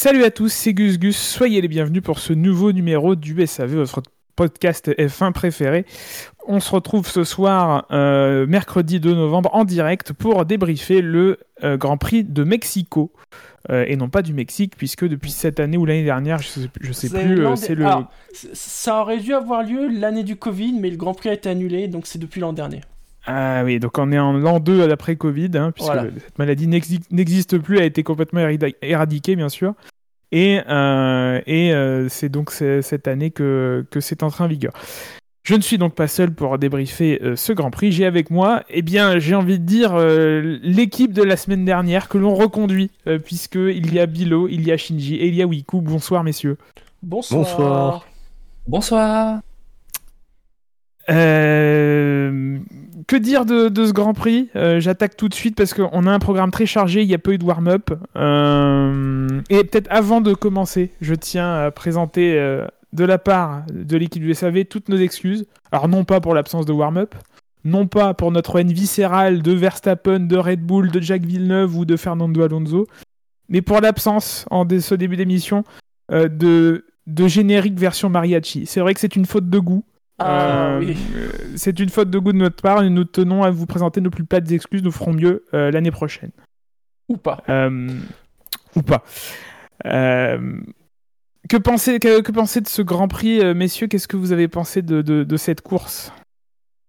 Salut à tous, c'est Gus Gus. Soyez les bienvenus pour ce nouveau numéro du SAV, votre podcast F1 préféré. On se retrouve ce soir, euh, mercredi 2 novembre, en direct pour débriefer le euh, Grand Prix de Mexico. Euh, et non pas du Mexique, puisque depuis cette année ou l'année dernière, je sais, je sais plus, euh, c'est le. Alors, ça aurait dû avoir lieu l'année du Covid, mais le Grand Prix a été annulé, donc c'est depuis l'an dernier. Ah oui, donc on est en l'an 2 d'après Covid, hein, puisque Voilà. cette maladie n'exi- n'existe plus, a été complètement éradiquée, bien sûr. Et, euh, et euh, c'est donc cette année que, que c'est entré en vigueur. Je ne suis donc pas seul pour débriefer euh, ce Grand Prix. J'ai avec moi, eh bien, j'ai envie de dire, euh, l'équipe de la semaine dernière que l'on reconduit, euh, puisqu'il y a Bilo, il y a Shinji et il y a Wiku. Bonsoir, messieurs. Bonsoir. Bonsoir. Bonsoir. Euh, que dire de, ce Grand Prix? Euh, J'attaque tout de suite parce qu'on a un programme très chargé, il y a peu eu de warm-up. Euh, et peut-être avant de commencer, je tiens à présenter euh, de la part de l'équipe du SAV toutes nos excuses. Alors non pas pour l'absence de warm-up, non pas pour notre haine viscérale de Verstappen, de Red Bull, de Jack Villeneuve ou de Fernando Alonso, mais pour l'absence en ce début d'émission de générique version mariachi. C'est vrai que c'est une faute de goût. Ah Euh, oui. c'est une faute de goût de notre part et nous tenons à vous présenter nos plus plates excuses. Nous ferons mieux euh, l'année prochaine. Ou pas. Euh, ou pas. Que penser, que, que penser de ce Grand Prix, messieurs? Qu'est-ce que vous avez pensé de, de- de cette course?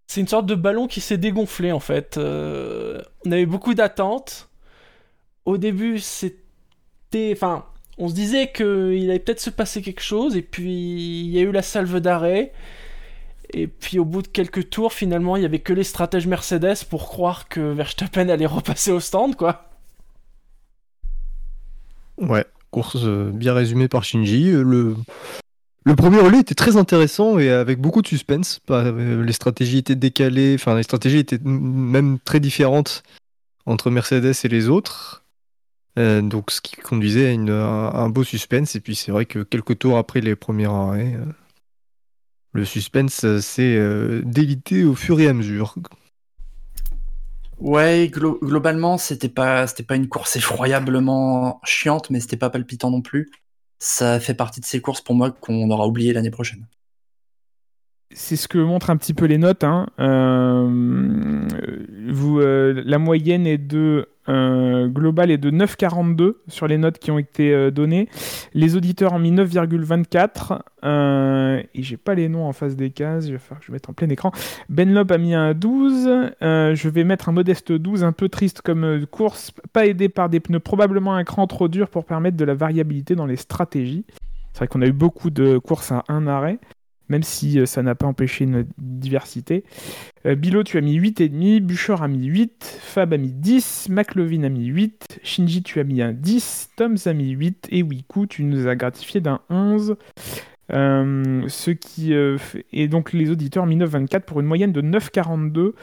C'est une sorte de ballon qui s'est dégonflé en fait. Euh, on avait beaucoup d'attentes. Au début, c'était. Enfin, on se disait qu'il allait peut-être se passer quelque chose, et puis il y a eu la salve d'arrêt. Et puis au bout de quelques tours, finalement, il y avait que les stratèges Mercedes pour croire que Verstappen allait repasser au stand, quoi. Ouais, course euh, bien résumée par Shinji. Euh, Le, premier relais était très intéressant et avec beaucoup de suspense. Euh, Les stratégies étaient décalées, enfin les stratégies étaient même très différentes entre Mercedes et les autres. Donc ce qui conduisait à un, beau suspense. Et puis c'est vrai que quelques tours après les premiers arrêts, le suspense euh, s'est euh, délité au fur et à mesure. Ouais, glo- globalement, c'était pas, c'était pas une course effroyablement chiante, mais c'était pas palpitant non plus. Ça fait partie de ces courses pour moi qu'on aura oublié l'année prochaine. C'est ce que montrent un petit peu les notes. hein. Euh, vous, euh, la moyenne est de euh, globale est de 9,42 sur les notes qui ont été euh, données. Les auditeurs ont mis 9,24 euh, et j'ai pas les noms en face des cases. Je vais faire, je vais mettre en plein écran. Benlop a mis un 12. euh, je vais mettre un modeste 12, un peu triste comme course, pas aidé par des pneus probablement un cran trop dur pour permettre de la variabilité dans les stratégies. C'est vrai qu'on a eu beaucoup de courses à un arrêt même si euh, ça n'a pas empêché une diversité. Euh, Bilo, tu as mis 8,5, Bûcher a mis 8, Fab a mis 10, McLovin a mis 8, Shinji, tu as mis un 10, Toms a mis 8, et Wiku, tu nous as gratifié d'un 11. Euh, ce qui euh, et donc les auditeurs ont mis 9,24 pour une moyenne de 9,42,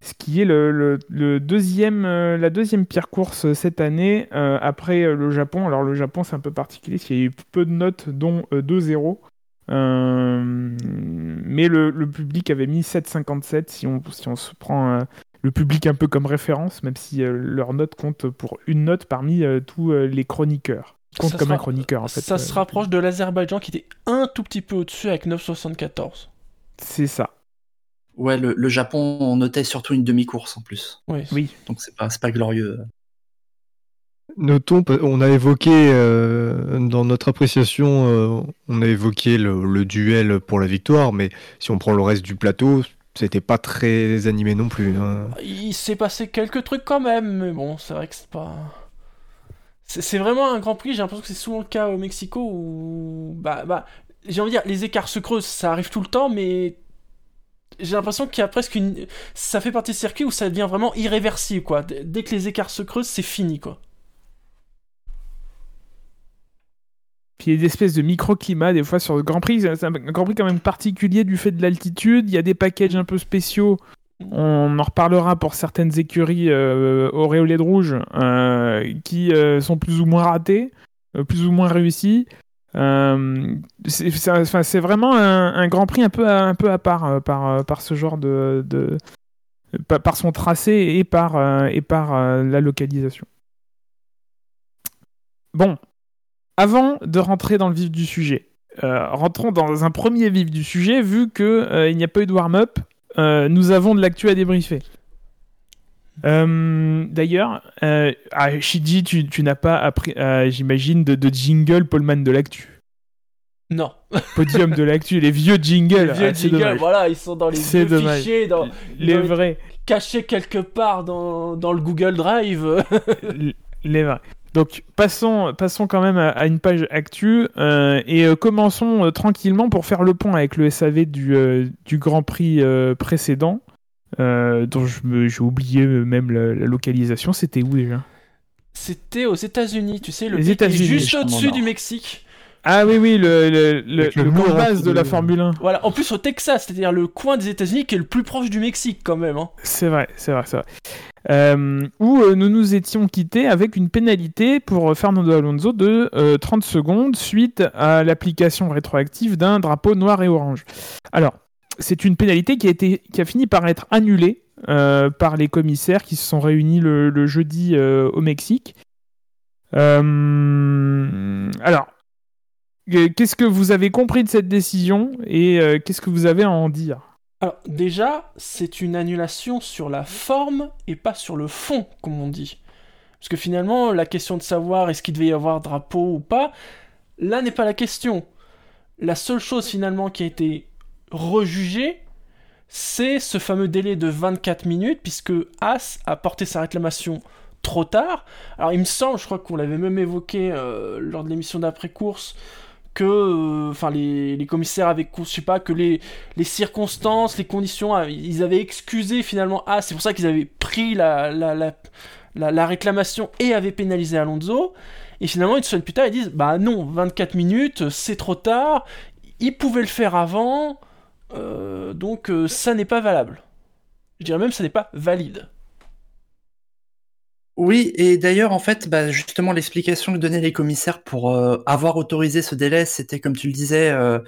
ce qui est la deuxième pire course cette année après le Japon. Alors le Japon c'est un peu particulier, qu'il y a eu peu de notes, dont euh, 2-0. Euh, mais le, le public avait mis 7,57 si on, si on se prend euh, le public un peu comme référence, même si euh, leur note compte pour une note parmi euh, tous euh, les chroniqueurs. Ils comptent Ça comme sera- un chroniqueur en fait. Ça euh, se rapproche de l'Azerbaïdjan qui était un tout petit peu au-dessus avec 9,74. C'est ça. Ouais, le, le Japon, on notait surtout une demi-course en plus. Oui. Oui. Donc c'est pas, c'est pas glorieux. Notons, on a évoqué euh, dans notre appréciation, euh, on a évoqué le, duel pour la victoire, mais si on prend le reste du plateau, c'était pas très animé non plus. hein. Il s'est passé quelques trucs quand même, mais bon, c'est vrai que c'est pas. C'est vraiment un grand prix, j'ai l'impression que c'est souvent le cas au Mexico où. Bah, bah, j'ai envie de dire, les écarts se creusent, ça arrive tout le temps, mais. J'ai l'impression qu'il y a presque une. Ça fait partie de circuit où ça devient vraiment irréversible, quoi. Dès que les écarts se creusent, c'est fini, quoi. Puis il y a des espèces de microclimats des fois sur le Grand Prix. C'est un Grand Prix quand même particulier du fait de l'altitude. Il y a des packages un peu spéciaux. On en reparlera pour certaines écuries euh, auréolées de rouge euh, qui euh, sont plus ou moins ratées, euh, plus ou moins réussies. Euh, c'est vraiment un, Grand Prix un peu à, un peu à part euh, par, par ce genre de, de- par, son tracé et par, et par la localisation. Bon, avant de rentrer dans le vif du sujet, euh, rentrons dans un premier vif du sujet, vu que euh, il n'y a pas eu de warm-up, euh, nous avons de l'actu à débriefer. Euh, D'ailleurs, ah, Shiji, tu, tu n'as pas appris, j'imagine, de, de jingle Pullman de l'actu. Non. Podium de l'actu, les vieux jingles. Les vieux ah, jingles, dommage. voilà, ils sont dans les vieux dommage. fichiers, dans, Les dans les- vrais. cachés quelque part dans, dans le Google Drive. Les vrais. Donc passons, passons quand même à, à une page actu euh, et euh, commençons euh, tranquillement pour faire le point avec le SAV du, euh, du Grand Prix euh, précédent, euh, dont j'ai oublié même la, la localisation. C'était où déjà? C'était aux États-Unis, tu sais, le Les États-Unis, juste au-dessus du Mexique. Ah oui oui le le, le, le mur base de la. Formule 1. Voilà, en plus au Texas, c'est-à-dire le coin des États-Unis qui est le plus proche du Mexique quand même. Hein. C'est vrai, c'est vrai, c'est vrai. Euh, où euh, nous nous étions quittés avec une pénalité pour euh, Fernando Alonso de euh, 30 secondes suite à l'application rétroactive d'un drapeau noir et orange. Alors, c'est une pénalité qui a, fini par être annulée par les commissaires qui se sont réunis le, le jeudi au Mexique. Alors, qu'est-ce que vous avez compris de cette décision et qu'est-ce que vous avez à en dire? Alors déjà, c'est une annulation sur la forme et pas sur le fond, comme on dit. Parce que finalement, la question de savoir est-ce qu'il devait y avoir drapeau ou pas, là n'est pas la question. La seule chose finalement qui a été rejugée, c'est ce fameux délai de 24 minutes, puisque As a porté sa réclamation trop tard. Alors il me semble, je crois qu'on l'avait même évoqué euh, lors de l'émission d'après-course, que euh, enfin les, commissaires avaient, sais pas, que les, circonstances, les conditions, euh, ils avaient excusé finalement As, c'est pour ça qu'ils avaient pris la, la, la, la, la réclamation et avaient pénalisé Alonso. Et finalement, une semaine plus tard, ils disent Bah non, 24 minutes, c'est trop tard, ils pouvaient le faire avant, euh, donc ça n'est pas valable. Je dirais même ça n'est pas valide. Oui, et d'ailleurs, en fait, bah, justement, l'explication que donnaient les commissaires pour euh, avoir autorisé ce délai, c'était, comme tu le disais, euh,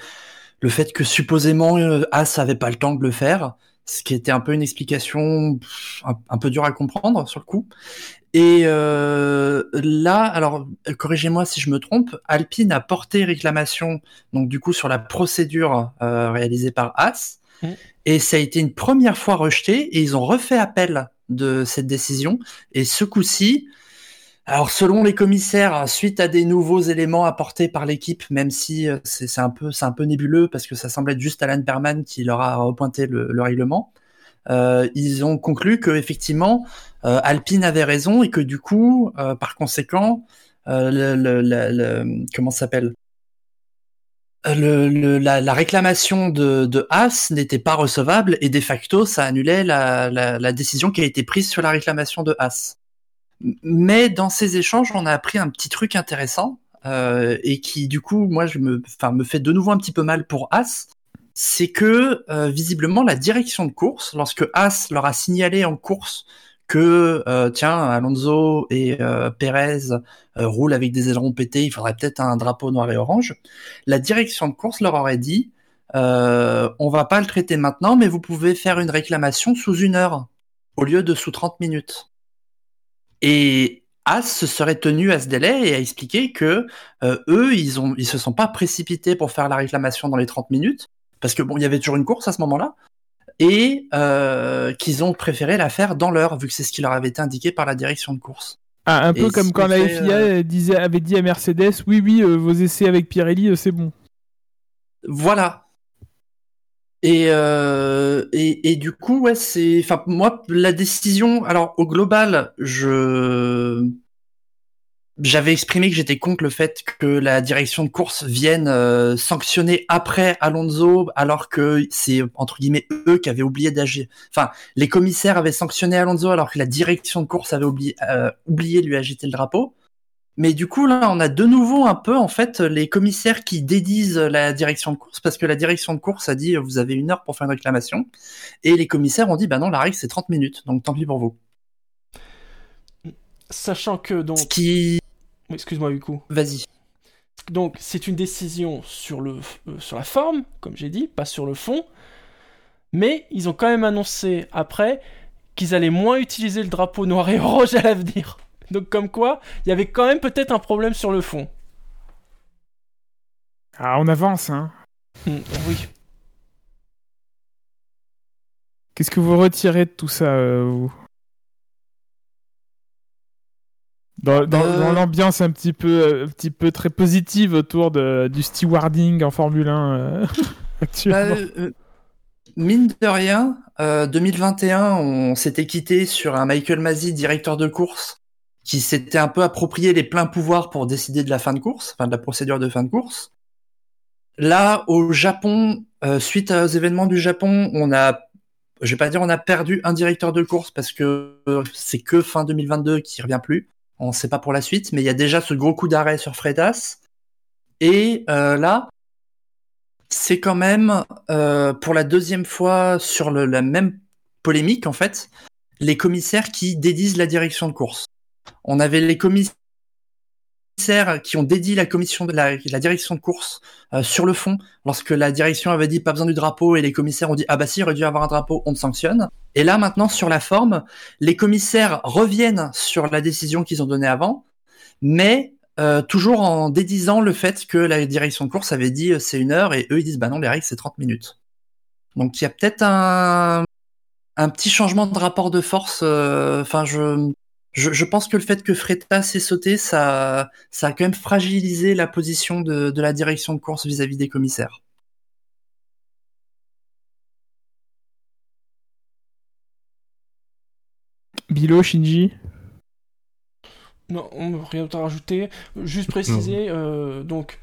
le fait que supposément euh, As avait pas le temps de le faire, ce qui était un peu une explication pff, un, un peu dure à comprendre sur le coup. Et euh, là, alors, corrigez-moi si je me trompe, Alpine a porté réclamation, donc du coup, sur la procédure euh, réalisée par As, Mm. et ça a été une première fois rejeté, et ils ont refait appel de cette décision. Et ce coup-ci, alors selon les commissaires, suite à des nouveaux éléments apportés par l'équipe, même si euh, c'est un peu un peu nébuleux parce que ça semble être juste Alan Perman qui leur a repointé le, le règlement, euh, ils ont conclu que effectivement euh, Alpine avait raison et que du coup, euh, par conséquent, le, le- le- comment s'appelle? Le, le- la, la réclamation de, de Haas n'était pas recevable et de facto ça annulait la, la, la décision qui a été prise sur la réclamation de Haas. Mais dans ces échanges, on a appris un petit truc intéressant euh, et qui du coup, moi, je me, enfin, me fait de nouveau un petit peu mal pour Haas. C'est que euh, visiblement la direction de course, lorsque Haas leur a signalé en course que euh, tiens Alonso et euh, Perez euh, roulent avec des ailerons pétés, il faudrait peut-être un drapeau noir et orange. La direction de course leur aurait dit on va pas le traiter maintenant, mais vous pouvez faire une réclamation sous une heure au lieu de sous 30 minutes. Et As se serait tenu à ce délai et a expliqué que eux, ils ont, ils se sont pas précipités pour faire la réclamation dans les 30 minutes, parce que bon, il y avait toujours une course à ce moment-là, et euh, qu'ils ont préféré la faire dans l'heure, vu que c'est ce qui leur avait été indiqué par la direction de course. Ah, un Et peu comme quand la FIA euh, disait, avait dit à Mercedes oui, oui, euh, vos essais avec Pirelli, c'est bon. Voilà. Et, euh, et, et du coup, ouais, c'est, enfin, moi, la décision, alors, au global, je, j'avais exprimé que j'étais contre le fait que la direction de course vienne euh, sanctionner après Alonso, alors que c'est, entre guillemets, eux qui avaient oublié d'agir. Enfin, les commissaires avaient sanctionné Alonso alors que la direction de course avait oublié, euh, oublié de lui agiter le drapeau. Mais du coup, là, on a de nouveau un peu, en fait, les commissaires qui dédisent la direction de course, parce que la direction de course a dit, vous avez une heure pour faire une réclamation. Et les commissaires ont dit, bah non, la règle, c'est 30 minutes, donc tant pis pour vous. Sachant que donc, Ce qui... Excuse-moi coup. Vas-y. Donc c'est une décision sur le euh, sur la forme, comme j'ai dit, pas sur le fond. Mais ils ont quand même annoncé après qu'ils allaient moins utiliser le drapeau noir et orange à l'avenir. Donc comme quoi, il y avait quand même peut-être un problème sur le fond. Ah, on avance, hein. Mm, oui. Qu'est-ce que vous retirez de tout ça, euh, vous? Dans, dans- Euh. dans l'ambiance un petit peu, euh, un petit peu très positive autour de, du stewarding en Formule 1 euh, Bah, actuellement. euh, mine de rien, euh, 2021, on s'était quitté sur un Michael Masi, directeur de course, qui s'était un peu approprié les pleins pouvoirs pour décider de la fin de course, enfin de la procédure de fin de course. Là, au Japon, suite aux événements du Japon, on a, je vais pas dire on a perdu un directeur de course parce que c'est que fin 2022 qui revient plus. On ne sait pas pour la suite, mais il y a déjà ce gros coup d'arrêt sur Freitas. Et euh, là, c'est quand même euh, pour la deuxième fois sur la même polémique en fait, les commissaires qui dédisent la direction de course. On avait les commissaires qui ont dédié la commission de la, direction de course euh, sur le fond lorsque la direction avait dit pas besoin du drapeau et les commissaires ont dit ah bah si il aurait dû avoir un drapeau on te sanctionne. Et là maintenant sur la forme les commissaires reviennent sur la décision qu'ils ont donnée avant mais euh, toujours en dédisant le fait que la direction de course avait dit euh, c'est une heure et eux ils disent bah non les règles c'est 30 minutes. Donc il y a peut-être un un petit changement de rapport de force enfin je je, je pense que le fait que Freitas s'est sauté, ça, ça a quand même fragilisé la position de, de la direction de course vis-à-vis des commissaires. Bilo, Shinji? Non, on- rien d'autre à rajouter. Juste préciser, euh, donc,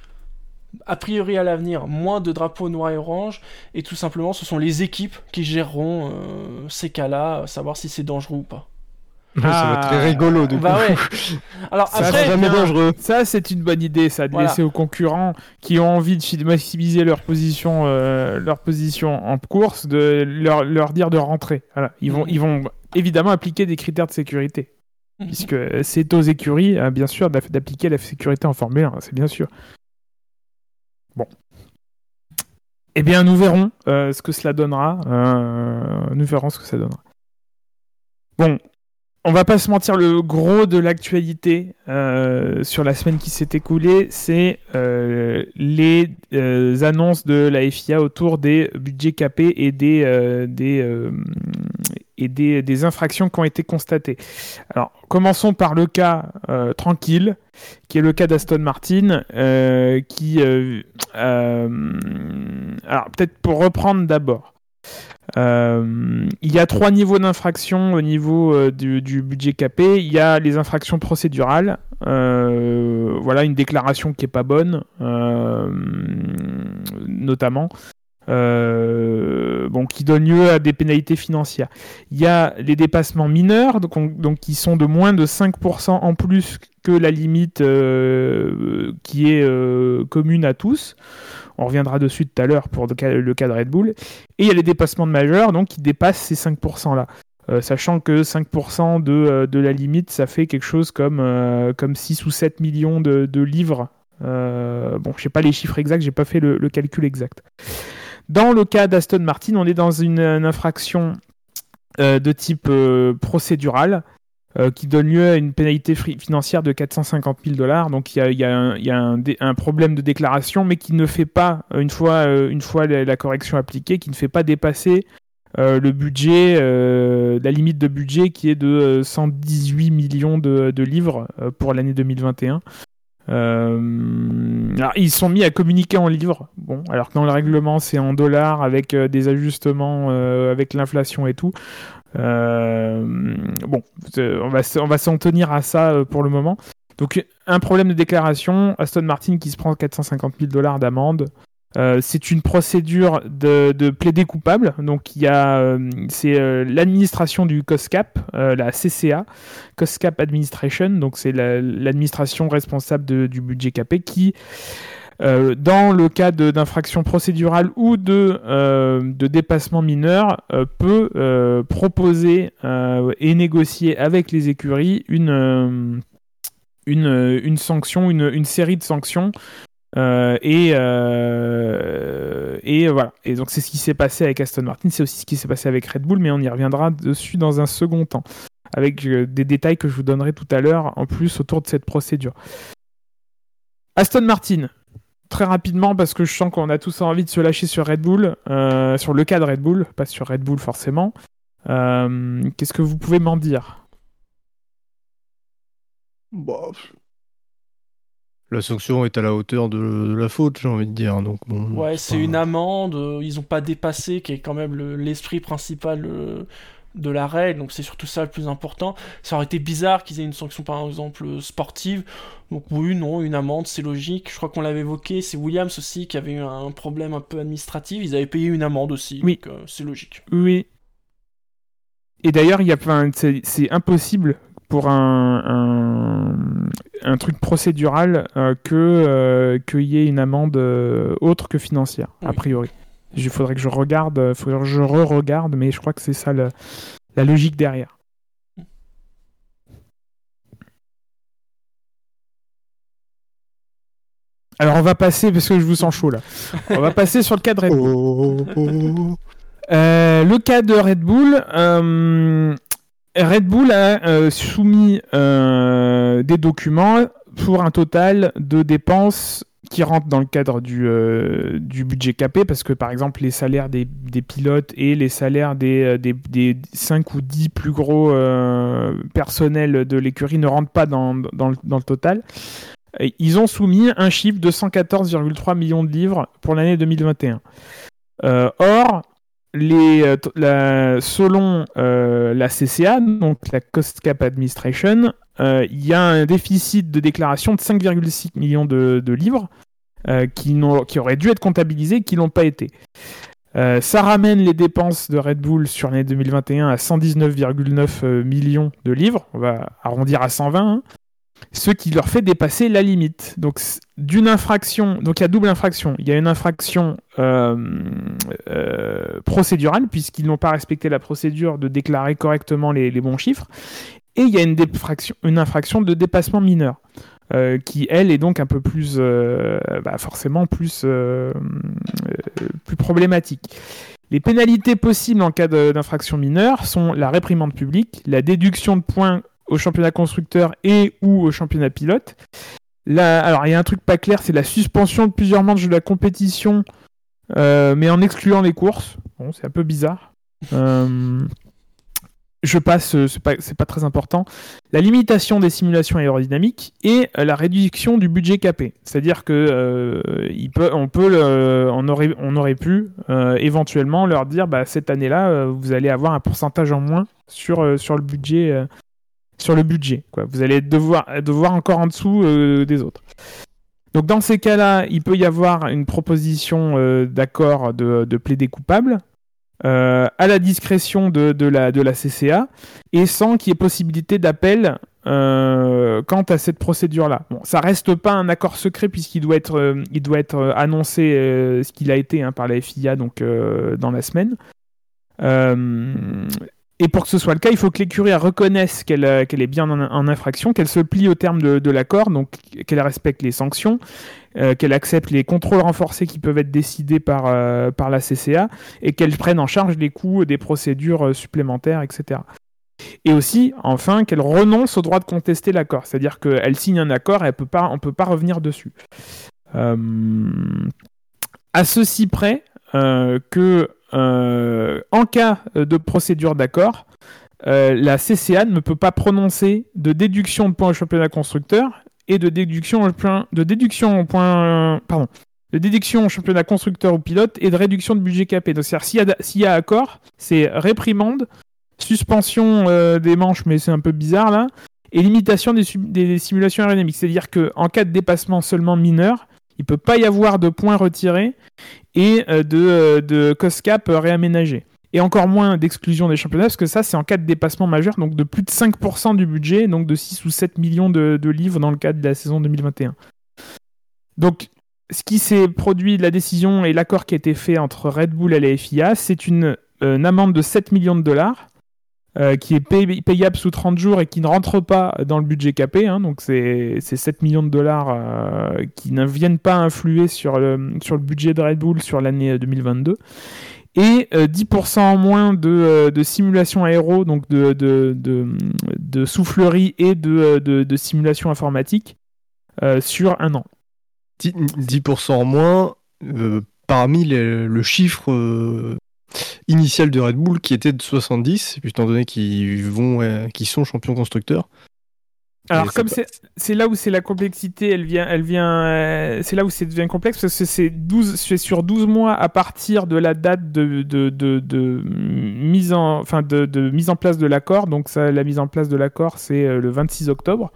a priori à l'avenir, moins de drapeaux noirs et orange, et tout simplement, ce sont les équipes qui géreront euh, ces cas-là, savoir si c'est dangereux ou pas. Ça va être très Ah, rigolo, du bah coup. ouais. Alors Ça, après, jamais bien. dangereux. Ça, c'est une bonne idée, ça, de Voilà. laisser aux concurrents qui ont envie de maximiser leur position, euh, leur position en course, de leur, leur dire de rentrer. Voilà. Ils, vont, Mhm. ils vont évidemment appliquer des critères de sécurité, Mhm. puisque c'est aux écuries, hein, bien sûr, d'appliquer la sécurité en Formule 1, c'est bien sûr. Bon. Eh bien, nous verrons euh, ce que cela donnera. euh, nous verrons ce que ça donnera. Bon, on va pas se mentir, le gros de l'actualité euh, sur la semaine qui s'est écoulée, c'est euh, les euh, annonces de la FIA autour des budgets capés et des, et des, infractions qui ont été constatées. Alors, commençons par le cas tranquille, qui est le cas d'Aston Martin, qui... alors, peut-être pour reprendre d'abord. Euh, il y a trois niveaux d'infraction au niveau euh, du, budget capé. Il y a les infractions procédurales. Euh, voilà, une déclaration qui est pas bonne, notamment. qui donne lieu à des pénalités financières. Il y a les dépassements mineurs, donc, on- donc qui sont de moins de 5% en plus que la limite qui est commune à tous. On reviendra dessus tout à l'heure pour le cas, de Red Bull. Et il y a les dépassements de majeurs, donc qui dépassent ces 5%-là. Euh, sachant que 5% de, euh, de la limite, ça fait quelque chose comme, euh, comme 6 ou 7 millions de, livres. Euh, bon, je sais pas les chiffres exacts, j'ai pas fait le, calcul exact. Dans le cas d'Aston Martin, on est dans une, une infraction euh, de type euh, procédural euh, qui donne lieu à une pénalité financière de 450 000 dollars. Donc il y a, un, problème de déclaration, mais qui ne fait pas, euh, une fois, euh, la, correction appliquée, qui ne fait pas dépasser le budget, la limite de budget qui est de euh, 118 millions de, livres pour l'année 2021. Euh, alors, ils sont mis à communiquer en livres, bon, alors que dans le règlement c'est en dollars avec des ajustements avec l'inflation et tout. Euh, bon, on va, s'en tenir à ça euh, pour le moment. Donc un problème de déclaration, Aston Martin qui se prend 450 000 dollars d'amende. Euh, c'est une procédure de, de plaider coupable. Donc il y a, c'est l'administration du COSCAP, la CCA, COSCAP Administration. Donc c'est la- l'administration responsable du budget capé qui, euh, dans le cas d'infraction procédurale ou de, euh, dépassement mineur, euh, peut proposer et négocier avec les écuries une, une, une sanction, une, une série de sanctions et, et voilà. Et donc c'est ce qui s'est passé avec Aston Martin, c'est aussi ce qui s'est passé avec Red Bull, mais on y reviendra dessus dans un second temps, avec des détails que je vous donnerai tout à l'heure en plus autour de cette procédure. Aston Martin, très rapidement, parce que je sens qu'on a tous envie de se lâcher sur Red Bull, euh, sur le cas de Red Bull, pas sur Red Bull forcément. Euh, Qu'est-ce que vous pouvez m'en dire? Bah, La sanction est à la hauteur de, de la faute, j'ai envie de dire. Donc, bon, Ouais, c'est pas- une amende, euh, ils ont pas dépassé, qui est quand même le- l'esprit principal euh, de la règle, donc c'est surtout ça le plus important. Ça aurait été bizarre qu'ils aient une sanction par exemple sportive, donc oui, non, une amende, c'est logique. Je crois qu'on l'avait évoqué, c'est Williams aussi qui avait eu un problème un peu administratif, ils avaient payé une amende aussi, Oui. donc euh, c'est logique. Oui. Et d'ailleurs, il y a enfin, c'est impossible pour un, un, un truc procédural euh, que euh, qu'il y ait une amende euh, autre que financière, a priori. Il faudrait que je regarde, euh, faudrait que je re-regarde, mais je crois que c'est ça le- la logique derrière. Alors on va passer, parce que je vous sens chaud là, on va passer sur le cas de Red Bull. Oh, oh, oh. Euh, le cas de Red Bull, euh, Red Bull a euh, soumis des documents pour un total de dépenses qui rentrent dans le cadre du, euh, du budget capé, parce que par exemple les salaires des, des pilotes et les salaires des, euh, des, des 5 ou 10 plus gros euh, personnels de l'écurie ne rentrent pas dans, dans, le, dans le total. Ils ont soumis un chiffre de 114,3 millions de livres pour l'année 2021. Euh, or, euh, selon euh, la CCA, donc la Cost Cap Administration, euh, il y a un déficit de déclaration de 5,6 millions de, livres euh, qui, auraient dû être comptabilisés et qui n'ont pas été. Euh, ça ramène les dépenses de Red Bull sur l'année 2021 à 119,9 euh, millions de livres. On va arrondir à 120. hein. Ce qui leur fait dépasser la limite. Donc d'une infraction, donc il y a double infraction. Il y a une infraction euh, euh, procédurale puisqu'ils n'ont pas respecté la procédure de déclarer correctement les, bons chiffres, et il y a une, une infraction de dépassement mineur. euh, qui elle est donc un peu plus bah, forcément plus plus problématique. Les pénalités possibles en cas d'infraction mineure sont la réprimande publique, la déduction de points au championnat constructeur et ou au championnat pilote. Là, alors il y a un truc pas clair, c'est la suspension de plusieurs manches de la compétition, euh, mais en excluant les courses. Bon, c'est un peu bizarre. Euh, je passe, euh, c'est pas, pas très important. La limitation des simulations aérodynamiques et la réduction du budget capé. C'est-à-dire que il peut, on peut, on aurait, on aurait pu éventuellement leur dire, bah, cette année-là, vous allez avoir un pourcentage en moins sur, sur le budget, sur le budget. Quoi. Vous allez devoir, devoir encore en dessous euh, des autres. Donc dans ces cas-là, il peut y avoir une proposition euh, d'accord de, de plaider coupable euh, à la discrétion de, la, de la CCA et sans qu'il y ait possibilité d'appel quant à cette procédure-là. Bon, ça reste pas un accord secret puisqu'il doit être, il doit être annoncé ce qu'il a été hein, par la FIA donc dans la semaine. Et pour que ce soit le cas, il faut que l'écurie reconnaisse qu'elle euh, qu'elle est bien en, infraction, qu'elle se plie au terme de, l'accord, donc qu'elle respecte les sanctions, euh, qu'elle accepte les contrôles renforcés qui peuvent être décidés par, euh, par la CCA et qu'elle prenne en charge les coûts des procédures supplémentaires, etc. Et aussi, enfin, qu'elle renonce au droit de contester l'accord, c'est-à-dire qu'elle signe un accord et elle peut pas, on ne peut pas revenir dessus. Euh, à ceci près que, en cas de procédure d'accord, euh, la CCA ne peut pas prononcer de déduction de points au championnat constructeur et de déduction au point, de déduction point, pardon, de déduction championnat constructeur ou pilote et de réduction de budget capé. Donc, c'est-à-dire s'il y, a- accord, c'est réprimande, suspension euh, des manches, mais c'est un peu bizarre là, et limitation des simulations aérodynamiques. C'est-à-dire qu'en cas de dépassement seulement mineur, il peut pas y avoir de points retirés et euh, de, euh, de cost cap euh, réaménagés. Et encore moins d'exclusion des championnats, parce que ça, c'est en cas de dépassement majeur, donc de plus de 5% du budget, donc de 6 ou 7 millions de, livres dans le cadre de la saison 2021. Donc, ce qui s'est produit, la décision et l'accord qui a été fait entre Red Bull et la FIA, c'est une, une amende de 7 millions de dollars, euh, qui est pay- payable sous 30 jours et qui ne rentre pas dans le budget capé. hein, donc, c'est c'est 7 millions de dollars euh, qui ne viennent pas influer sur le, budget de Red Bull sur l'année 2022 et euh, 10% en moins de, de simulation aéro, donc de, de, de, soufflerie et de, simulation informatique sur un an. 10%, en moins parmi le chiffre initial de Red Bull qui était de 70, étant donné qu'ils vont, euh, qu'ils sont champions constructeurs. Alors comme c'est là où c'est la complexité, elle vient, elle vient, c'est là où c'est devient complexe parce que c'est 12, c'est sur 12 mois à partir de la date de, de, de, mise en, enfin de, de, mise en place de l'accord. Donc ça, la mise en place de l'accord, c'est le 26 octobre.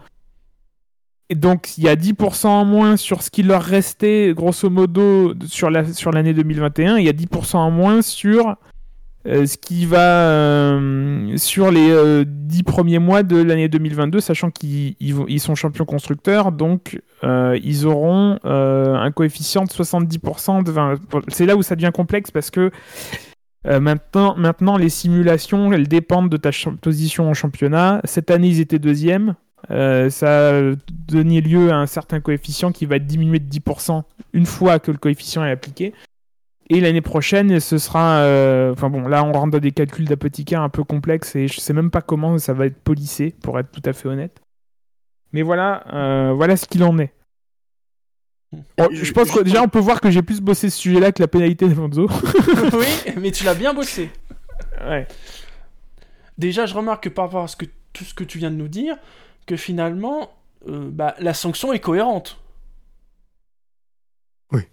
Et donc, il y a 10% en moins sur ce qui leur restait, grosso modo, sur l'année sur 2021. Il y a 10% en moins sur euh, ce qui va euh, sur les euh, 10 premiers mois de l'année 2022, sachant qu'ils ils, sont champions constructeurs. Donc, euh, ils auront un coefficient de 70%. De C'est là où ça devient complexe parce que maintenant, maintenant, les simulations, elles dépendent de ta position en championnat. Cette année, ils étaient deuxième. Euh, ça a donné lieu à un certain coefficient qui va diminuer de 10% une fois que le coefficient est appliqué. Et l'année prochaine, ce sera. Euh, enfin bon, là, on rentre dans des calculs d'apothicaire un peu complexes et je sais même pas comment ça va être polissé, pour être tout à fait honnête. Mais voilà, euh, voilà ce qu'il en est. je pense que déjà, on peut voir que j'ai plus bossé ce sujet-là que la pénalité d'Alonso. oui, mais tu l'as bien bossé. Ouais. Déjà, je remarque que par rapport à ce que, tout ce que tu viens de nous dire, que finalement, euh, bah, la sanction est cohérente. Oui.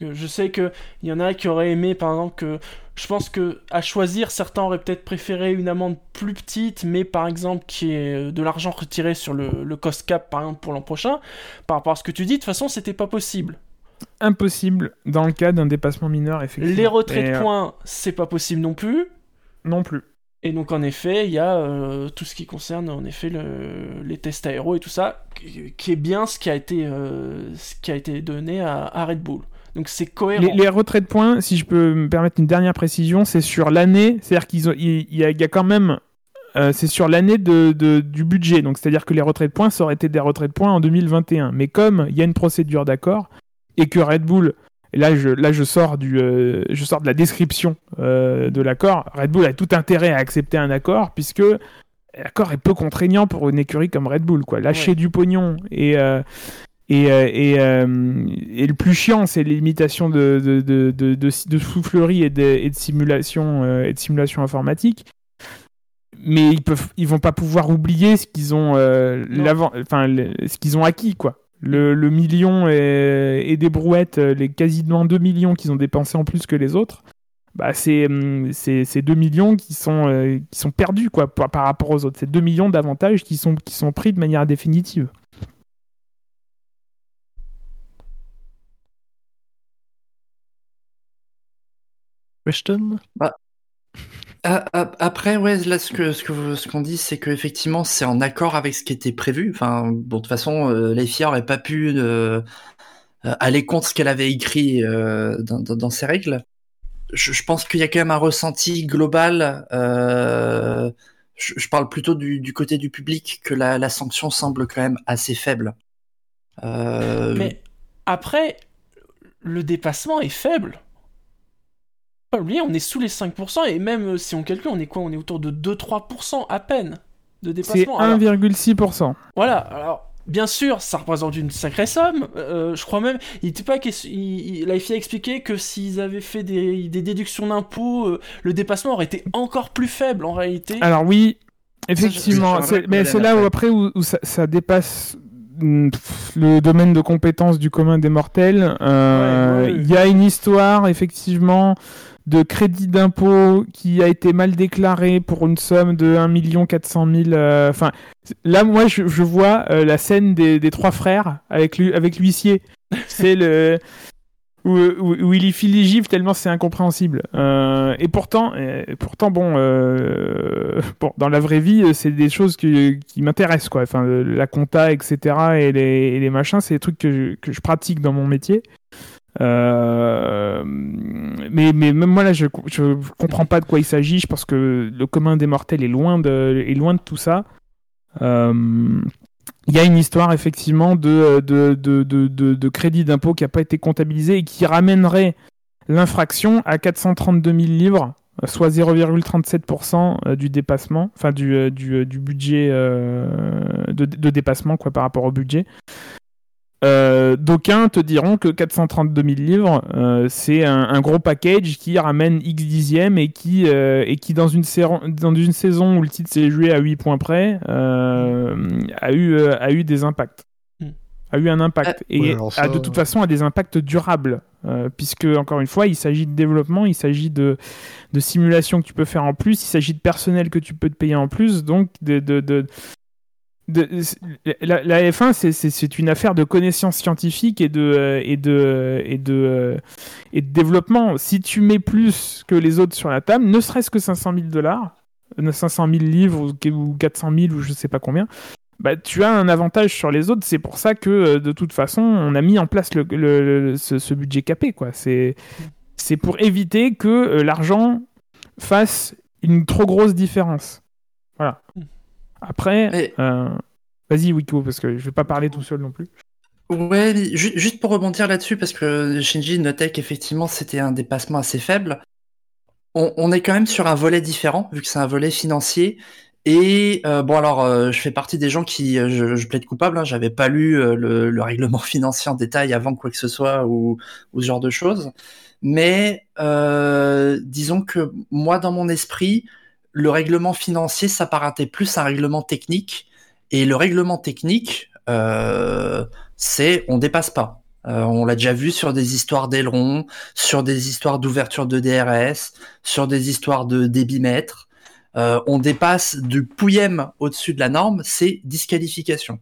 Je sais qu'il y en a qui auraient aimé, par exemple, que. Je pense que à choisir, certains auraient peut-être préféré une amende plus petite, mais par exemple qui est euh, de l'argent retiré sur le, le, cost cap, par exemple, pour l'an prochain. Par rapport à ce que tu dis, de toute façon, c'était pas possible. Impossible dans le cas d'un dépassement mineur, effectivement. Les retraits de euh, points, c'est pas possible non plus. Non plus. Et donc en effet, il y a euh, tout ce qui concerne en effet le, les tests aéro et tout ça, qui est bien ce qui a été, euh, ce qui a été donné à, Red Bull. Donc c'est cohérent. Les, retraits de points, si je peux me permettre une dernière précision, c'est sur l'année, c'est-à-dire qu'il y, a quand même, euh, c'est sur l'année de, du budget. Donc c'est-à-dire que les retraits de points, ça aurait été des retraits de points en 2021. Mais comme il y a une procédure d'accord et que Red Bull et là, je, là, je sors du, euh, je sors de la description euh, de l'accord. Red Bull a tout intérêt à accepter un accord puisque l'accord est peu contraignant pour une écurie comme Red Bull. Quoi. Lâcher du pognon et euh, et, et, et, le plus chiant, c'est les limitations de, de, de, de, de soufflerie et de, et de simulation et de simulation informatique mais ils peuvent ils vont pas pouvoir oublier ce qu'ils ont enfin ce qu'ils ont acquis quoi le, million et, des brouettes, euh, les quasiment 2 millions qu'ils ont dépensés en plus que les autres, bah c'est 2 hum, millions qui sont, euh, qui sont perdus quoi, par, rapport aux autres. C'est 2 millions d'avantages qui sont, qui sont pris de manière définitive. Question? Bah, ah, ah, après, ouais, là, ce que ce que ce qu'on dit, c'est que effectivement, c'est en accord avec ce qui était prévu. Enfin, bon, de toute façon, euh, les filles n'auraient pas pu euh, euh, aller contre ce qu'elle avait écrit euh, dans, dans, ses règles. Je, je pense qu'il y a quand même un ressenti global. Euh, je, je, parle plutôt du, du, côté du public que la, la, sanction semble quand même assez faible. Mais après, le dépassement est faible pas oublier, on est sous les 5%, et même euh, si on calcule, on est quoi? On est autour de 2-3% à peine de dépassement. C'est 1,6%. Voilà, alors bien sûr, ça représente une sacrée somme. Euh, je crois même, il était pas il, la FIA a expliqué que s'ils avaient fait des, des déductions d'impôts, euh, le dépassement aurait été encore plus faible en réalité. Alors oui, effectivement, mais c'est là où après où, ça, dépasse mm, le domaine de compétence du commun des mortels. Il y a une histoire, effectivement, de crédit d'impôt qui a été mal déclaré pour une somme de 1 400 000. Enfin, là, moi, je, vois euh, la scène des, trois frères avec, l'huissier. C'est le. Où, où, il y file les tellement c'est incompréhensible. Euh, et pourtant, et pourtant bon, euh, bon, dans la vraie vie, c'est des choses qui, qui m'intéressent, quoi. Enfin, la compta, etc. et les, et les machins, c'est des trucs que je, que je pratique dans mon métier. Euh, mais, mais même moi là, je, je comprends pas de quoi il s'agit. Je pense que le commun des mortels est loin de, est loin de tout ça. Euh, il y a une histoire effectivement de, de, de, de, de crédit d'impôt qui n'a pas été comptabilisé et qui ramènerait l'infraction à 432 000 livres, soit 0,37% euh, du dépassement, enfin du, du, du budget de, de, dépassement quoi, par rapport au budget. Euh, d'aucuns te diront que 432 000 livres, euh, c'est un, un gros package qui ramène X dixièmes et qui, euh, et qui dans, une dans une saison où le titre s'est joué à 8 points près, euh, a, eu, euh, a eu des impacts. Hmm. A eu un impact. et Ouais, alors ça, a de toute façon a des impacts durables. euh, puisque, encore une fois, il s'agit de développement, il s'agit de, de simulation que tu peux faire en plus, il s'agit de personnel que tu peux te payer en plus, donc de, de, de, la, la F1, c'est- une affaire de connaissances scientifiques et de, euh, euh, et de développement. Si tu mets plus que les autres sur la table, ne serait-ce que 500 000 dollars, 500 000 livres ou- ou 400 000 ou je sais pas combien, bah, tu as un avantage sur les autres. C'est pour ça que, euh, de toute façon, on a mis en place ce, ce budget capé. C'est pour éviter que euh, l'argent fasse une trop grosse différence. Voilà. Après, Mais- euh, vas-y Wiko, parce que je vais pas parler tout seul non plus. Ouais, mais ju- juste pour rebondir là-dessus, parce que Shinji notait qu'effectivement c'était un dépassement assez faible. On, on est quand même sur un volet différent, vu que c'est un volet financier. Et euh, bon, alors, euh, je fais partie des gens qui, euh, je, je plaide coupable, hein, j'avais pas lu le, le règlement financier en détail avant quoi que ce soit ou, ou ce genre de choses. Mais disons que moi, dans mon esprit, le règlement financier s'apparentait plus à un règlement technique. Et le règlement technique, euh, c'est on dépasse pas. Euh, on l'a déjà vu sur des histoires d'ailerons, sur des histoires d'ouverture de DRS, sur des histoires de débitmètre. Euh, on dépasse du pouillème au-dessus de la norme, c'est disqualification.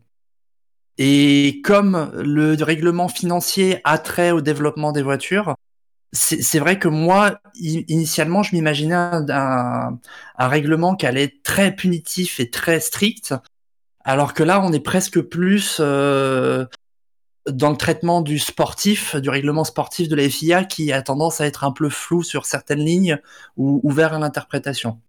Et comme le règlement financier a trait au développement des voitures, c'est vrai que moi, initialement, je m'imaginais un, règlement qui allait être très punitif et très strict, alors que là, on est presque plus euh, dans le traitement du sportif, du règlement sportif de la FIA, qui a tendance à être un peu flou sur certaines lignes ou ouvert à l'interprétation.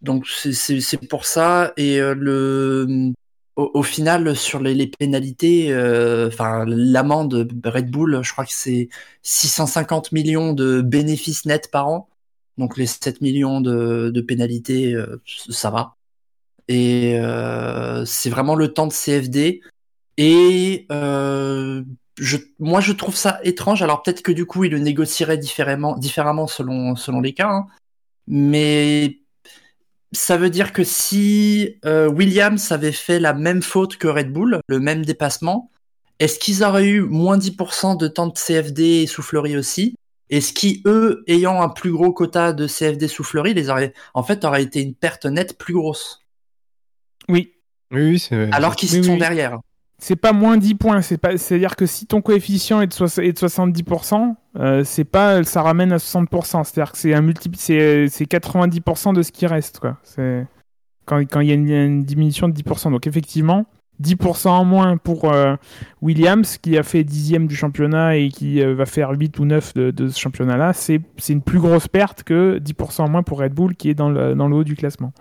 Donc c'est pour ça et euh, le au, final sur les, les pénalités, euh, enfin l'amende Red Bull, je crois que c'est 650 millions de bénéfices nets par an. Donc les 7 millions de, de pénalités, euh, ça va. Et euh, c'est vraiment le temps de CFD. Et euh, je, moi, je trouve ça étrange. Alors peut-être que du coup, il le négocierait différemment, différemment selon, selon les cas. hein. Mais ça veut dire que si euh, Williams avait fait la même faute que Red Bull, le même dépassement, est-ce qu'ils auraient eu moins 10% de temps de CFD et soufflerie aussi? Est-ce qui, eux, ayant un plus gros quota de CFD soufflerie, les auraient, en fait, aurait été une perte nette plus grosse? Oui, Oui, oui, c'est. Alors qu'ils Oui, sont oui. derrière. C'est pas moins 10 points. C'est pas, c'est-à-dire que si ton coefficient est de, soix- est de 70%, euh, c'est pas, ça ramène à 60%. C'est-à-dire que c'est un multi, c'est, c'est 90% de ce qui reste, quoi. C'est quand, quand il y a une, diminution de 10%. Donc effectivement, 10% en moins pour euh, Williams qui a fait dixième du championnat et qui euh, va faire 8 ou 9 de, de ce championnat-là, c'est, c'est une plus grosse perte que 10% en moins pour Red Bull qui est dans le, dans le haut du classement.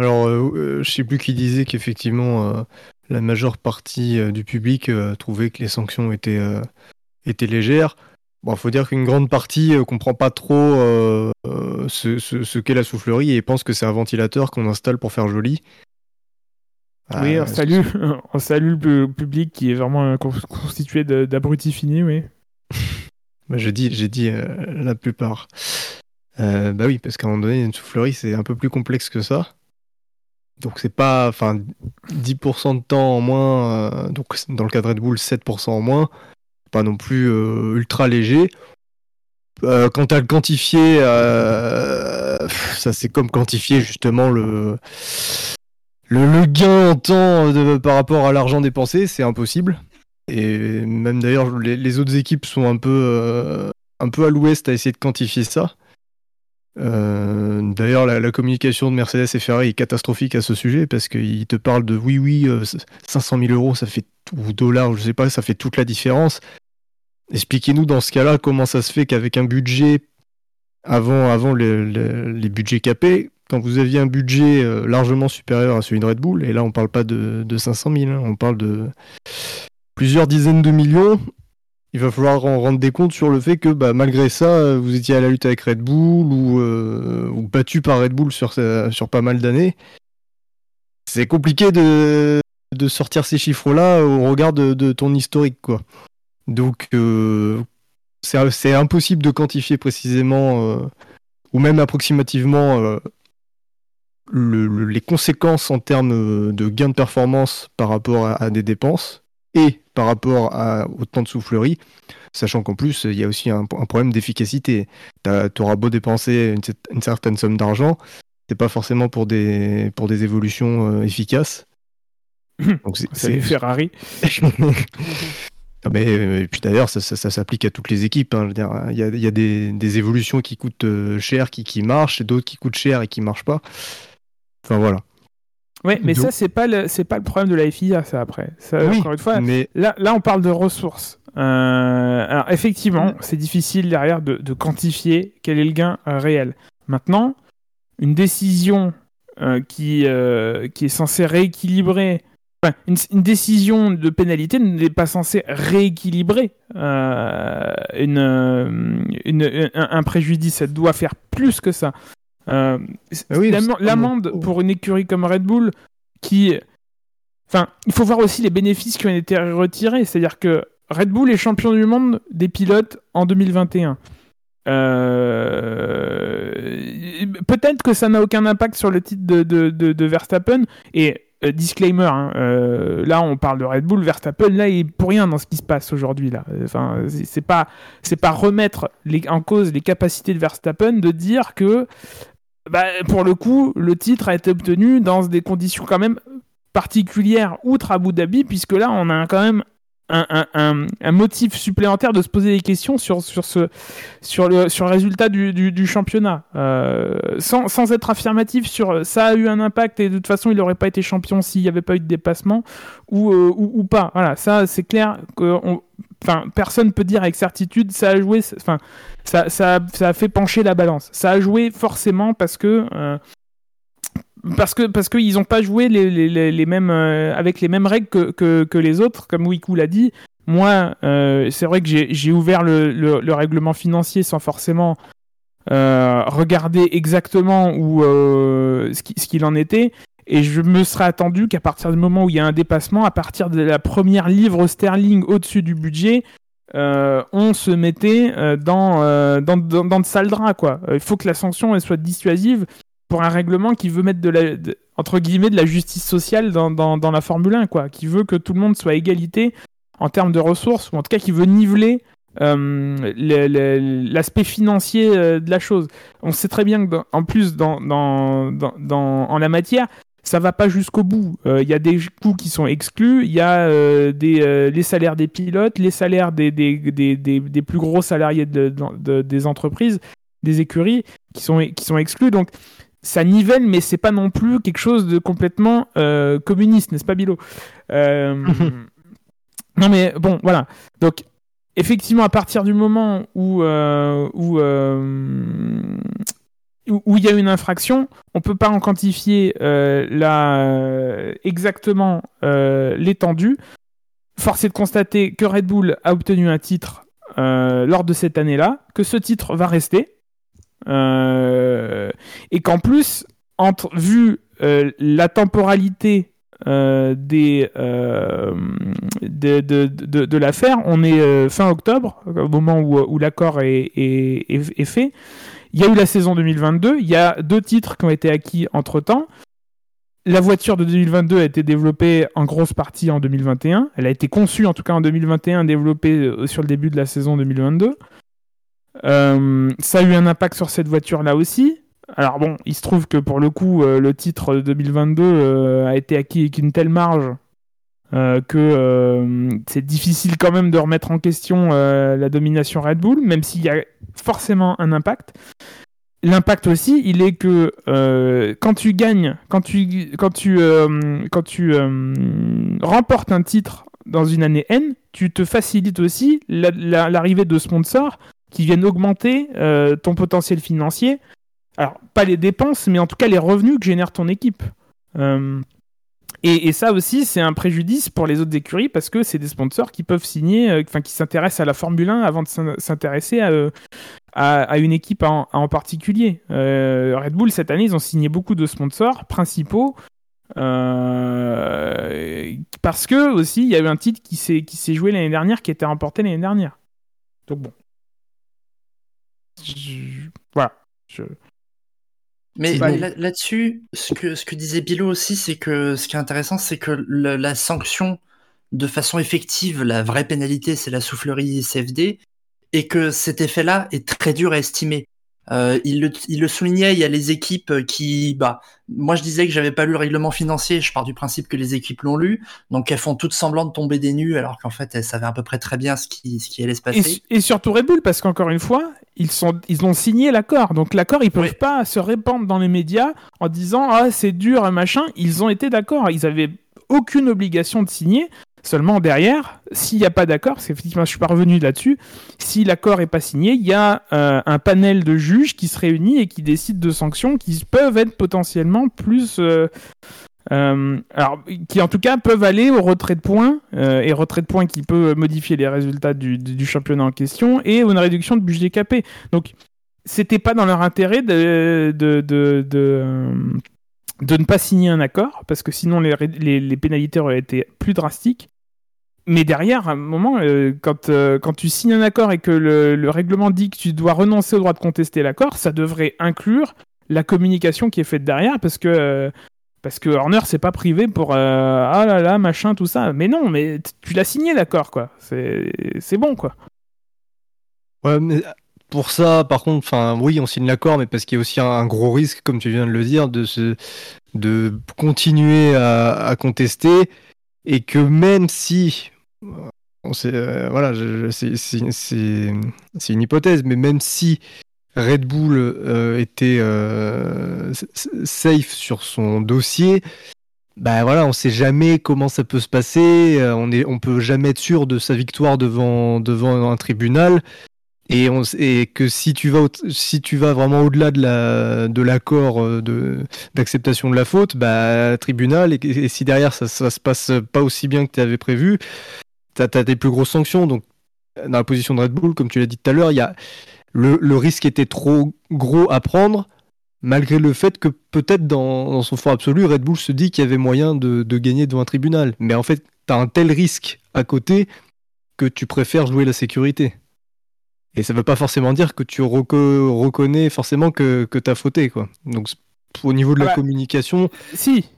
Alors, euh, euh, je sais plus qui disait qu'effectivement, euh, la majeure partie euh, du public trouvait que les sanctions étaient, étaient légères. Bon, faut dire qu'une grande partie comprend pas trop ce, ce- ce qu'est la soufflerie et pense que c'est un ventilateur qu'on installe pour faire joli. oui, Euh, on salue, on salue le public qui est vraiment con- constitué d'abrutis finis, oui. Bah, j'ai dit, j'ai dit la plupart. Bah oui, parce qu'à un moment donné, une soufflerie, c'est un peu plus complexe que ça. Donc c'est pas, enfin, 10% de temps en moins, euh, donc dans le cas de Red Bull, 7% en moins, pas non plus euh, ultra léger. Euh, quant à le quantifier, ça c'est comme quantifier justement le, gain en temps par rapport à l'argent dépensé, c'est impossible. Et même d'ailleurs, les, autres équipes sont un peu à l'ouest à essayer de quantifier ça. Euh, d'ailleurs, la, communication de Mercedes et Ferrari est catastrophique à ce sujet parce qu'ils te parlent de oui, oui, euh, 500 000 euros, ça fait ou dollars, je sais pas, ça fait toute la différence. Expliquez-nous dans ce cas-là comment ça se fait qu'avec un budget avant, avant le- le- les budgets capés, quand vous aviez un budget euh, largement supérieur à celui de Red Bull, et là on parle pas de, de 500 000, hein, on parle de plusieurs dizaines de millions, il va falloir en rendre des comptes sur le fait que bah, malgré ça, vous étiez à la lutte avec Red Bull ou, ou battu par Red Bull sur, pas mal d'années. C'est compliqué de, sortir ces chiffres-là au regard de, ton historique, quoi. Donc, euh, c'est impossible de quantifier précisément euh, ou même approximativement euh, les conséquences en termes de gain de performance par rapport à, des dépenses et par rapport à, au temps de soufflerie, sachant qu'en plus, il y a aussi un, problème d'efficacité. Tu auras beau dépenser une, certaine somme d'argent, c'est pas forcément pour des, pour des évolutions efficaces. Donc c'est Ferrari. Mais, euh, et puis d'ailleurs, ça, s'applique à toutes les équipes. Hein. Il y a, y a des, évolutions qui coûtent euh, cher, qui, qui marchent, et d'autres qui coûtent cher et qui marchent pas. Enfin voilà. Ouais, mais ça, c'est pas le, c'est pas le problème de la FIA, ça après. encore une fois, mais... là, là, on parle de ressources. Euh, alors, effectivement, c'est difficile derrière de, de, quantifier quel est le gain réel. Maintenant, une décision qui, qui est censée rééquilibrer une, décision de pénalité n'est pas censée rééquilibrer euh, une, un, préjudice. Elle doit faire plus que ça. Euh, l'amende pour une écurie comme Red Bull, qui. Enfin, il faut voir aussi les bénéfices qui ont été retirés. C'est-à-dire que Red Bull est champion du monde des pilotes en 2021. Euh, peut-être que ça n'a aucun impact sur le titre de, de, de Verstappen. Et euh, disclaimer, hein, euh, là on parle de Red Bull, Verstappen, là il est pour rien dans ce qui se passe aujourd'hui là. Enfin, c'est pas c'est pas remettre en cause les capacités de Verstappen de dire que bah, pour le coup le titre a été obtenu dans des conditions quand même particulières outre Abu Dhabi puisque là on a quand même un, motif supplémentaire de se poser des questions sur, sur, ce, sur, le, sur résultat du, du, championnat. Euh, sans, sans, être affirmatif sur ça a eu un impact et de toute façon il n'aurait pas été champion s'il n'y avait pas eu de dépassement ou, euh, ou, pas. Voilà, ça c'est clair que enfin, personne peut dire avec certitude ça a joué, ça, a fait pencher la balance. Ça a joué forcément parce que euh, qu'ils n'ont pas joué euh, avec les mêmes règles que, les autres, comme Wiku l'a dit. Moi, euh, c'est vrai que j'ai ouvert le, le, règlement financier sans forcément regarder exactement ce qu'il en était. Et je me serais attendu qu'à partir du moment où il y a un dépassement, à partir de la première livre sterling au-dessus du budget, on se mettait dans, dans, dans, dans, de sales draps. Quoi. Il faut que la sanction elle soit dissuasive pour un règlement qui veut mettre de la, entre guillemets, de la justice sociale dans, dans, la Formule 1, quoi, qui veut que tout le monde soit égalité en termes de ressources, ou en tout cas qui veut niveler euh, l'aspect financier euh, de la chose. On sait très bien que, en plus, dans, dans, en la matière, ça va pas jusqu'au bout. Il euh, y a des coûts qui sont exclus, il y a des, les salaires des pilotes, les salaires des, des, des, des plus gros salariés de, des entreprises, des écuries qui sont, qui sont exclus. Donc, ça nivelle, mais c'est pas non plus quelque chose de complètement euh, communiste, n'est-ce pas, Bilo? Euh, Non, mais bon, voilà. Donc, effectivement, à partir du moment où euh, où où il y a une infraction, on peut pas en quantifier la, exactement l'étendue. Force est de constater que Red Bull a obtenu un titre lors de cette année-là, que ce titre va rester, euh, et qu'en plus, entre, vu euh, la temporalité euh, des, de, l'affaire, on est fin octobre, au moment où, l'accord est, fait. Il y a eu la saison 2022, il y a deux titres qui ont été acquis entre-temps. La voiture de 2022 a été développée en grosse partie en 2021. Elle a été conçue en tout cas en 2021, développée sur le début de la saison 2022. Euh, ça a eu un impact sur cette voiture-là aussi. Alors bon, il se trouve que pour le coup, euh, le titre 2022 euh, a été acquis avec une telle marge que c'est difficile quand même de remettre en question la domination Red Bull, même s'il y a forcément un impact. L'impact aussi, il est que quand tu gagnes, quand tu, quand tu, quand tu remportes un titre dans une année N, tu te facilites aussi l'arrivée de sponsors qui viennent augmenter euh, ton potentiel financier. Alors, pas les dépenses, mais en tout cas les revenus que génère ton équipe. Et, ça aussi, c'est un préjudice pour les autres écuries parce que c'est des sponsors qui peuvent signer, euh, enfin qui s'intéressent à la Formule 1 avant de s'in- s'intéresser à, euh, à, à une équipe en, particulier. Euh, Red Bull cette année, ils ont signé beaucoup de sponsors principaux. parce que aussi il y a eu un titre qui s'est joué l'année dernière qui a été remporté l'année dernière donc bon voilà Mais là- là-dessus, ce que, ce que disait Bilo aussi, c'est que ce qui est intéressant, c'est que le- la sanction, de façon effective, la vraie pénalité, c'est la soufflerie CFD, et que cet effet-là est très dur à estimer. Euh, il, le, il le soulignait, il y a les équipes qui, bah, moi je disais que j'avais pas lu le règlement financier, je pars du principe que les équipes l'ont lu, donc elles font toutes semblant de tomber des nues, alors qu'en fait elles savaient à peu près très bien ce qui, ce qui allait se passer. et surtout Red Bull parce qu'encore une fois ils sont ils ont signé l'accord. Donc l'accord ils peuvent Oui. pas se répandre dans les médias en disant ah c'est dur machin. Ils ont été d'accord. Ils avaient aucune obligation de signer Seulement derrière, s'il n'y a pas d'accord, parce qu'effectivement je suis pas revenu là-dessus, si l'accord est pas signé, il y a euh, un panel de juges qui se réunit et qui décide de sanctions qui peuvent être potentiellement plus, euh, euh, alors qui en tout cas peuvent aller au retrait de points et retrait de points qui peut modifier les résultats du, championnat en question et une réduction de budget capé. Donc c'était pas dans leur intérêt de, de, de, de, ne pas signer un accord, parce que sinon les, les, pénalités auraient été plus drastiques. Mais derrière, à un moment, euh, quand, euh, quand tu signes un accord et que le, le, règlement dit que tu dois renoncer au droit de contester l'accord, ça devrait inclure la communication qui est faite derrière, parce que, euh, parce que Horner c'est pas privé pour ah là là, machin, tout ça. Mais non, mais tu l'as signé l'accord, quoi. C'est bon, quoi. Ouais, mais pour ça, par contre, enfin, oui, on signe l'accord, mais parce qu'il y a aussi un, un, gros risque, comme tu viens de le dire, de se, de continuer à, à contester et que même si, on sait, euh, voilà, c'est une hypothèse, mais même si Red Bull euh, était euh, safe sur son dossier, bah voilà, on sait jamais comment ça peut se passer, on est, on peut jamais être sûr de sa victoire devant, devant un tribunal. Et, que si tu vas, vraiment au-delà de l'accord de, d'acceptation de la faute, bah, tribunal, et, si derrière ça, ça, se passe pas aussi bien que tu avais prévu, tu as, des plus grosses sanctions. Donc, dans la position de Red Bull, comme tu l'as dit tout à l'heure, le, risque était trop gros à prendre, malgré le fait que peut-être dans, dans, son fort absolu, Red Bull se dit qu'il y avait moyen de, de, gagner devant un tribunal. Mais en fait, tu as un tel risque à côté que tu préfères jouer la sécurité. Et ça veut pas forcément dire que tu reco reconnais forcément que, que tu as fauté. Quoi. Donc, au niveau de la ah bah, communication. Si.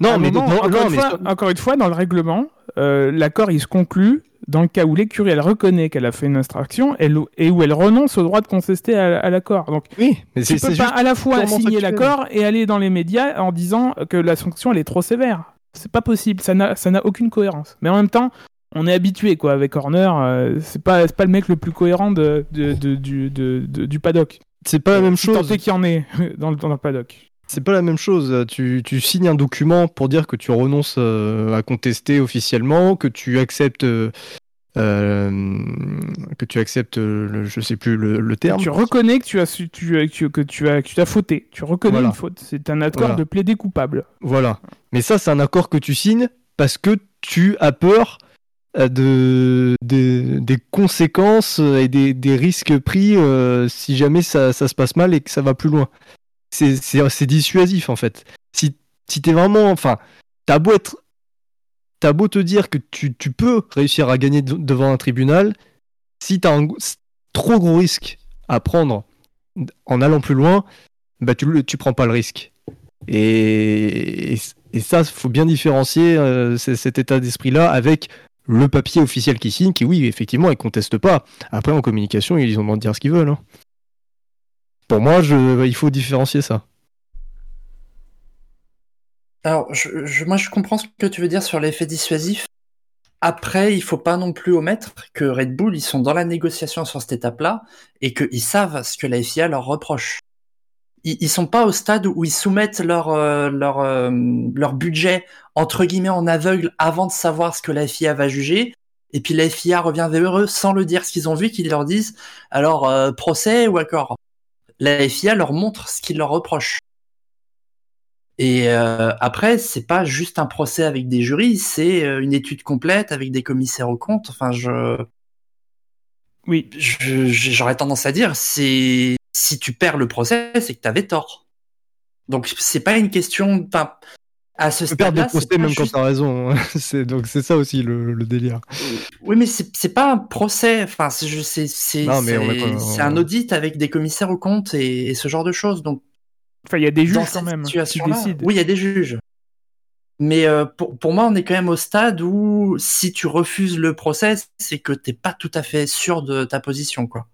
Non, mais, moment, non, encore, non, une mais fois, encore, une fois, dans le règlement, euh, l'accord il se conclut dans le cas où l'écurie elle reconnaît qu'elle a fait une infraction et où elle renonce au droit de contester à, à l'accord. Donc, oui, mais tu peux pas à la fois signer l'accord et aller dans les médias en disant que la sanction elle est trop sévère. C'est pas possible, ça n'a aucune cohérence. Mais en même temps, on est habitué quoi avec Horner euh, c'est pas c'est pas le mec le plus cohérent de, de, de, du, du paddock. C'est pas la même chose. tant qu'il y en est dans le, dans le paddock. C'est pas la même chose. Tu, tu, signes un document pour dire que tu renonces euh, à contester officiellement que tu acceptes euh, que tu acceptes le, je sais plus le, le terme. Tu reconnais que tu as tu, tu, que tu as que tu as fauté. Tu reconnais voilà. une faute. C'est un accord voilà. de plaider coupable. Voilà. Mais ça c'est un accord que tu signes parce que tu as peur de, des, conséquences et des, des risques pris euh, si jamais ça, ça, se passe mal et que ça va plus loin. C'est dissuasif en fait. Si, si t'es vraiment. Enfin, t'as beau être. T'as beau te dire que tu, tu peux réussir à gagner de, devant un tribunal, si t'as un trop gros risque à prendre en allant plus loin, bah tu, tu prends pas le risque. Et, et, et ça, faut bien différencier euh, cet état d'esprit-là avec le papier officiel qui signe, qui oui, effectivement, ils contestent pas. Après, en communication, ils ont le droit de dire ce qu'ils veulent. Hein. Pour moi, il faut différencier ça. Alors, je, moi, je comprends ce que tu veux dire sur l'effet dissuasif. Après, il faut pas non plus omettre que Red Bull, ils sont dans la négociation sur cette étape-là et qu'ils savent ce que la FIA leur reproche. Ils, ils sont pas au stade où ils soumettent leur euh, leur euh, leur budget entre guillemets en aveugle avant de savoir ce que la FIA va juger. Et puis la FIA revient vers eux sans le dire ce qu'ils ont vu, qu'ils leur disent alors euh, procès ou accord? La FIA leur montre ce qu'ils leur reprochent. Et euh, après, c'est pas juste un procès avec des jurys, c'est euh, une étude complète avec des commissaires aux comptes. Enfin, je. Oui. J'aurais tendance à dire, c'est si tu perds le procès, c'est que tu avais tort. Donc c'est pas une question. Enfin, à ce stade-là, procès même quand juste- t'as raison. hein. c'est donc c'est ça aussi le, le délire. Oui, mais c'est c'est pas un procès. Enfin, c'est on un audit avec des commissaires aux comptes et, et ce genre de choses. Donc Enfin, il y a des juges dans quand même qui situation-là, décident. oui, il y a des juges. Mais euh, pour, pour moi, on est quand même au stade où si tu refuses le procès, c'est que t'es pas tout à fait sûr de ta position, quoi.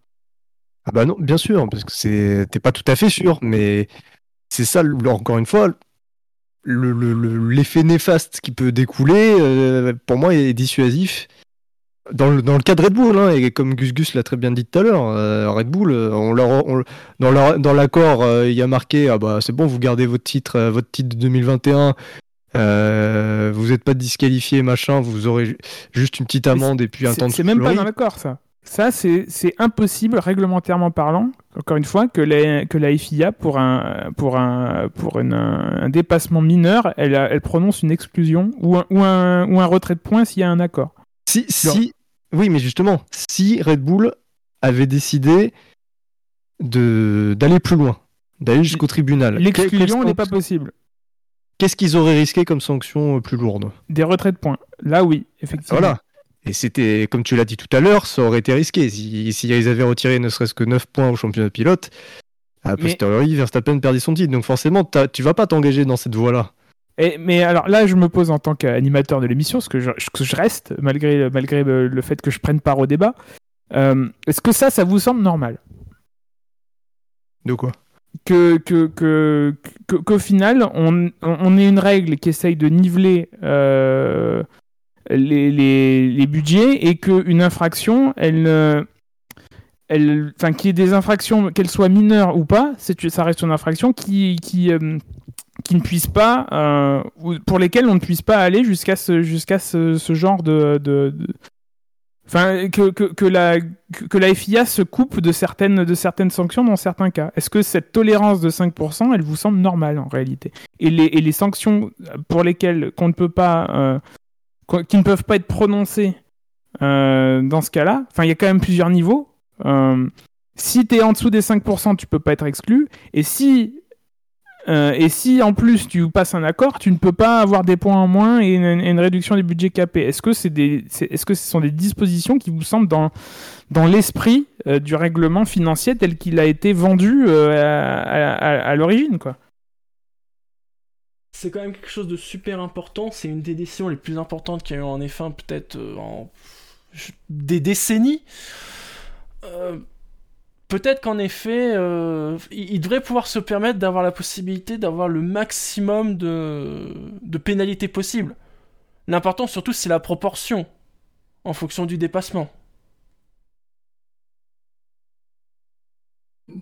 Ah bah non, bien sûr, parce que c'est t'es pas tout à fait sûr, mais c'est ça, encore une fois, le- le- le- l'effet néfaste qui peut découler, euh, pour moi, est dissuasif. Dans le, dans le cas de Red Bull, hein, et comme Gus Gus l'a très bien dit tout à l'heure, euh, Red Bull, euh, on leur, on- dans l'accord, euh, il y a marqué ah bah c'est bon, vous gardez votre titre, votre titre de 2021, euh, vous n'êtes pas disqualifié, machin, vous aurez ju- juste une petite amende et puis un temps de C'est même pas dans l'accord, ça. Ça, c'est impossible, réglementairement parlant, encore une fois, que la, que la FIA, pour un, pour un, pour une- un, dépassement mineur, elle, prononce une exclusion ou un, ou un, ou un retrait de points s'il y a un accord. Si, si, oui, mais justement, si Red Bull avait décidé d'aller plus loin, d'aller jusqu'au tribunal, L'exclusion n'est pas possible. Qu'est-ce qu'ils auraient risqué comme sanction euh, plus lourde? Des retraits de points. Là, oui, effectivement. Voilà. Et c'était, comme tu l'as dit tout à l'heure, ça aurait été risqué. Si, si ils avaient retiré ne serait-ce que 9 points au championnat de pilote, a Mais- posteriori, Verstappen perdit son titre. Donc forcément, tu vas pas t'engager dans cette voie-là. Et, mais alors là, je me pose en tant qu'animateur de l'émission, ce que je, que je reste, malgré, malgré le, fait que je prenne part au débat. Euh, Est-ce que ça, ça vous semble normal? De quoi? Que, que, que, que- qu'au final, on, on ait une règle qui essaye de niveler euh, les, budgets et qu'une infraction, elle, elle, enfin, qu'il y ait des infractions, qu'elles soient mineures ou pas, ça reste une infraction qui, qui, euh, qui ne puisse pas, euh, ou pour lesquelles on ne puisse pas aller jusqu'à ce, jusqu'à ce, genre de, de, Enfin, que, que, la, que, la FIA se coupe de certaines, de certaines sanctions dans certains cas. Est-ce que cette tolérance de 5%, elle vous semble normale en réalité? Et les, et les sanctions pour lesquelles qu'on ne peut pas, qui ne peuvent pas être prononcées euh, dans ce cas-là, enfin, il y a quand même plusieurs niveaux. Euh, si tu es en dessous des 5%, tu peux pas être exclu. Et si, euh, et si en plus tu passes un accord, tu ne peux pas avoir des points en moins et une, réduction des budgets capés. Est-ce que, c'est des, est-ce que ce sont des dispositions qui vous semblent dans, dans l'esprit du règlement financier tel qu'il a été vendu à- à l'origine quoi? C'est quand même quelque chose de super important. C'est une des décisions les plus importantes qu'il y a eu en F1, peut-être euh, en des décennies. Euh, peut-être qu'en effet, euh, il devrait pouvoir se permettre d'avoir la possibilité d'avoir le maximum de, de pénalités possibles. L'important surtout, c'est la proportion en fonction du dépassement.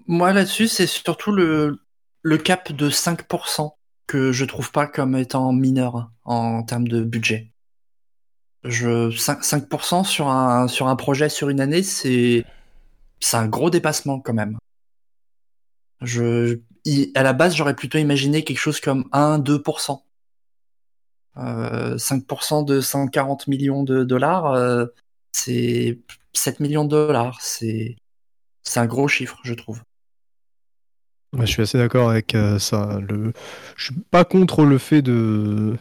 Moi là-dessus, c'est surtout le, le cap de 5% que je trouve pas comme étant mineur en termes de budget. Je, 5%, 5% sur, un, sur un projet sur une année, c'est un gros dépassement quand même. Je, à la base, j'aurais plutôt imaginé quelque chose comme 1-2%. Euh, 5% de 140 millions de dollars, euh, c'est 7 millions de dollars. C'est un gros chiffre, je trouve. Je suis assez d'accord avec euh, ça. Le... Je suis pas contre le fait de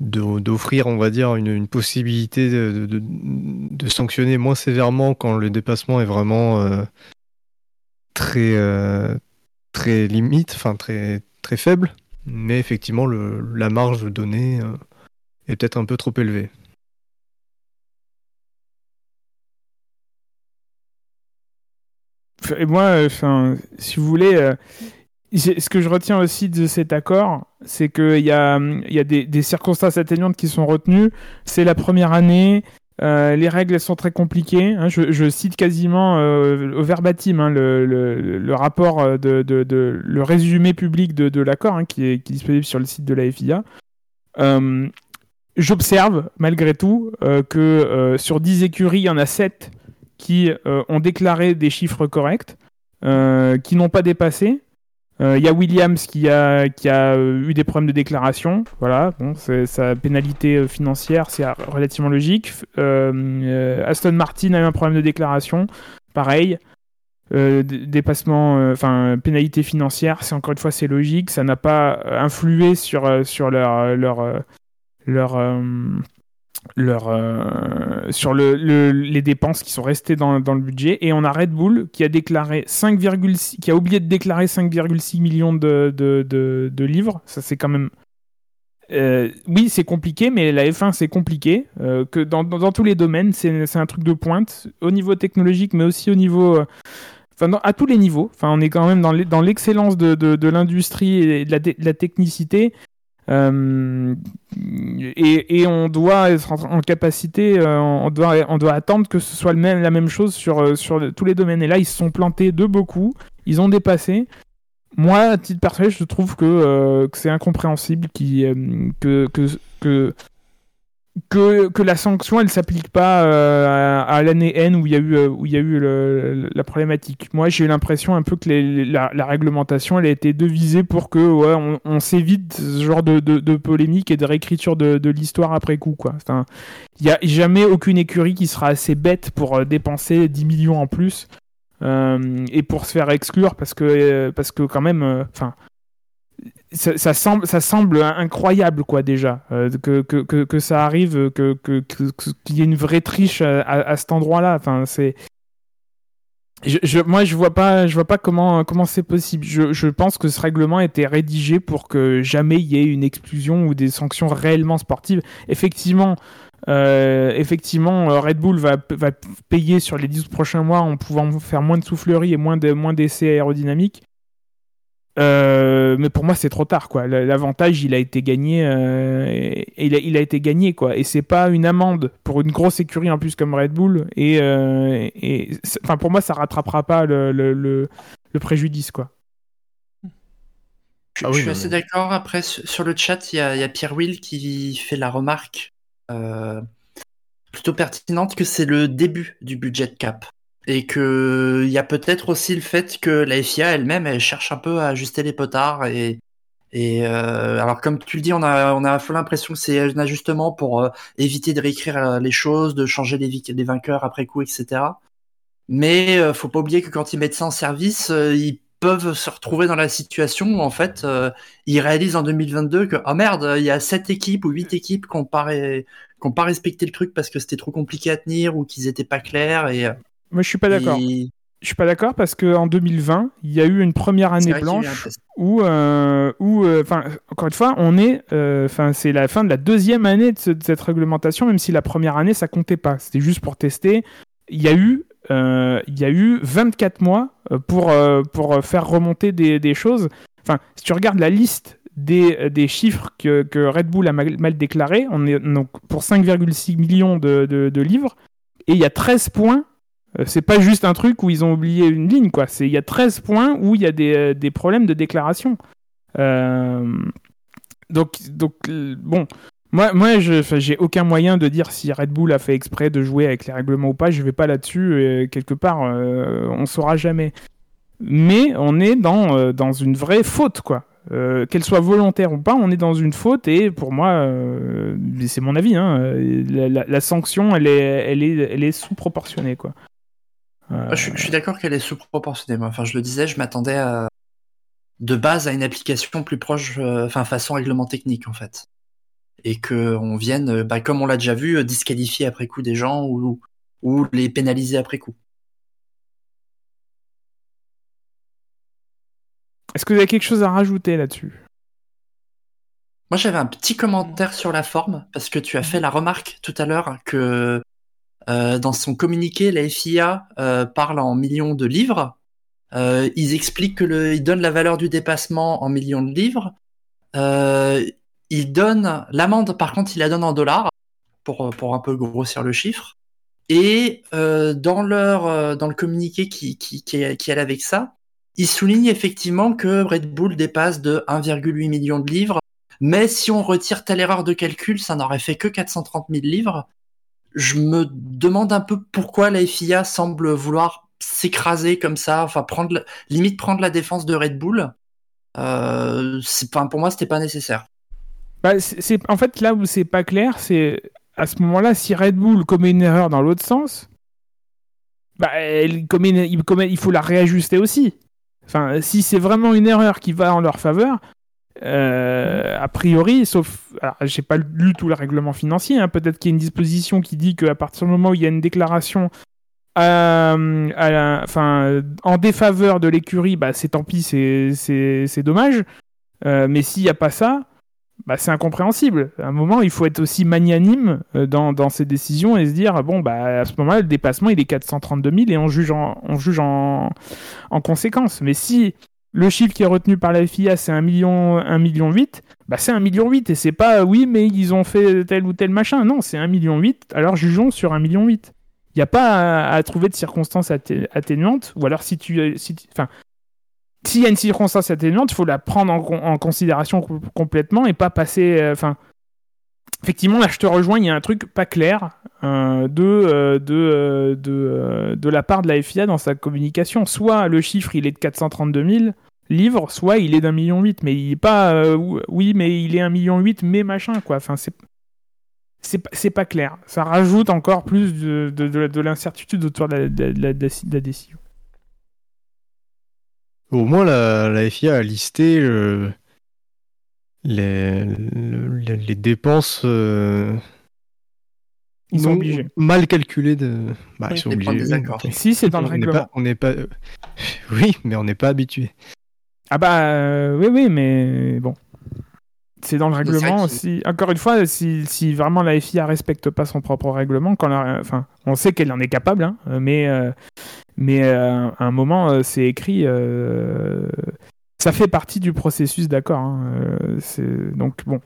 d'offrir, on va dire, une, possibilité de, sanctionner moins sévèrement quand le dépassement est vraiment euh, très euh, très limite, enfin très très faible. Mais effectivement, le, la marge donnée est peut-être un peu trop élevée. Et moi, euh, enfin, si vous voulez, euh, ce que je retiens aussi de cet accord, c'est qu'il y a, y a des, circonstances atténuantes qui sont retenues. C'est la première année. euh, les règles sont très compliquées. hein. je, cite quasiment au verbatim hein, le, rapport de, le résumé public de, l'accord hein, qui, est, disponible sur le site de la FIA. J'observe malgré tout que sur 10 écuries, il y en a 7 qui euh, ont déclaré des chiffres corrects, euh, qui n'ont pas dépassé. Euh, Il y a Williams qui a, qui a eu des problèmes de déclaration. Voilà, bon, sa pénalité financière, c'est relativement logique. Aston Martin a eu un problème de déclaration. Pareil. Dépassement, enfin pénalité financière, c'est encore une fois c'est logique, ça n'a pas influé sur sur leur leur leur leur euh, sur le, le- les dépenses qui sont restées dans, le budget et on a Red Bull qui a déclaré 5,6 qui a oublié de déclarer 5,6 millions de, de, de, livres ça c'est quand même euh, oui c'est compliqué mais la F1 c'est compliqué euh, que dans, dans, tous les domaines c'est un truc de pointe au niveau technologique mais aussi au niveau Enfin, à tous les niveaux. Enfin, on est quand même dans l'e- dans l'excellence de, de, l'industrie et de la technicité. Euh, et, on doit être en, capacité, euh, on, doit, attendre que ce soit le même, la même chose sur, euh, sur tous les domaines. Et là, ils se sont plantés de beaucoup. Ils ont dépassé. Moi, à titre personnel, je trouve que, c'est incompréhensible que, que, que, que, la sanction elle s'applique pas euh, à, l'année N où il y a eu euh, où il y a eu la problématique. Moi j'ai eu l'impression un peu que la, réglementation elle a été devisée pour que on, s'évite ce genre de, polémique et de réécriture de, l'histoire après coup il y a jamais aucune écurie qui sera assez bête pour euh, dépenser 10 millions en plus et pour se faire exclure parce que parce que quand même enfin ça, semble, incroyable, quoi, déjà, euh, que, ça arrive, qu'il y ait une vraie triche à, cet endroit-là. Enfin, c'est. Moi, je vois pas, vois pas comment, c'est possible. Je, pense que ce règlement était rédigé pour que jamais il y ait une explosion ou des sanctions réellement sportives. Effectivement, euh, effectivement, euh, Red Bull va, payer sur les 10 prochains mois en pouvant faire moins de soufflerie et moins d'essais aérodynamiques. Euh, mais pour moi, c'est trop tard, quoi. L'avantage, il a été gagné, euh, il, a, il a été gagné, quoi. Et c'est pas une amende pour une grosse écurie en plus comme Red Bull. Et, euh, et c'est- enfin, pour moi, ça rattrapera pas le, le, le- le préjudice, quoi. Je, Ah je suis assez d'accord. Après, sur le chat, il y y a Pierre Will qui fait la remarque euh, plutôt pertinente que c'est le début du budget cap. Et que il y a peut-être aussi le fait que la FIA elle-même, elle cherche un peu à ajuster les potards. Et, et euh, alors, comme tu le dis, on a, on a l'impression que c'est un ajustement pour euh, éviter de réécrire euh, les choses, de changer les, vainqueurs après coup, etc. Mais euh, faut pas oublier que quand ils mettent ça en service, ils peuvent se retrouver dans la situation où en fait ils réalisent en 2022 que oh merde, il y a sept équipes ou huit équipes qui n'ont pas, pas respecté le truc parce que c'était trop compliqué à tenir ou qu'ils étaient pas clairs et Moi, je suis pas d'accord. ils- Je suis pas d'accord parce que en 2020, il y a eu une première année blanche où, euh, où, euh, enfin, encore une fois, on est, euh, enfin, c'est la fin de la deuxième année de, ce- de cette réglementation, même si la première année ça comptait pas, c'était juste pour tester. Il y a eu, il y a eu 24 mois pour pour faire remonter des, des choses. Enfin, si tu regardes la liste des, des chiffres que, que Red Bull a mal, mal déclarés, on est donc pour 5,6 millions de, de, de livres et il y a 13 points c'est pas juste un truc où ils ont oublié une ligne, quoi. Il y a 13 points où il y a des, euh, des problèmes de déclaration. Euh, donc, donc euh, bon, moi, moi j'ai aucun moyen de dire si Red Bull a fait exprès de jouer avec les règlements ou pas. Je vais pas là-dessus. euh, quelque part, euh, on saura jamais. Mais on est dans, euh, dans une vraie faute, quoi. Euh, qu'elle soit volontaire ou pas, on est dans une faute et pour moi, euh, c'est mon avis, hein, euh, la, la- la sanction, elle est, elle est, elle est sous-proportionnée, quoi. Euh, Je, suis- je suis d'accord qu'elle est sous-proportionnée. moi. Enfin, je le disais, je m'attendais à- de base à une application plus proche, euh, enfin façon règlement technique en fait, et que on vienne, euh, bah, comme on l'a déjà vu, disqualifier après coup des gens ou, ou les pénaliser après coup. Est-ce que vous avez quelque chose à rajouter là-dessus? Moi, j'avais un petit commentaire sur la forme, parce que tu as fait la remarque tout à l'heure que dans son communiqué, la FIA euh, parle en millions de livres. Euh, ils expliquent que le, ils donnent la valeur du dépassement en millions de livres. Euh, ils donnent l'amende, par contre, ils la donnent en dollars pour pour un peu grossir le chiffre. Et euh, dans leur euh, dans le communiqué qui qui qui, qui allait avec ça, ils soulignent effectivement que Red Bull dépasse de 1,8 million de livres mais si on retire telle erreur de calcul, ça n'aurait fait que 430 000 livres. Je me demande un peu pourquoi la FIA semble vouloir s'écraser comme ça, enfin prendre, limite prendre la défense de Red Bull. Euh, pour moi, c'était pas nécessaire. Bah, en fait là où c'est pas clair, c'est à ce moment-là si Red Bull commet une erreur dans l'autre sens, bah il, il faut la réajuster aussi. Enfin, si c'est vraiment une erreur qui va en leur faveur, euh, a priori, sauf, j'ai pas lu tout le règlement financier, hein, peut-être qu'il y a une disposition qui dit qu'à partir du moment où il y a une déclaration euh, à la- en défaveur de l'écurie, bah c'est tant pis, c'est- dommage. Euh, mais s'il n'y a pas ça, bah, c'est incompréhensible. À un moment, il faut être aussi magnanime dans, dans ses décisions et se dire bon, bah, à ce moment-là, le dépassement, il est 432 000 et on juge en, on juge en, en conséquence. Mais si le chiffre qui est retenu par la FIA, c'est 1 million, 1 million 8, bah, c'est 1 million 8 et c'est pas oui, mais ils ont fait tel ou tel machin. Non, c'est 1 million 8, alors jugeons sur 1 million 8. Il n'y a pas à, trouver de circonstances atté- atténuantes, ou alors si tu. Si, tu- enfin, s'il y a une circonstance atténuante, il faut la prendre en, con- en considération com- complètement et pas passer. euh, Enfin, effectivement, là, je te rejoins, il y a un truc pas clair euh, de, euh, de, euh, de, euh, de la part de la FIA dans sa communication. Soit le chiffre, il est de 432 000 livres, soit il est d'un million huit, mais il est pas. euh, ou- oui, mais il est un million huit, mais machin, quoi. Enfin, c'est. C'est pas- c'est pas clair. Ça rajoute encore plus de, de, de- de l'incertitude autour de la, de la- de la- de la décision. Au moins, la, la FIA a listé euh, les, le- les dépenses euh, Ils sont non- obligés. mal calculées. De... Bah, Oui, ils sont obligés. Si, c'est dans le règlement. pas, on n'est pas. Oui, mais on n'est pas habitué. Ah bah euh, oui oui mais bon c'est dans le règlement si encore une fois si, si vraiment la FIA respecte pas son propre règlement quand la- enfin on sait qu'elle en est capable hein, mais euh, mais euh, à un moment c'est écrit ça fait partie du processus d'accord hein, donc bon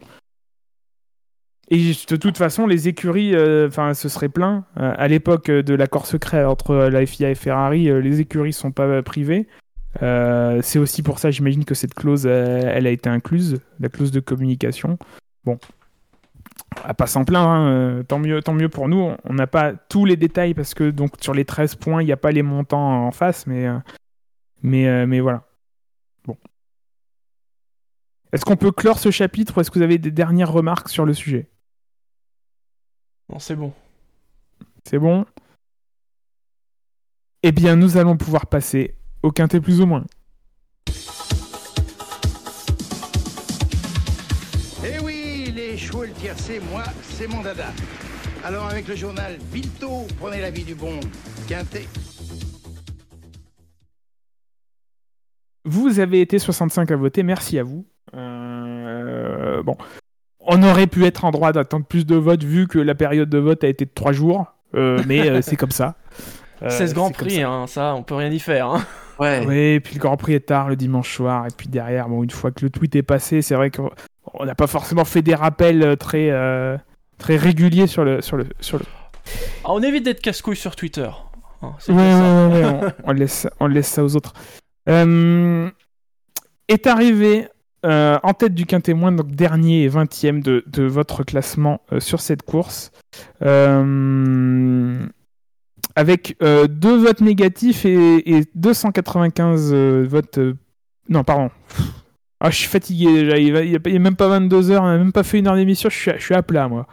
et de toute façon, les écuries, enfin, ce serait plein. À l'époque de l'accord secret entre la FIA et Ferrari, les écuries sont pas privées. Euh, c'est aussi pour ça, j'imagine que cette clause, euh, elle a été incluse, la clause de communication. Bon, à pas s'en plaindre, hein, euh, tant mieux, tant mieux pour nous. On n'a pas tous les détails parce que donc sur les 13 points, il n'y a pas les montants en face, mais mais mais voilà. Bon. Est-ce qu'on peut clore ce chapitre ou est-ce que vous avez des dernières remarques sur le sujet? Non, c'est bon. C'est bon? Eh bien, nous allons pouvoir passer au quintet plus ou moins. Eh oui, les chevaux et le tiercé, moi, c'est mon dada. Alors avec le journal Vito, prenez l'avis du bon Quintet. Vous avez été 65 à voter, merci à vous. Euh, bon, on aurait pu être en droit d'attendre plus de votes vu que la période de vote a été de 3 jours, euh, mais euh, c'est comme ça. Euh, 16 Grand c'est comme Prix, ça. hein, ça, on peut rien y faire. Hein. Ouais. Oui, et puis le Grand Prix est tard le dimanche soir, et puis derrière, bon, une fois que le tweet est passé, c'est vrai qu'on on n'a pas forcément fait des rappels euh, très, euh, très réguliers sur le, sur le, sur le, Ah, on évite d'être casse-couille sur Twitter. Hein, Ouais, ouais, ouais, ouais, on, on laisse, on laisse ça aux autres. Euh, est arrivé euh, en tête du quintémoin, donc dernier et 20e de, de votre classement euh, sur cette course, euh, avec euh, deux votes négatifs et, et 295 euh, votes. euh, non, pardon. Ah, je suis fatigué déjà. Il n'y a, même pas 22 heures, on n'a même pas fait une heure d'émission. Je suis, à- je suis à plat, moi.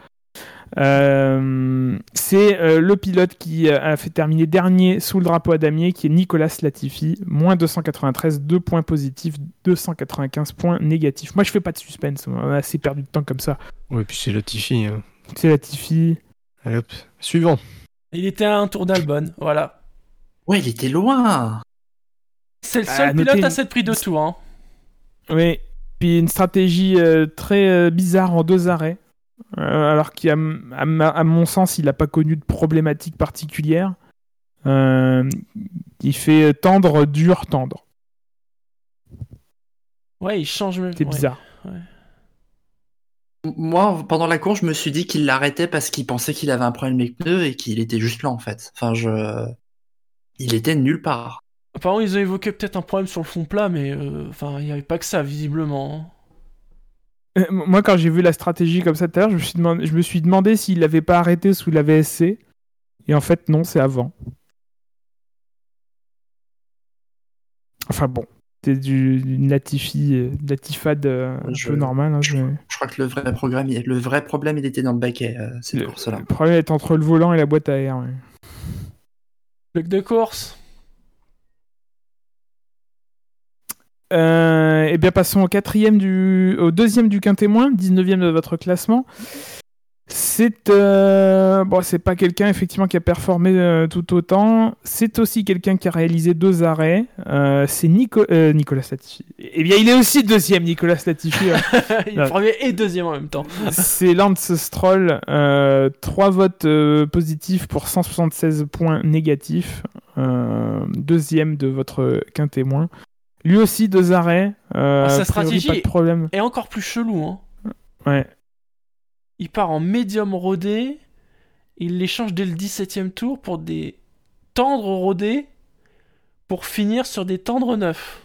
Euh, c'est le pilote qui a fait terminer dernier sous le drapeau à damier, qui est Nicolas Latifi, moins 293, 2 points positifs, 295 points négatifs. Moi, je fais pas de suspense, on a assez perdu de temps comme ça. Ouais, puis c'est Latifi. Hein. C'est Latifi. Allez hop, suivant. Il était à un tour d'Albon, voilà. Ouais, il était loin. C'est le Ah, seul pilote à s'être pris de tout. Hein. Oui, puis une stratégie euh, très euh, bizarre en deux arrêts. Euh, alors qu'à à, mon sens, il n'a pas connu de problématique particulière. Euh, il fait tendre, dur, tendre. Ouais, il change. C'est ouais. bizarre. Moi, pendant la course, je me suis dit qu'il l'arrêtait parce qu'il pensait qu'il avait un problème avec pneus et qu'il était juste là, en fait. Enfin, je... Il était nulle part. Apparemment, ils ont évoqué peut-être un problème sur le fond plat, mais euh, enfin, il n'y avait pas que ça, visiblement. Euh, Moi, quand j'ai vu la stratégie comme ça tout à l'heure, je, me suis demandé- je me suis demandé s'il l'avait pas arrêté sous la VSC. Et en fait, non, c'est avant. Enfin bon. C'est du, une Latifi, euh, Latifade euh, un Je- peu normale. hein, Je, crois que le vrai programme, il- le vrai problème, il était dans le baquet, euh, cette Le, course-là. le problème est entre le volant et la boîte à air. ouais. Bloc de course. Euh, et bien passons au quatrième du, au deuxième du quintémoin, 19e de votre classement. C'est euh, bon, c'est pas quelqu'un effectivement qui a performé euh, tout autant. C'est aussi quelqu'un qui a réalisé deux arrêts. Euh, c'est Nico- Nicolas Latifi. Eh bien, il est aussi deuxième, Nicolas Latifi. ouais. Il est premier et deuxième en même temps. c'est Lance Stroll. trois votes positifs pour 176 points négatifs. Deuxième de votre quintémoin. Lui aussi deux arrêts. Ah, sa priori, stratégie pas de problème. Et encore plus chelou, hein. Ouais. Il part en médium rodé. Il les change dès le 17ème tour pour des tendres rodés. Pour finir sur des tendres neufs.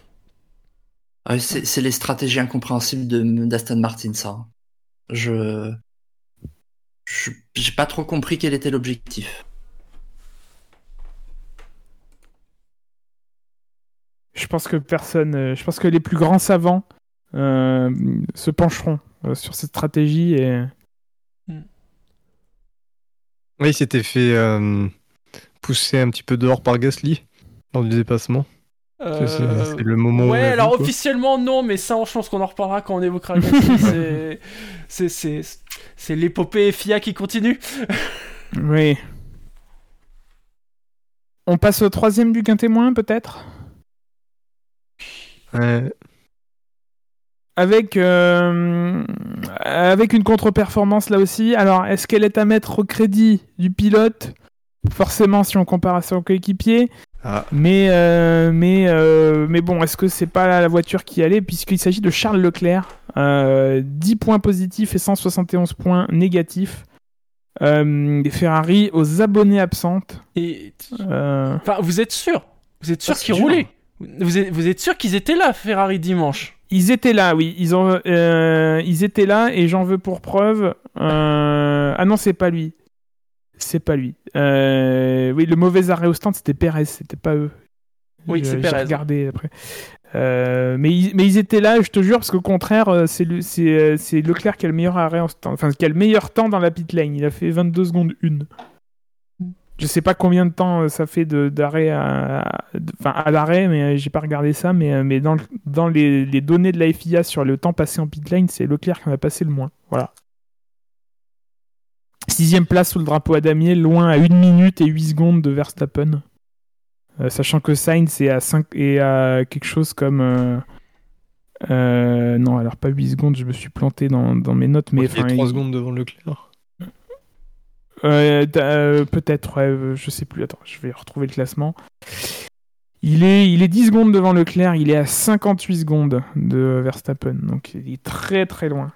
Ouais, c'est les stratégies incompréhensibles de- d'Aston Martin, ça. hein. Je. je- J'ai pas trop compris quel était l'objectif. Je pense que personne, euh, je pense que les plus grands savants euh, se pencheront euh, sur cette stratégie et Oui, il s'était fait euh, pousser un petit peu dehors par Gasly lors du dépassement. Euh, c'est le moment Ouais, vu, alors officiellement non, mais ça, je pense qu'on en reparlera quand on évoquera Gasly. C'est- c'est c'est c'est l'épopée FIA qui continue. oui. On passe au troisième du quintémoin peut-être, Ouais. Avec euh, avec une contre-performance là aussi. Alors est-ce qu'elle est à mettre au crédit du pilote? Forcément, si on compare à son coéquipier. Ah. Mais, euh, mais, euh, mais bon, est-ce que c'est pas la voiture qui allait? Puisqu'il s'agit de Charles Leclerc. Euh, 10 points positifs et 171 points négatifs. Euh, des Ferrari aux abonnés absentes. Et Euh, enfin, vous êtes sûr? Vous êtes sûr qu'ils roulaient? vous êtes, vous êtes sûr qu'ils étaient là Ferrari dimanche? Ils étaient là, oui. Ils, ont, euh, ils étaient là et j'en veux pour preuve. euh, Ah non, c'est pas lui. C'est pas lui. Euh, Oui, le mauvais arrêt au stand, c'était Perez, c'était pas eux. Oui, c'est j'ai Perez. regardé après. Mais, ils, mais ils étaient là, je te jure, parce qu'au contraire, c'est le- c'est c'est Leclerc qui a le meilleur arrêt en stand, enfin qui a le meilleur temps dans la pit lane. Il a fait 22 secondes 1. Je sais pas combien de temps euh, ça fait d'arrêt à, à- de- enfin, à l'arrêt, mais euh, j'ai pas regardé ça. Mais, euh, mais dans, dans les, les données de la FIA sur le temps passé en pit lane, c'est Leclerc qui en a passé le moins. Voilà. Sixième place sous le drapeau à damier, loin à 1 minute et 8 secondes de Verstappen. Euh, sachant que Sainz est à, 5, est à quelque chose comme. euh, euh, non, alors pas 8 secondes, je me suis planté dans, dans mes notes, mais. il est enfin, 3 il- secondes devant Leclerc. Euh, euh, Peut-être, ouais, euh, je sais plus. Attends, je vais retrouver le classement. Il est, il est 10 secondes devant Leclerc, il est à 58 secondes de Verstappen, donc il est très très loin.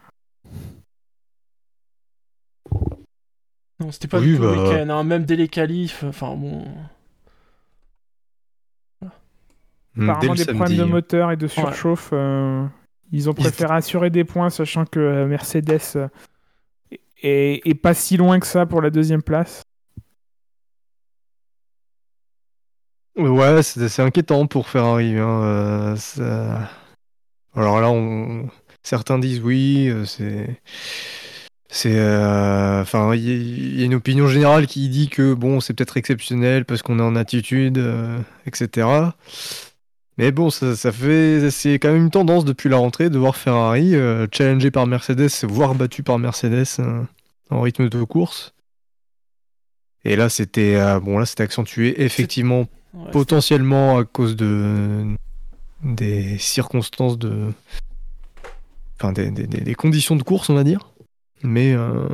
Non, c'était pas Oui, du tout le bah. week-end, hein, même dès les qualifs. Enfin bon. Hmm, Apparemment des samedi. problèmes de moteur et de surchauffe. euh, ils ont Ils préféré assurer des points, sachant que euh, Mercedes est pas si loin que ça pour la deuxième place. Ouais, c'est inquiétant pour Ferrari. hein, euh, Alors là, on... certains disent oui, euh, c'est. C'est. euh, Enfin, il y, a- il y a une opinion générale qui dit que bon, c'est peut-être exceptionnel parce qu'on est en attitude, euh, etc. Mais bon, ça, ça fait. C'est quand même une tendance depuis la rentrée de voir Ferrari euh, challengé par Mercedes, voire battu par Mercedes euh, en rythme de course. Et là, c'était euh, bon, là, c'était accentué effectivement Ouais, potentiellement à cause de des circonstances de enfin des, des- conditions de course on va dire mais euh,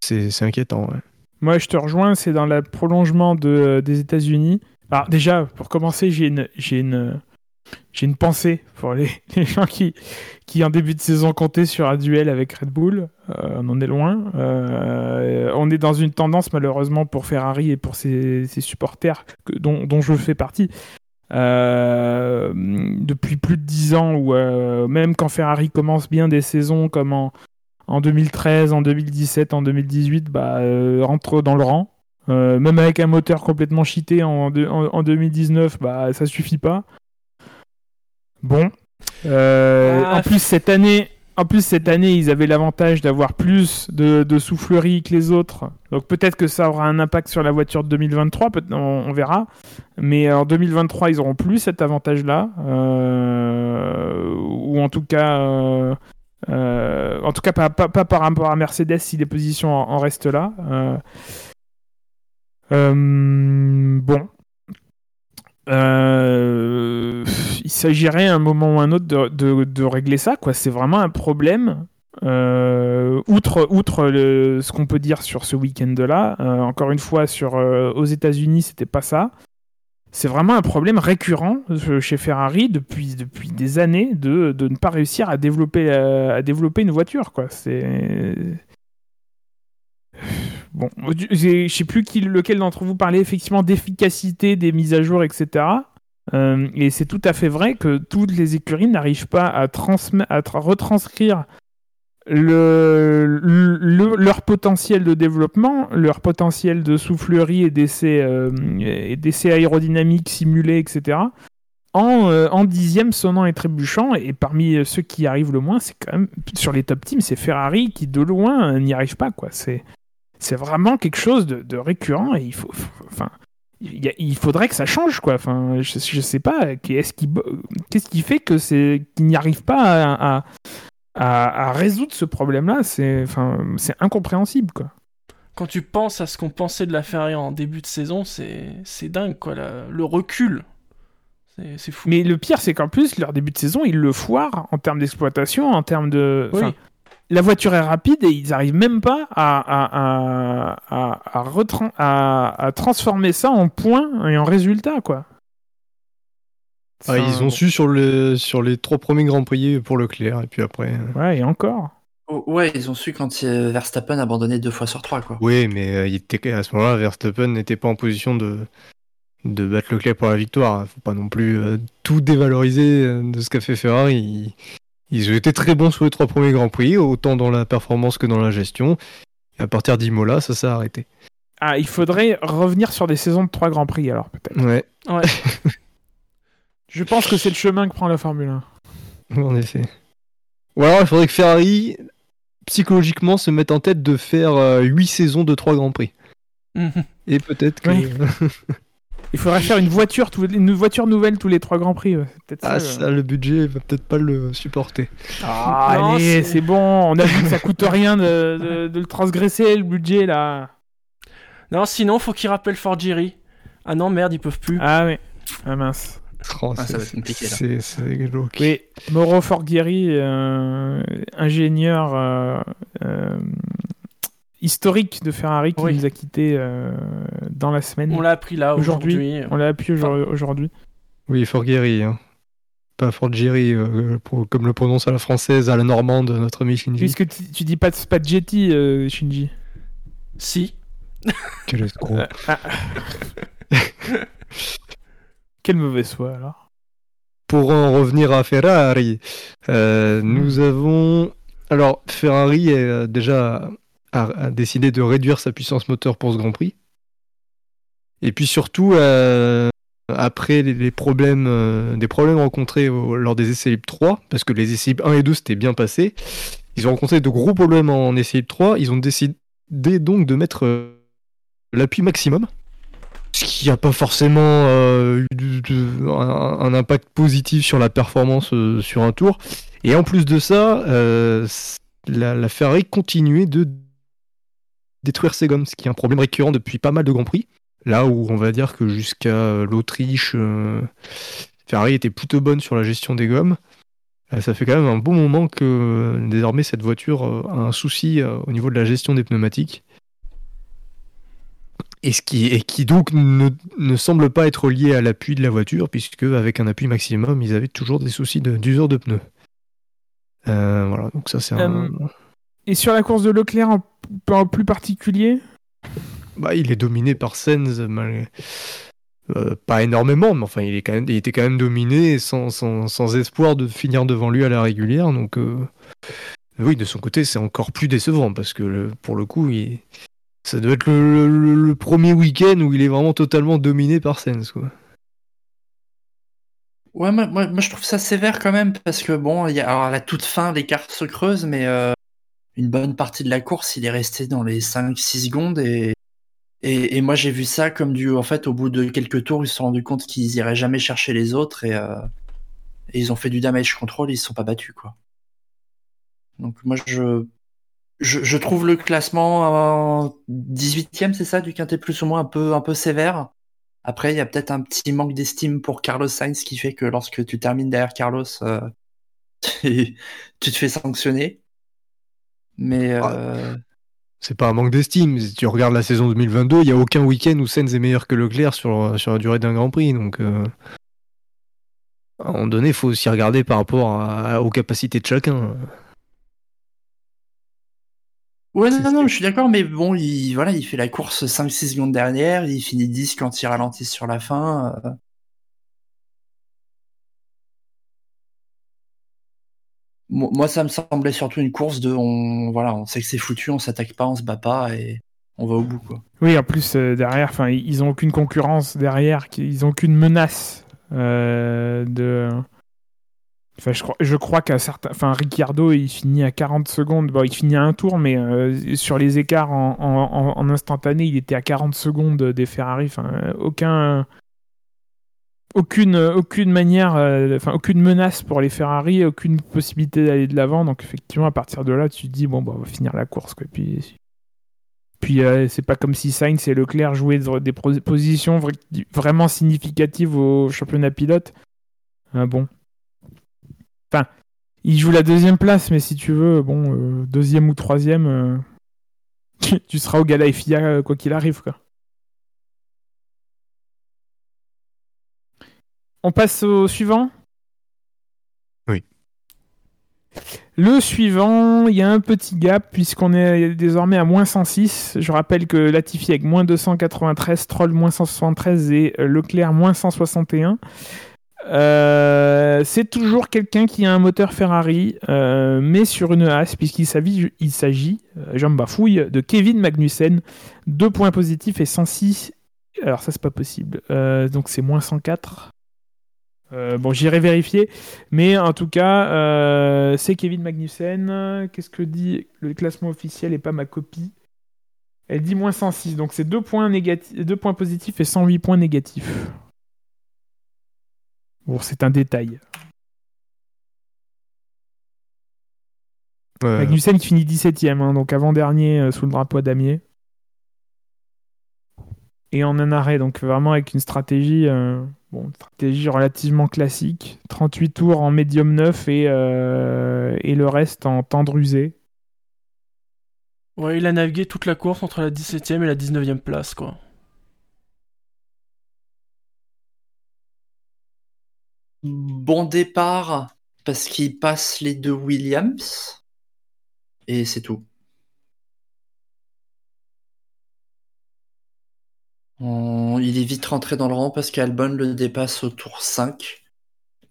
c'est c'est inquiétant ouais. Moi, je te rejoins, c'est dans le prolongement de, des États-Unis. Alors, déjà, pour commencer, j'ai une, pensée pour les, gens qui, qui, en début de saison, comptaient sur un duel avec Red Bull. Euh, on en est loin. Euh, on est dans une tendance, malheureusement, pour Ferrari et pour ses, supporters, dont, je fais partie. euh, depuis plus de 10 ans, où même quand Ferrari commence bien des saisons comme en, en 2013, en 2017, en 2018, bah, rentre dans le rang. Euh, même avec un moteur complètement cheaté en, deux- en, en 2019, bah, ça suffit pas. Bon. Euh, Ah, en plus cette année, en plus cette année, ils avaient l'avantage d'avoir plus de, de souffleries que les autres. Donc peut-être que ça aura un impact sur la voiture de 2023, peut- on, on verra. Mais en 2023, ils auront plus cet avantage-là, euh, ou en tout cas, euh, euh, en tout cas pas, pas, pas par rapport à Mercedes si les positions en, en restent là. Euh, euh, bon. Euh, il s'agirait à un moment ou un autre de, de- régler ça, quoi. C'est vraiment un problème. Euh, outre outre le- ce qu'on peut dire sur ce week-end-là, euh, encore une fois, sur, euh, aux États-Unis, c'était pas ça. C'est vraiment un problème récurrent euh, chez Ferrari depuis, depuis des années de, de ne pas réussir à développer, euh, à développer une voiture, quoi. C'est. Bon, je sais plus lequel d'entre vous parlait effectivement d'efficacité des mises à jour, etc. Euh, et c'est tout à fait vrai que toutes les écuries n'arrivent pas à, retranscrire le, le- leur potentiel de développement, leur potentiel de soufflerie et d'essais euh, aérodynamiques simulés, etc. En, euh, en dixième sonnant et trébuchant, et parmi ceux qui arrivent le moins, c'est quand même sur les top teams, c'est Ferrari qui de loin n'y arrive pas, quoi. C'est c'est vraiment quelque chose de, de récurrent et il faut, enfin, il, faudrait que ça change, quoi. Enfin, je, je sais pas, qu'est-ce qui, qu'est-ce qui fait que c'est qu'il n'y arrive pas à, à, à- à résoudre ce problème-là? C'est, enfin, c'est incompréhensible, quoi. Quand tu penses à ce qu'on pensait de la Ferrari en début de saison, c'est c'est dingue, quoi. la- Le recul. C'est c'est fou. Mais le pire, c'est qu'en plus, leur début de saison, ils le foirent en termes d'exploitation, en termes de. Oui. La voiture est rapide et ils n'arrivent même pas à, à, à, à, à retran- à- à transformer ça en points et en résultats, quoi. Ah, ils ont su sur, le, sur les trois premiers Grands Prix pour Leclerc, et puis après. euh, Ouais, et encore. Oh, ouais, ils ont su quand euh, Verstappen abandonnait deux fois sur trois, quoi. Oui, mais euh, il était, à ce moment-là, Verstappen n'était pas en position de, de battre Leclerc pour la victoire. Faut pas non plus euh, tout dévaloriser de ce qu'a fait Ferrari. Ils ont été très bons sur les trois premiers Grands Prix, autant dans la performance que dans la gestion. Et à partir d'Imola, ça s'est arrêté. Ah, il faudrait revenir sur des saisons de trois grands prix, alors peut-être. Ouais, Ouais. Je pense que c'est le chemin que prend la Formule 1. en effet. Ou alors, il faudrait que Ferrari, psychologiquement, se mette en tête de faire 8 saisons de trois Grands Prix. Mhm. Et peut-être que. Oui. Il faudrait faire une voiture, une voiture nouvelle tous les trois grands prix. ah, ça, ça, le budget va peut-être pas le supporter. Ah, Non, allez, c'est- bon, on a vu que ça coûte rien de, de- de le transgresser, le budget, là. Non, sinon, faut qu'ils rappellent Forgery. Ah non, merde, ils peuvent plus. Ah oui, ah mince. Oh, Ah, ça c'est- va être compliqué, là. C'est glauque. Oui, Mauro Forghieri, euh, ingénieur euh, euh, historique de Ferrari qui Oui. nous a quittés euh, dans la semaine. On l'a appris là Aujourd'hui. On l'a aujourd- aujourd'hui. Oui, Forghieri, hein. Pas Forghieri, euh, pour- comme le prononce à la française, à la normande, notre ami Shinji. Puisque tu, tu dis pas, pas de Jetty, euh, Shinji? Si. Quel escroc. Ah. Quelle mauvaise foi alors. Pour en revenir à Ferrari, euh, nous avons. Alors, Ferrari est, déjà a, décidé de réduire sa puissance moteur pour ce Grand Prix. Et puis surtout, euh, après les, problèmes, euh, des problèmes rencontrés lors des essais libres 3, parce que les essais libres 1 et 2 s'étaient bien passés, ils ont rencontré de gros problèmes en essais libres 3. Ils ont décidé donc de mettre euh, l'appui maximum. Ce qui n'a pas forcément eu un, impact positif sur la performance sur un tour. Et en plus de ça, la, la Ferrari continuait de détruire ses gommes, ce qui est un problème récurrent depuis pas mal de Grands Prix. Là où on va dire que jusqu'à l'Autriche, euh, Ferrari était plutôt bonne sur la gestion des gommes. Euh, ça fait quand même un bon moment que euh, désormais cette voiture a un souci au niveau de la gestion des pneumatiques. Et, ce qui, et qui donc ne, ne semble pas être lié à l'appui de la voiture, puisque avec un appui maximum, ils avaient toujours des soucis d'usure de, pneus. Voilà, donc ça c'est un... Et sur la course de Leclerc en, en plus particulier? Bah, il est dominé par Sens, malgré- euh, pas énormément, mais enfin il, est quand même, il était quand même dominé sans, sans, sans espoir de finir devant lui à la régulière. Donc euh, oui, de son côté, c'est encore plus décevant parce que le- pour le coup, il- ça doit être le, le- le premier week-end où il est vraiment totalement dominé par Sens. Quoi. Ouais, moi, moi, moi, je trouve ça sévère quand même parce que bon, il y a, alors à la toute fin, l'écart se creuse, mais euh, une bonne partie de la course, il est resté dans les 5-6 secondes et, et, et moi j'ai vu ça comme du. En fait, au bout de quelques tours, ils se sont rendus compte qu'ils iraient jamais chercher les autres et, euh, et ils ont fait du damage control, ils se sont pas battus quoi. Donc moi je. Je, trouve le classement en 18ème, c'est ça, du quintet plus ou moins un peu, un peu sévère. Après, il y a peut-être un petit manque d'estime pour Carlos Sainz qui fait que lorsque tu termines derrière Carlos, euh, tu te fais sanctionner. Mais euh, C'est pas un manque d'estime. Si tu regardes la saison 2022, il n'y a aucun week-end où Sainz est meilleur que Leclerc sur, sur la durée d'un Grand Prix. Donc, euh, à un moment donné, il faut aussi regarder par rapport à- aux capacités de chacun. ouais, non, non, non, je suis d'accord, mais bon, il, voilà, il fait la course 5-6 secondes dernière, il finit 10 quand il ralentit sur la fin. euh. Moi, ça me semblait surtout une course de, on, voilà, on sait que c'est foutu, on s'attaque pas, on se bat pas et on va au bout, quoi. Oui, en plus, euh, derrière, ils ont aucune concurrence derrière, ils ont aucune menace euh, de. Enfin, je crois, je crois qu'à certains. Enfin, Ricciardo, il finit à 40 secondes. Bon, il finit à un tour, mais euh, sur les écarts en, instantané, il était à 40 secondes des Ferrari. Aucun. Aucune, aucune manière, euh, enfin aucune menace pour les Ferrari, aucune possibilité d'aller de l'avant. Donc effectivement, à partir de là, tu dis bon, bah, on va finir la course. Puis euh, c'est pas comme si Sainz et Leclerc jouaient des positions vra- vraiment significatives au championnat pilote. Ah bon. Enfin, ils jouent la deuxième place, mais si tu veux, bon, euh, deuxième ou troisième, tu, seras au Gala FIA quoi qu'il arrive. On passe au suivant? Oui. Le suivant, il y a un petit gap puisqu'on est désormais à moins 106. Je rappelle que Latifi avec moins 293, Troll moins 173 et Leclerc moins 161. Euh, c'est toujours quelqu'un qui a un moteur Ferrari, euh, mais sur une as, puisqu'il s'agit, il s'agit, euh, j'en bafouille, de Kevin Magnussen. Deux points positifs et 106. Alors ça, c'est pas possible. Euh, donc c'est moins 104. Euh, bon, j'irai vérifier. Mais en tout cas, euh, c'est Kevin Magnussen. Qu'est-ce que dit le classement officiel et pas ma copie? Elle dit moins 106. Donc c'est deux points, positifs et 108 points négatifs. Bon, c'est un détail. Ouais. Magnussen qui finit 17ème, hein, donc avant-dernier euh, sous le drapeau à damier. Et en un arrêt, donc vraiment avec une stratégie, euh, bon, une stratégie relativement classique. 38 tours en médium 9 et, euh, et le reste en tendre usé. Ouais, il a navigué toute la course entre la 17ème et la 19ème place, quoi. Bon départ parce qu'il passe les deux Williams et c'est tout. On- Il est vite rentré dans le rang parce qu'Albon le dépasse au tour 5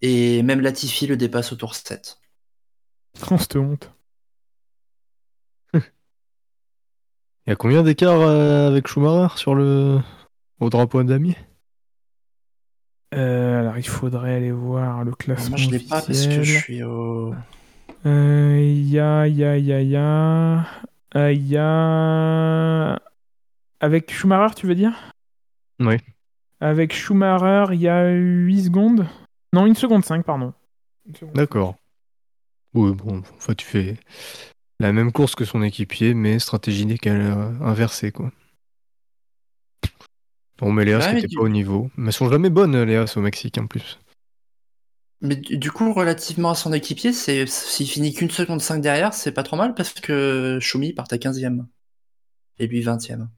et même Latifi le dépasse au tour 7. On se honte. Il y a combien d'écart euh, avec Schumacher sur le au drapeau à damier Euh, alors il faudrait aller voir le classement. Moi je l'ai pas parce que je suis au. Euh, Il y a, il y a, il y a, il y a. euh, Il y a. Avec Schumacher, tu veux dire? Oui. Avec Schumacher, il y a 8 secondes. Non, 1 seconde 5, pardon. D'accord. Oui, bon, enfin, tu fais la même course que son équipier, mais stratégie décalée euh, inversée, quoi. Bon, mais Léa, Ouais, mais c'était du- pas au niveau. Mais elles sont jamais bonnes, Léa, au Mexique, en plus. Mais du coup, relativement à son équipier, c'est s'il finit qu'une seconde 5 derrière, c'est pas trop mal parce que Schumi part à 15ème et lui 20ème.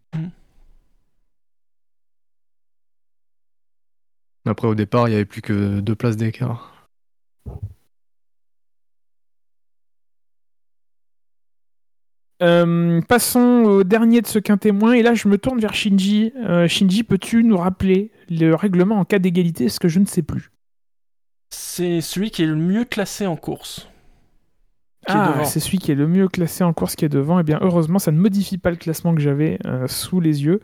Après, au départ, il y avait plus que deux places d'écart. Euh, passons au dernier de ce qu'un témoin. Et là, je me tourne vers Shinji. Euh, Shinji, peux-tu nous rappeler le règlement en cas d'égalité Ce que je ne sais plus? C'est celui qui est le mieux classé en course. Ah, c'est celui qui est le mieux classé en course qui est devant. Et bien, heureusement, ça ne modifie pas le classement que j'avais euh, sous les yeux.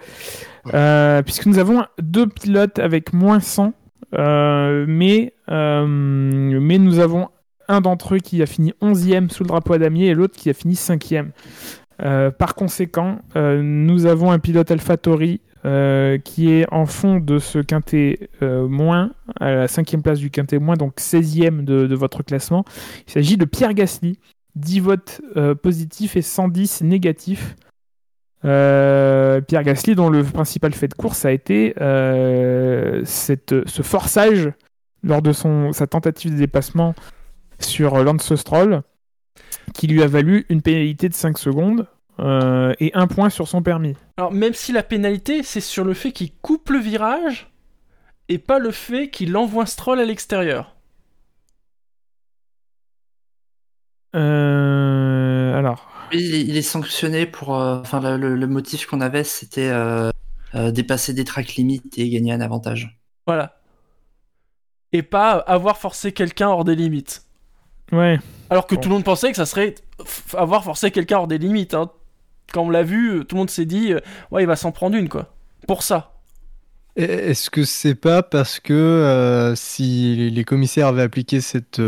Euh, puisque nous avons deux pilotes avec moins 100. Euh, mais, euh, mais nous avons un d'entre eux qui a fini 11e sous le drapeau à damier et l'autre qui a fini 5e. Euh, par conséquent, euh, nous avons un pilote AlphaTauri euh, qui est en fond de ce quintet euh, moins, à la cinquième place du quintet moins, donc 16e de, votre classement. Il s'agit de Pierre Gasly, 10 votes euh, positifs et 110 négatifs. Pierre Gasly, dont le principal fait de course a été ce forçage lors de sa tentative de dépassement sur Lance Stroll, qui lui a valu une pénalité de 5 secondes euh, et un point sur son permis. Alors, même si la pénalité, c'est sur le fait qu'il coupe le virage et pas le fait qu'il envoie un stroll à l'extérieur. Euh, alors, il est, il est sanctionné pour. euh, Enfin, le, le- le motif qu'on avait, c'était euh, euh, dépasser des tracks limites et gagner un avantage. Voilà. Et pas avoir forcé quelqu'un hors des limites. ouais. Alors que Bon. tout le monde pensait que ça serait avoir forcé quelqu'un hors des limites. hein. Quand on l'a vu, euh, tout le monde s'est dit, euh, ouais, il va s'en prendre une, quoi. Pour ça. Est-ce que c'est pas parce que euh, si les commissaires avaient appliqué cette,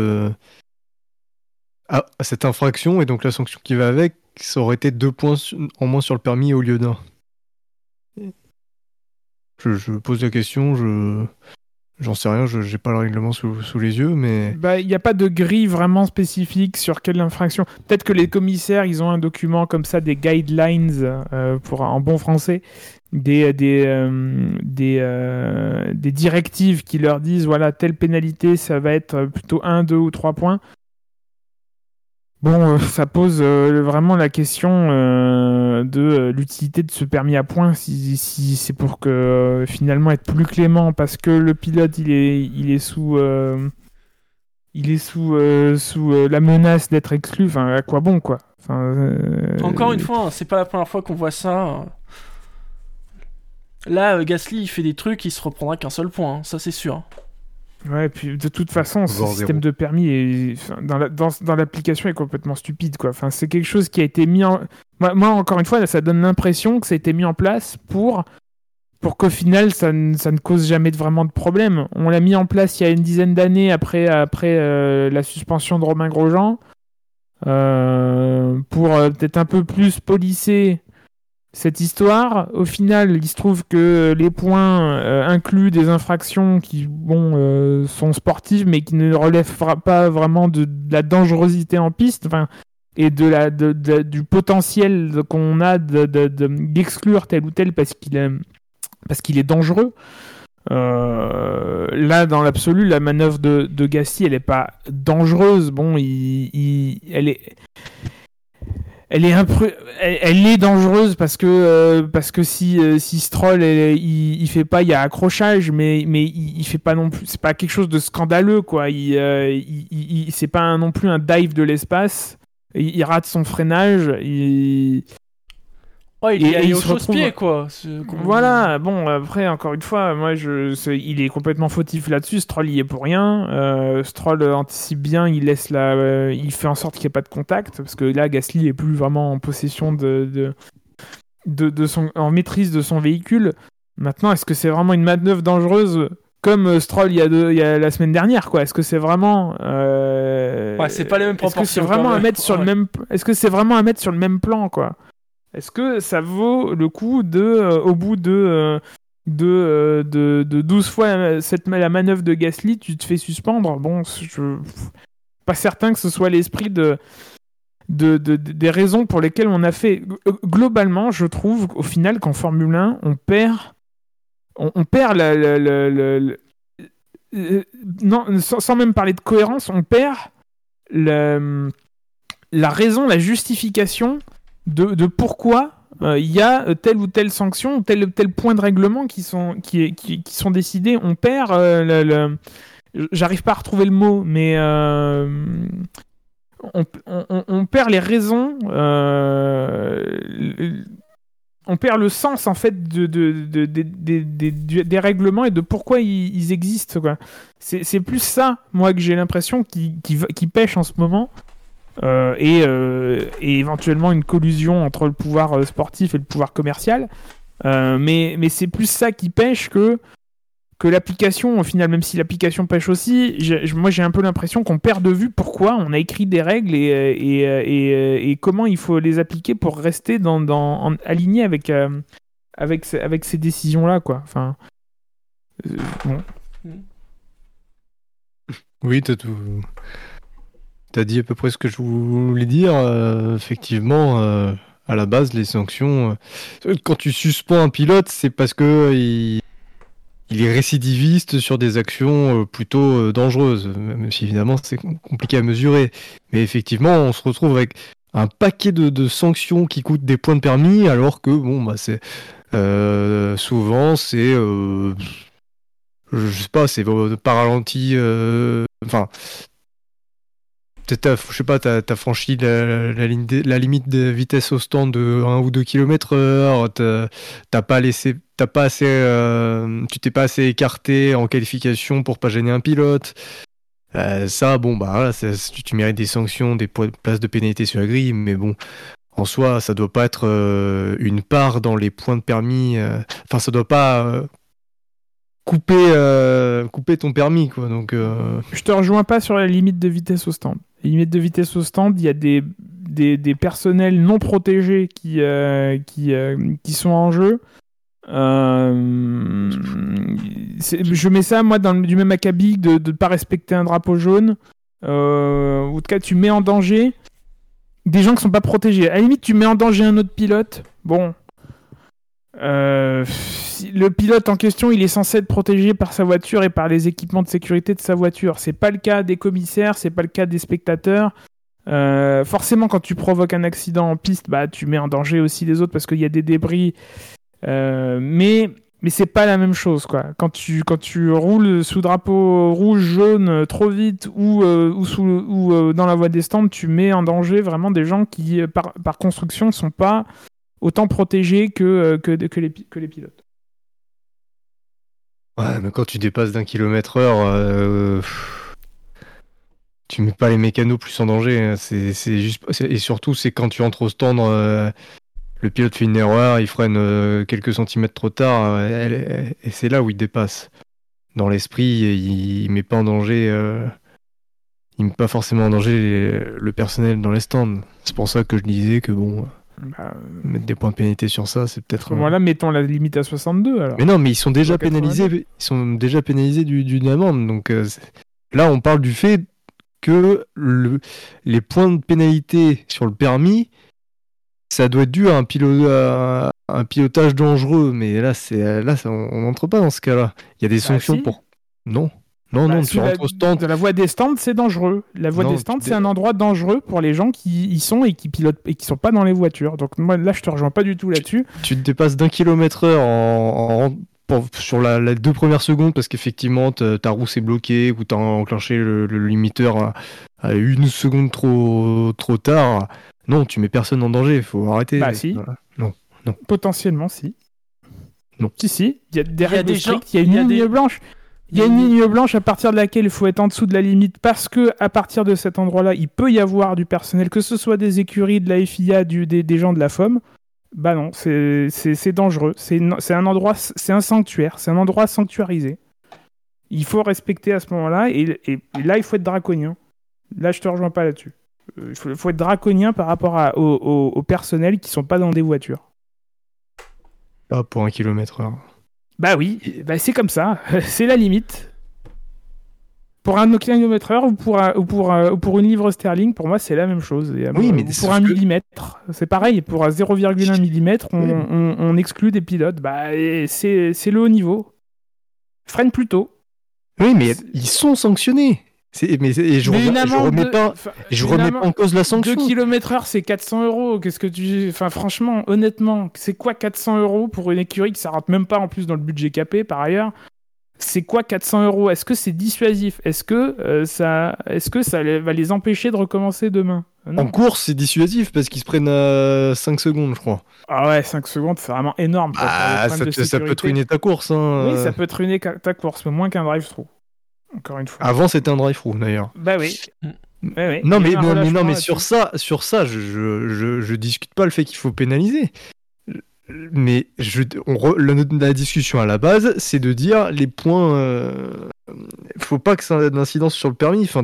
ah, cette infraction et donc la sanction qui va avec, ça aurait été deux points en moins sur le permis au lieu d'un? Je pose la question, je j'en sais rien, je j'ai pas le règlement sous, sous les yeux, mais Bah, il n'y a pas de grille vraiment spécifique sur quelle infraction. Peut-être que les commissaires, ils ont un document comme ça, des guidelines, euh, pour, en bon français, des, des, euh, des, euh, des directives qui leur disent, voilà, telle pénalité, ça va être plutôt 1, 2 ou 3 points. Bon, euh, ça pose euh, vraiment la question euh, de l'utilité de ce permis à points, si, si c'est pour que finalement être plus clément parce que le pilote il est, il est sous, il est sous, sous la menace d'être exclu. Enfin, à quoi bon quoi? Encore une fois, hein, c'est pas la première fois qu'on voit ça. hein. Là, Gasly, il fait des trucs, il se reprendra qu'un seul point, hein, ça c'est sûr. Ouais, et puis de toute façon, ce système de permis est, dans, la- dans, dans l'application est complètement stupide quoi. Enfin, c'est quelque chose qui a été mis en. Moi, moi, encore une fois, ça donne l'impression que ça a été mis en place pour pour qu'au final ça ne, ça ne cause jamais de, vraiment de problème. On l'a mis en place il y a une dizaine d'années après après euh, la suspension de Romain Grosjean euh, pour euh, peut-être un peu plus polisser cette histoire. Au final, il se trouve que les points euh, incluent des infractions qui bon, euh, sont sportives, mais qui ne relèvent pas vraiment de, la dangerosité en piste et de la, du potentiel qu'on a de- de- de- d'exclure tel ou tel parce qu'il est, est dangereux. Euh, là, dans l'absolu, la manœuvre de, Gasly, elle n'est pas dangereuse. Bon, il, il- elle est, elle est dangereuse parce que euh, parce que si euh, si Stroll elle- il, il fait pas, il y a accrochage, mais mais il, fait pas non plus, c'est pas quelque chose de scandaleux quoi. Il, euh, il, c'est pas non plus un dive de l'espace. Il rate son freinage. Il, Ouais, il est allé il au se retrouve- chausse-pied, quoi. Voilà, bon, après, encore une fois, moi, je, il est complètement fautif là-dessus. Stroll y est pour rien. Euh, Stroll anticipe bien, il laisse la, euh, il fait en sorte qu'il n'y ait pas de contact, parce que là, Gasly est plus vraiment en possession de, de, de, de son, en maîtrise de son véhicule. Maintenant, est-ce que c'est vraiment une manœuvre dangereuse comme euh, Stroll il y a, deux, il y a la semaine dernière, quoi? Est-ce que c'est vraiment, euh, Ouais, c'est pas les mêmes Est-ce que c'est proportions, vraiment à mettre sur le même, est-ce que c'est vraiment à mettre sur le même plan, quoi? Est-ce que ça vaut le coup de, euh, au bout de, euh, de, euh, de, de 12 fois la, cette, la manœuvre de Gasly, tu te fais suspendre? Bon, je pas certain que ce soit l'esprit de, de, de- de- des raisons pour lesquelles on a fait. Globalement, je trouve au final qu'en Formule 1, on perd, on, perd la, non, sans, sans même parler de cohérence, on perd la, la raison, la justification de, pourquoi euh, il y a euh, telle ou telle sanction, ou tel ou tel point de règlement qui sont, qui, sont décidés. On perd euh, le- J'arrive pas à retrouver le mot, mais on, perd les raisons. on perd le sens en fait de, des règlements et de pourquoi ils, existent. C'est plus ça, moi, que j'ai l'impression qui, qui pêche en ce moment. Euh, et, euh, et éventuellement une collusion entre le pouvoir euh, sportif et le pouvoir commercial. Euh, mais mais c'est plus ça qui pêche que que l'application, au final, même si l'application pêche aussi, moi j'ai un peu l'impression qu'on perd de vue pourquoi on a écrit des règles et, et, et, et comment il faut les appliquer pour rester dans, dans, en- aligné avec, euh, avec, avec ces décisions-là, quoi. Enfin, euh, bon. Oui, t'as tout. T'as dit à peu près ce que je voulais dire. euh, effectivement, euh, à la base, les sanctions. euh, quand tu suspends un pilote, c'est parce que il, est récidiviste sur des actions plutôt dangereuses. Même si évidemment c'est com- compliqué à mesurer. Mais effectivement, on se retrouve avec un paquet de, sanctions qui coûtent des points de permis, alors que bon, bah c'est souvent c'est je sais pas, c'est pas ralenti. Enfin, peut-être, je sais pas, t'as as franchi la, limite de vitesse au stand de 1 ou 2 km heure, t'as pas laissé, t'as pas assez, euh, tu t'es pas assez écarté en qualification pour pas gêner un pilote. Euh, ça, bon, bah tu, mérites des sanctions, des places de pénalité sur la grille, mais bon, en soi, ça doit pas être euh, une part dans les points de permis. Enfin, ça doit pas couper, couper ton permis, quoi. Donc, Je te rejoins pas sur la limite de vitesse au stand. Limite de vitesse au stand, il y a des, des, des personnels non protégés qui, euh, qui, euh, qui sont en jeu. Euh, je mets ça, moi, dans du même acabit de ne pas respecter un drapeau jaune. En tout cas, tu mets en danger des gens qui sont pas protégés. À la limite, tu mets en danger un autre pilote. Bon. Euh, le pilote en question, il est censé être protégé par sa voiture et par les équipements de sécurité de sa voiture. C'est pas le cas des commissaires, c'est pas le cas des spectateurs. Euh, forcément, quand tu provoques un accident en piste, bah, tu mets en danger aussi les autres parce qu'il y a des débris. Euh, mais mais c'est pas la même chose, quoi. Quand tu, quand tu roules sous drapeau rouge, jaune trop vite ou, ou, sous, ou dans la voie des stands, tu mets en danger vraiment des gens qui, par, par construction, sont pas autant protégés que, euh, que, les, pilotes. ouais, mais quand tu dépasses d'un kilomètre heure, euh, tu mets pas les mécanos plus en danger. hein. C'est juste, et surtout, c'est quand tu entres au stand, euh, le pilote fait une erreur, il freine euh, quelques centimètres trop tard, et c'est là où il dépasse. Dans l'esprit, il, il met pas en danger. il met pas forcément en danger le personnel dans les stands. C'est pour ça que je disais que bon, Bah, mettre des points de pénalité sur ça, c'est peut-être. ce moment-là, mettons la limite à 62 alors. Mais non, mais ils sont déjà 82. pénalisés. Ils sont déjà pénalisés du- d'une amende. Donc euh, là, on parle du fait que le- les points de pénalité sur le permis, ça doit être dû à un, pilo- à un pilotage dangereux. Mais là, c'est là, ça- on n'entre pas dans ce cas-là. Il y a des sanctions si. pour. Non, non, Bah, non. Tu la- rentres au stand. De la voie des stands, c'est dangereux. La voie Non, des stands, tu c'est un endroit dangereux pour les gens qui y sont et qui pilotent et qui sont pas dans les voitures. Donc moi là, je te rejoins pas du tout là-dessus. tu te dépasses d'un kilomètre heure en, en- pour- sur la, la deux premières secondes parce qu'effectivement ta roue s'est bloquée ou t'as enclenché le, le limiteur à, à une seconde trop, trop tard. Non, tu mets personne en danger, il faut arrêter. Bah, si. Voilà. Potentiellement, si. Non. Si, si. Il y a des y a règles des gens- strictes, il y a une il ligne des- blanche. Il y a une ligne blanche à partir de laquelle il faut être en dessous de la limite parce que à partir de cet endroit-là, il peut y avoir du personnel, que ce soit des écuries, de la FIA, du, des, des gens de la FOM. Bah non, c'est dangereux. C'est un endroit, c'est un sanctuaire, c'est un endroit sanctuarisé. Il faut respecter à ce moment-là et, et- et là, il faut être draconien. Là, je te rejoins pas là-dessus. Euh, Il faut, faut être draconien par rapport à, au, au- au personnel qui sont pas dans des voitures. Pas pour un kilomètre heure. Bah oui, bah c'est comme ça, c'est la limite. Pour un km heure ou pour, un- ou, pour, un- ou pour une livre sterling, pour moi c'est la même chose. Et, euh, Oui, mais pour un que- millimètre, c'est pareil. Pour un 0,1 mm, on, Oui. on- on exclut des pilotes. Bah c'est le haut niveau. Freine plus tôt. Oui, mais ils sont sanctionnés. C'est- Mais, et je, Mais remets, une je amende remets de- pas, je remets pas en cause la 2 sanction. km heure, c'est 400 euros. Qu'est-ce que tu. Enfin, franchement, honnêtement, c'est quoi 400 euros pour une écurie que ça rentre même pas en plus dans le budget capé par ailleurs? C'est quoi 400 euros? Est-ce que c'est dissuasif? Est-ce que, euh, ça... Est que ça va les empêcher de recommencer demain? Euh, En course, c'est dissuasif parce qu'ils se prennent à 5 secondes, je crois. Ah ouais, 5 secondes, c'est vraiment énorme. pour Ah, problèmes ça, te- peut sécurité. ruiner ta course. Hein. Oui, ça peut truiner ca- ta course, mais moins qu'un drive-through. Encore une fois. Avant, c'était un drive-through d'ailleurs. Bah oui. Mm. Ouais, ouais. Non, mais, non, mais, non, sur ça, sur ça je, je, je, je discute pas le fait qu'il faut pénaliser. mais je, on re- la, la discussion à la base, c'est de dire les points. euh, faut pas que ça ait d'incidence sur le permis. Enfin,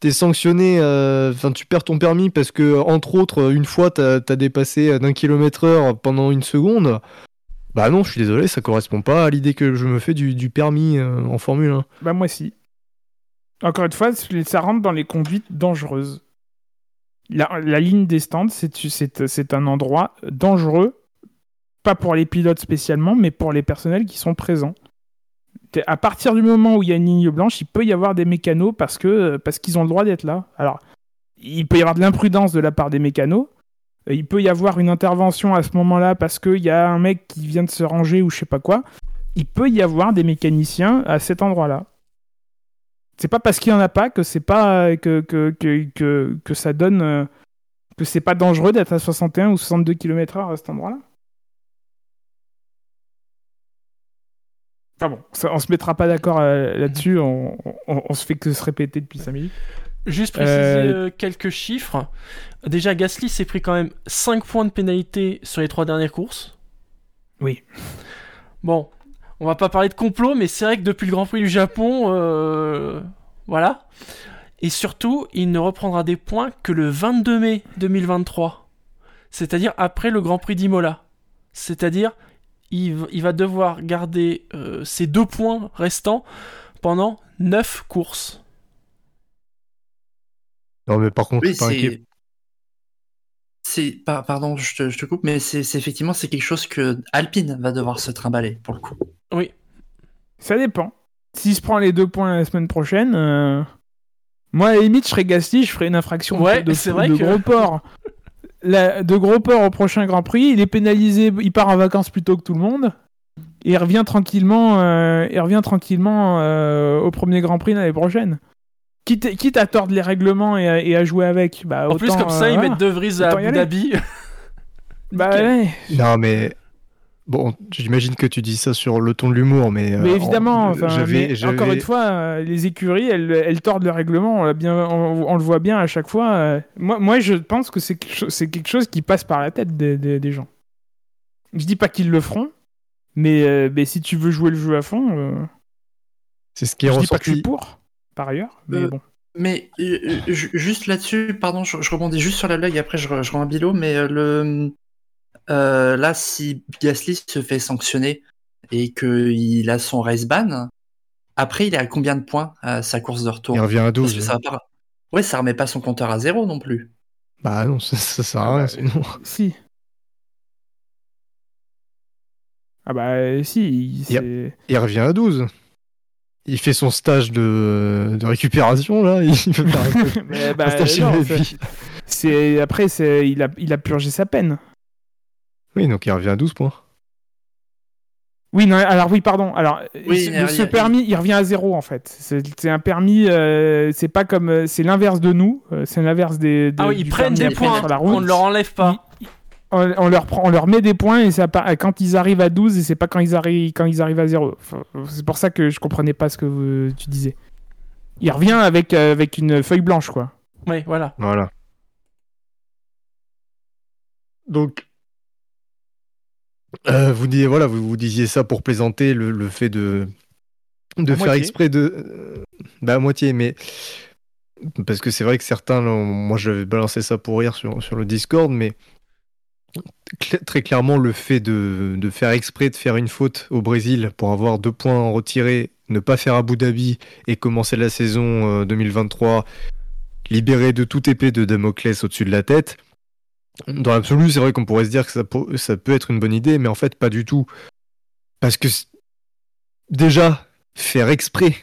t'es sanctionné. euh, Enfin, tu perds ton permis parce que, entre autres, une fois, t'as as dépassé d'un kilomètre heure pendant une seconde. Bah non, je suis désolé, ça correspond pas à l'idée que je me fais du, permis euh, en Formule 1. Bah moi si. Encore une fois, ça rentre dans les conduites dangereuses. La, ligne des stands, c'est un endroit dangereux, pas pour les pilotes spécialement, mais pour les personnels qui sont présents. À partir du moment où il y a une ligne blanche, il peut y avoir des mécanos parce parce qu'ils ont le droit d'être là. Alors, il peut y avoir de l'imprudence de la part des mécanos. Euh, Il peut y avoir une intervention à ce moment-là parce qu'il y a un mec qui vient de se ranger ou je sais pas quoi. Il peut y avoir des mécaniciens à cet endroit-là. C'est pas parce qu'il y en a pas que c'est pas que que, que, que, que ça donne euh, que c'est pas dangereux d'être à 61 ou 62 km/h à cet endroit-là. Enfin bon, on se mettra pas d'accord euh, là-dessus, on, on, on se fait que se répéter depuis 5 minutes. Juste préciser Euh, euh, quelques chiffres. Déjà, Gasly s'est pris quand même 5 points de pénalité sur les trois dernières courses. Oui. Bon, on va pas parler de complot, mais c'est vrai que depuis le Grand Prix du Japon, euh, voilà. Et surtout, il ne reprendra des points que le 22 mai 2023. C'est-à-dire après le Grand Prix d'Imola. C'est-à-dire, il, va devoir garder euh, ces deux points restants pendant 9 courses. Non, mais par contre, Oui, pas inquiet. c'est. C'est. par- Pardon, je te, je te coupe, mais c'est c'est effectivement c'est quelque chose que Alpine va devoir se trimballer pour le coup. Oui, Ça dépend. S'il se prend les deux points la semaine prochaine, euh, moi à la limite, je serais Gasly, je ferais une infraction Ouais, de, c'est de vrai que- gros port. La- de gros port au prochain Grand Prix, il est pénalisé, il part en vacances plus tôt que tout le monde. Et il revient tranquillement, euh, il revient tranquillement euh, au premier Grand Prix l'année prochaine. Quitte, quitte à tordre les règlements et à, et à jouer avec. Bah, En plus, comme ça, euh, ils voilà. mettent De Vries à Abu. Dhabi. Bah ouais. Non, mais. Bon, j'imagine que tu dis ça sur le ton de l'humour, mais. Mais euh, évidemment, en- enfin, j'avais- mais j'avais- encore une fois, euh, les écuries, elles, elles tordent le règlement. On, l'a bien, on, on le voit bien à chaque fois. Moi, moi, je pense que c'est quelque, cho- c'est quelque chose qui passe par la tête des, des- des gens. Je dis pas qu'ils le feront, mais, euh, mais si tu veux jouer le jeu à fond, euh, C'est ce qui est je dis pas que je suis ressorti. pour, par ailleurs. Mais Euh, bon. Mais ju- juste là-dessus, pardon, je, je rebondis juste sur la blague, après je, je rends un bilot, mais euh, le euh, là, si Gasly se fait sanctionner et qu'il a son race ban, après il est à combien de points à sa course de retour? Il revient à Parce 12. que ça va pas... Ouais, ça remet pas son compteur à zéro non plus. Bah non, ça, ça sert à Ah rien. bah, sinon. Si. Ah bah si, il-. Il revient à 12. Il fait son stage de, de récupération, là. Il peut faire bah, c'est- après c'est il a il a purgé sa peine. Oui, donc il revient à 12 points. Oui non alors oui pardon alors Oui, ce, permis il revient à zéro en fait c'est c'est un permis euh, c'est pas comme euh, c'est l'inverse de nous euh, c'est l'inverse des de- Ah oui, ils prennent des points, sur la route. on ne leur enlève pas. On, on leur prend on leur met des points et ça quand ils arrivent à 12 et c'est pas quand ils arrivent quand ils arrivent à zéro Enfin, c'est pour ça que je comprenais pas ce que vous- tu disais il revient avec euh, avec une feuille blanche quoi Oui, voilà. Voilà. Donc, euh, vous, disiez, voilà, vous, vous disiez ça pour plaisanter le, le fait de, de À faire moitié. exprès de. euh, bah, à moitié, mais. Parce que c'est vrai que certains, moi j'avais balancé ça pour rire sur, sur le Discord, mais très clairement, le fait de, faire exprès de faire une faute au Brésil pour avoir deux points retirés, ne pas faire Abu Dhabi et commencer la saison euh, 2023 libéré de toute épée de Damoclès au-dessus de la tête. Dans l'absolu, c'est vrai qu'on pourrait se dire que ça, peut- être une bonne idée, mais en fait, pas du tout. Parce que déjà, faire exprès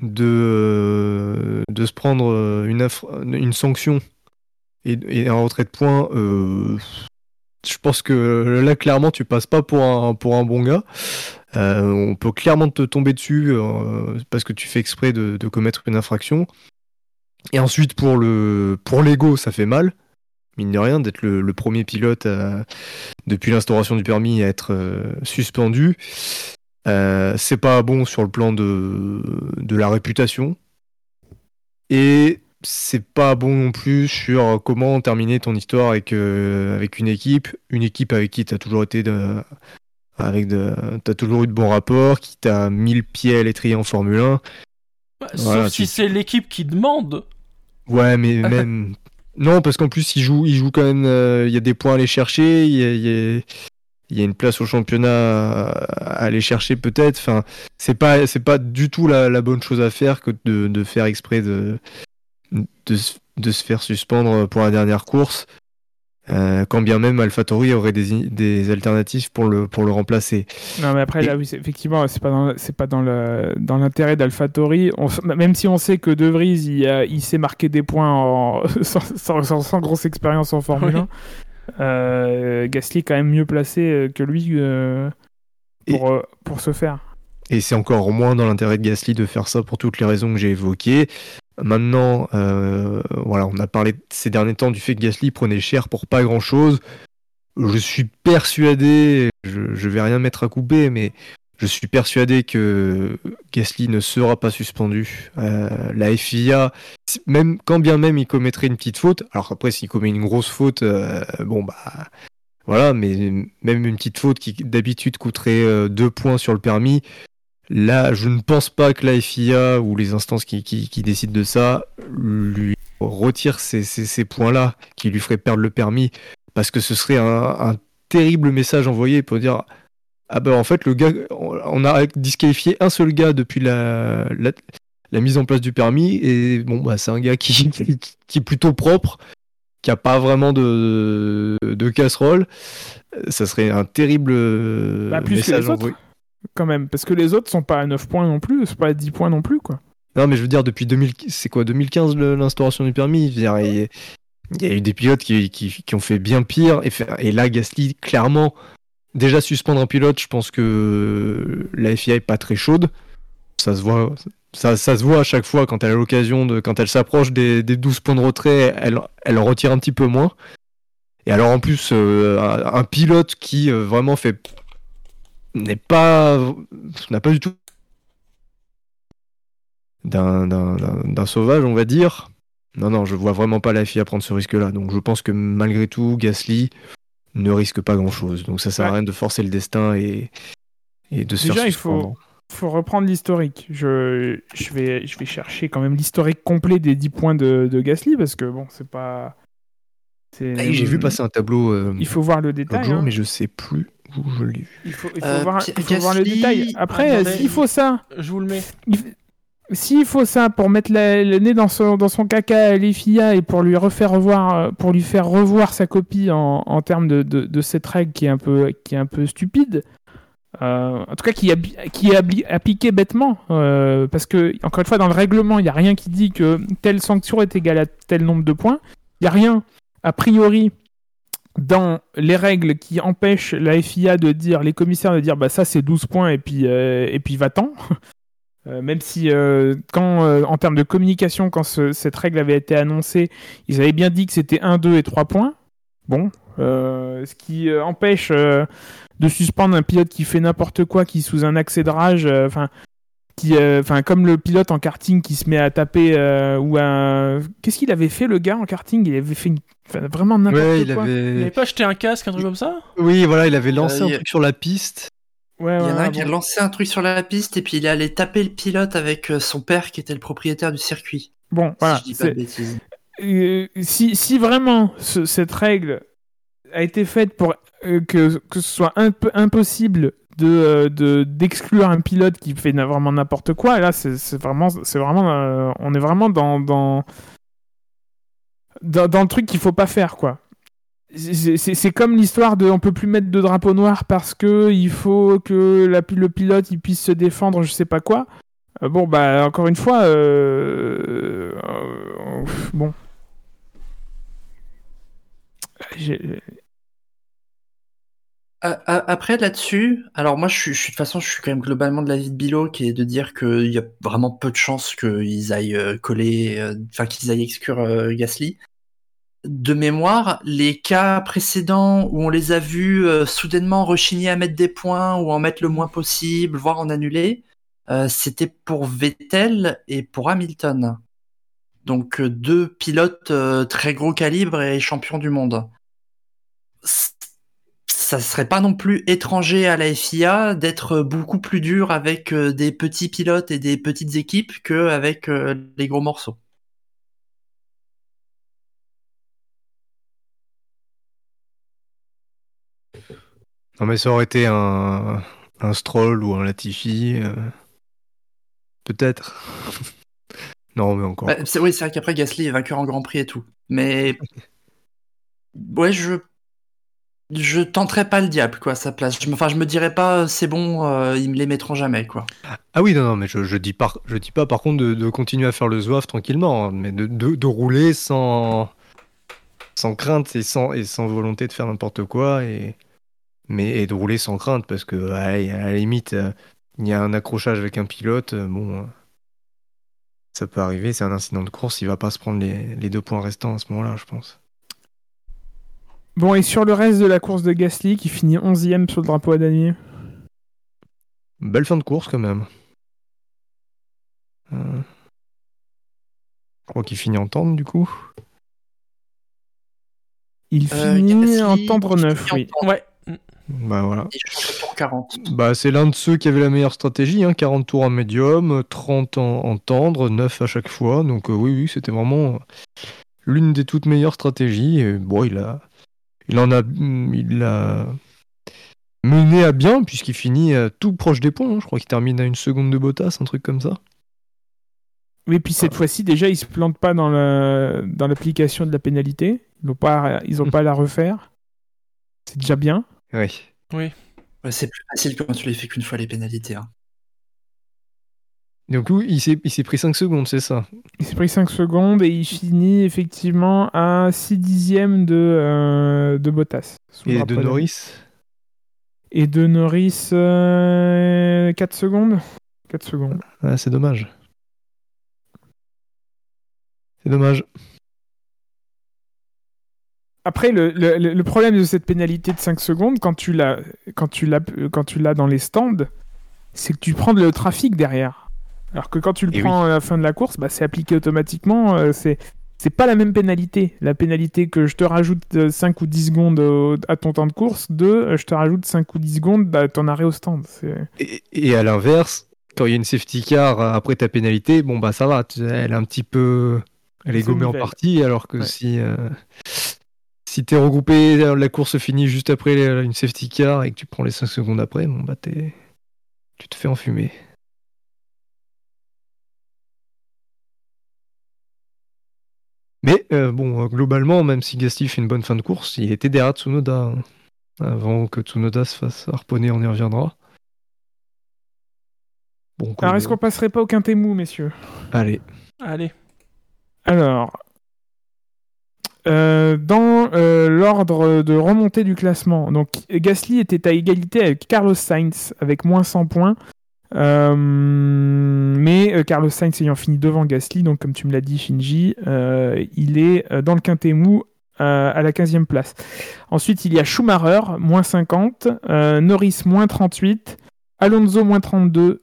de, se prendre euh, une, sanction et, et un retrait de points, euh, je pense que là, clairement, tu passes pas pour un, pour un bon gars. Euh, on peut clairement te tomber dessus euh, parce que tu fais exprès de, commettre une infraction. Et ensuite, pour le pour l'ego, ça fait mal, mine de rien, d'être le, premier pilote à- depuis l'instauration du permis à être euh, suspendu. Euh, c'est pas bon sur le plan de, de la réputation. Et c'est pas bon non plus sur comment terminer ton histoire avec, euh, avec une équipe, une équipe avec qui tu as toujours été de, avec de, t'as toujours eu de bons rapports, qui t'a mis le pied à l'étrier en Formule 1. Bah, Voilà, sauf si c'est l'équipe qui demande. Ouais, mais même non, parce qu'en plus il joue, il joue quand même. euh, Il y a des points à aller chercher, il y a, il y a- il y a une place au championnat à à aller chercher peut-être. Enfin, c'est pas, c'est pas du tout la, la bonne chose à faire que de, de faire exprès de, de, se- de se faire suspendre pour la dernière course. Euh, quand bien même AlphaTauri aurait des, alternatives pour le, pour le remplacer. Non, mais après, Et- là, oui, effectivement, c'est pas dans, c'est pas dans le, dans l'intérêt d'AlphaTauri. Même si on sait que De Vries, il, il s'est marqué des points en- sans, sans- sans- sans grosse expérience en Formule Oui. 1. Euh, Gasly est quand même mieux placé euh, que lui euh, pour, euh, pour se faire. Et c'est encore moins dans l'intérêt de Gasly de faire ça pour toutes les raisons que j'ai évoquées. Maintenant, euh, voilà, on a parlé ces derniers temps du fait que Gasly prenait cher pour pas grand chose. Je suis persuadé, je, vais rien mettre à couper, mais je suis persuadé que Gasly ne sera pas suspendu. Euh, la FIA, même quand bien même il commettrait une petite faute, alors après s'il commet une grosse faute, euh, bon bah voilà, mais même une petite faute qui d'habitude coûterait euh, deux points sur le permis, Là, je ne pense pas que la FIA ou les instances qui, qui, qui décident de ça lui retirent ces, ces, ces points-là qui lui feraient perdre le permis parce que ce serait un, un terrible message envoyé pour dire ah ben en fait le gars on a disqualifié un seul gars depuis la, la, la mise en place du permis et bon bah c'est un gars qui, qui est plutôt propre qui a pas vraiment de, de casserole. Ça serait un terrible Bah, plus message envoyé Quand même, parce que les autres sont pas à 9 points non plus, c'est pas à 10 points non plus, quoi. Non, mais je veux dire, depuis 2000, c'est quoi, 2015 le- l'instauration du permis? Dire, il, y a eu des pilotes qui, qui, ont fait bien pire. Et, là, Gasly, clairement, déjà suspendre un pilote, je pense que la FIA est pas très chaude. Ça se voit, ça, se voit à chaque fois quand elle a l'occasion de, quand elle s'approche des, des 12 points de retrait, elle, elle en retire un petit peu moins. Et alors en plus, euh, un, un pilote qui euh, vraiment fait n'est pas n'a pas du tout d'un d'un- d'un- d'un sauvage, on va dire. Non, non, je vois vraiment pas la FIA prendre ce risque-là. Donc je pense que malgré tout, Gasly ne risque pas grand-chose. Donc ça sert à rien de forcer le destin et, et de se Déjà, faire il faut- faut reprendre l'historique. Je, je, vais, je vais chercher quand même l'historique complet des 10 points de, de Gasly parce que bon, c'est pas. Ah, J'ai vu passer un tableau euh, Il faut voir le détail. jour, hein. mais je sais plus où je l'ai vu. Il faut, il faut Euh, voir, il faut voir le détail. Après, s'il faut ça, Je vous le mets. il- s'il faut ça pour mettre la- le nez dans son, dans son caca à l'FIA et pour lui refaire revoir, euh, pour lui faire revoir sa copie en, en termes de, de, de cette règle qui est un peu, qui est un peu stupide. euh, en tout cas, qui est, qui appliquée bêtement, euh, parce que encore une fois, dans le règlement, il n'y a rien qui dit que telle sanction est égale à tel nombre de points. Il n'y a rien, a priori, dans les règles qui empêchent la FIA de dire, les commissaires de dire, bah ça c'est 12 points et puis, euh, et puis va-t'en. Euh, même si, euh, quand, euh, en termes de communication, quand ce- cette règle avait été annoncée, ils avaient bien dit que c'était 1, 2 et 3 points. Bon, euh, ce qui empêche de suspendre un pilote qui fait n'importe quoi, qui sous un accès de rage, enfin, qui, euh, enfin, comme le pilote en karting qui se met à taper euh, ou un, qu'est-ce qu'il avait fait le gars en karting? Il avait fait une- enfin, vraiment n'importe Ouais, quoi. Il avait. avait pas acheté un casque, un truc comme ça? Oui, voilà, il avait lancé Euh, un y truc sur la piste. Ouais, Il y en a un qui a lancé un truc sur la piste et puis il est allé taper le pilote avec son père qui était le propriétaire du circuit. Bon, voilà. si je dis pas de bêtises. Euh, si, si vraiment ce- cette règle a été faite pour euh, que, que ce soit un peu impossible euh, de- d'exclure un pilote qui fait vraiment n'importe quoi, là c'est vraiment c'est vraiment euh, on est vraiment dans dans dans, le truc qu'il faut pas faire quoi. C'est- comme l'histoire de on peut plus mettre de drapeau noir parce que il faut que la, le pilote il puisse se défendre je sais pas quoi. Euh, bon bah encore une fois bon Après là-dessus, alors moi je suis, je suis de toute façon je suis quand même globalement de l'avis de Bilo qui est de dire qu'il y a vraiment peu de chances qu'ils aillent euh, coller, euh, enfin qu'ils aillent exclure euh, Gasly. De mémoire, les cas précédents où on les a vus soudainement rechigner à mettre des points ou en mettre le moins possible, voire en annuler, c'était pour Vettel et pour Hamilton. Donc deux pilotes très gros calibre et champions du monde. Ça serait pas non plus étranger à la FIA d'être beaucoup plus dur avec euh, des petits pilotes et des petites équipes qu'avec euh, les gros morceaux. Non, mais ça aurait été un, un Stroll ou un Latifi. euh, Peut-être. non, mais encore. Bah, oui, c'est vrai qu'après Gasly est vainqueur en Grand Prix et tout. Mais ouais, je je tenterais pas le diable quoi à sa place. Je enfin, me dirais pas c'est bon, euh, ils me les mettront jamais quoi. Ah oui, non, non, mais je, dis, pas par contre de, continuer à faire le zouave tranquillement, hein, mais de, rouler sans, crainte et sans, volonté de faire n'importe quoi, et, mais, de rouler sans crainte, parce que à, la limite, euh, il y a un accrochage avec un pilote, euh, bon, euh, ça peut arriver, c'est un incident de course, il va pas se prendre les deux points restants à ce moment-là, je pense. Bon, et sur le reste de la course de Gasly, qui finit 11ème sur le drapeau à damier. Belle fin de course quand même. Euh, Je crois qu'il finit en tente du coup. Il Euh, finit Gasly, en tendre il 9, finit en oui. tendre. Ouais. Bah voilà. Et je pense que pour 40. Bah, c'est l'un de ceux qui avait la meilleure stratégie, hein, 40 tours en médium, 30 en, en tendre, 9 à chaque fois. Donc euh, oui, oui, c'était vraiment l'une des toutes meilleures stratégies. Et, bon, il a, il en a, il l'a mené à bien puisqu'il finit euh, tout proche des points. hein. Je crois qu'il termine à une seconde de Bottas, un truc comme ça. Oui, puis cette fois-ci, déjà, ils se plantent pas dans la- dans l'application de la pénalité. Ils n'ont pas, ils ont pas à la refaire. C'est déjà bien. Oui. Ouais, c'est plus facile quand tu les fais qu'une fois les pénalités. hein. Donc oui, il s'est, il s'est pris 5 secondes, c'est ça. Il s'est pris 5 secondes et il finit effectivement à 6 dixièmes de, euh, de Bottas. Et de. Norris? Et de Norris, euh, 4 secondes? 4 secondes. Ah, c'est dommage. C'est dommage. Après, le, le- le problème de cette pénalité de 5 secondes, quand tu l'as, quand tu l'as, quand tu l'as dans les stands, c'est que tu prends le trafic derrière. Alors que quand tu le Et prends à la fin de la course, bah, c'est appliqué automatiquement. euh, c'est, c'est pas la même pénalité. La pénalité que je te rajoute euh, 5 ou 10 secondes au- à ton temps de course, de euh, je te rajoute 5 ou 10 secondes à ton arrêt au stand. Et, et à l'inverse, quand il y a une safety car euh, après ta pénalité, bon bah ça va, tu- elle est un petit peu, elle est gommée en partie, alors que Ouais. si euh, si t'es regroupé, euh, la course finit juste après une safety car et que tu prends les 5 secondes après, bon bah t'es, tu te fais enfumer. Mais euh, bon, euh, globalement, même si Gasly fait une bonne fin de course, il était derrière Tsunoda hein, avant que Tsunoda se fasse harponner, on y reviendra. Bon, Alors, est-ce qu'on passerait pas au quintet mou, messieurs? Allez. Allez. Alors, euh, dans euh, l'ordre de remontée du classement, donc Gasly était à égalité avec Carlos Sainz avec moins 100 points. Euh, mais euh, Carlos Sainz ayant fini devant Gasly, donc comme tu me l'as dit, Shinji, euh, il est dans le quintet mou à la 15e place. Ensuite, il y a Schumacher, moins 50, euh, Norris, moins 38, Alonso, moins 32,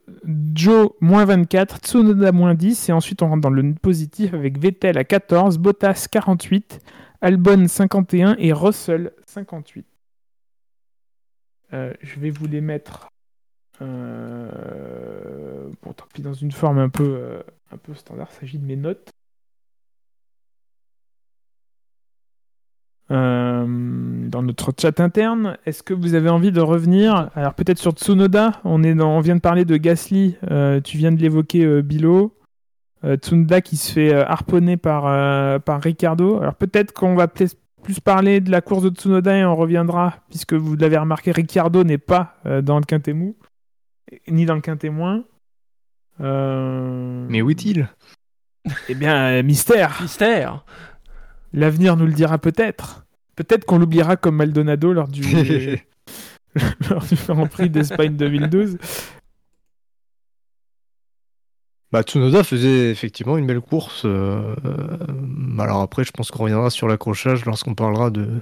Joe, moins 24, Tsunoda, moins 10, et ensuite on rentre dans le positif avec Vettel à 14, Bottas 48, Albon 51 et Russell 58. Euh, je vais vous les mettre euh, bon, tant pis, dans une forme un peu, euh, un peu standard. Il s'agit de mes notes. Euh, dans notre chat interne, est-ce que vous avez envie de revenir? Alors peut-être sur Tsunoda, on, est on vient de parler de Gasly, tu viens de l'évoquer Bilo. Tsunoda qui se fait harponner par, par Ricardo. Alors peut-être qu'on va plus parler de la course de Tsunoda et on reviendra, puisque vous l'avez remarqué, Ricardo n'est pas dans le quintet mou, ni dans le quintet moins. Euh, Mais où est-il? Eh bien, euh, mystère. Mystère. L'avenir nous le dira peut-être. Peut-être qu'on l'oubliera comme Maldonado lors du, lors du Grand Prix d'Espagne 2012. Bah, Tsunoda faisait effectivement une belle course. euh, euh, alors après, je pense qu'on reviendra sur l'accrochage lorsqu'on parlera de,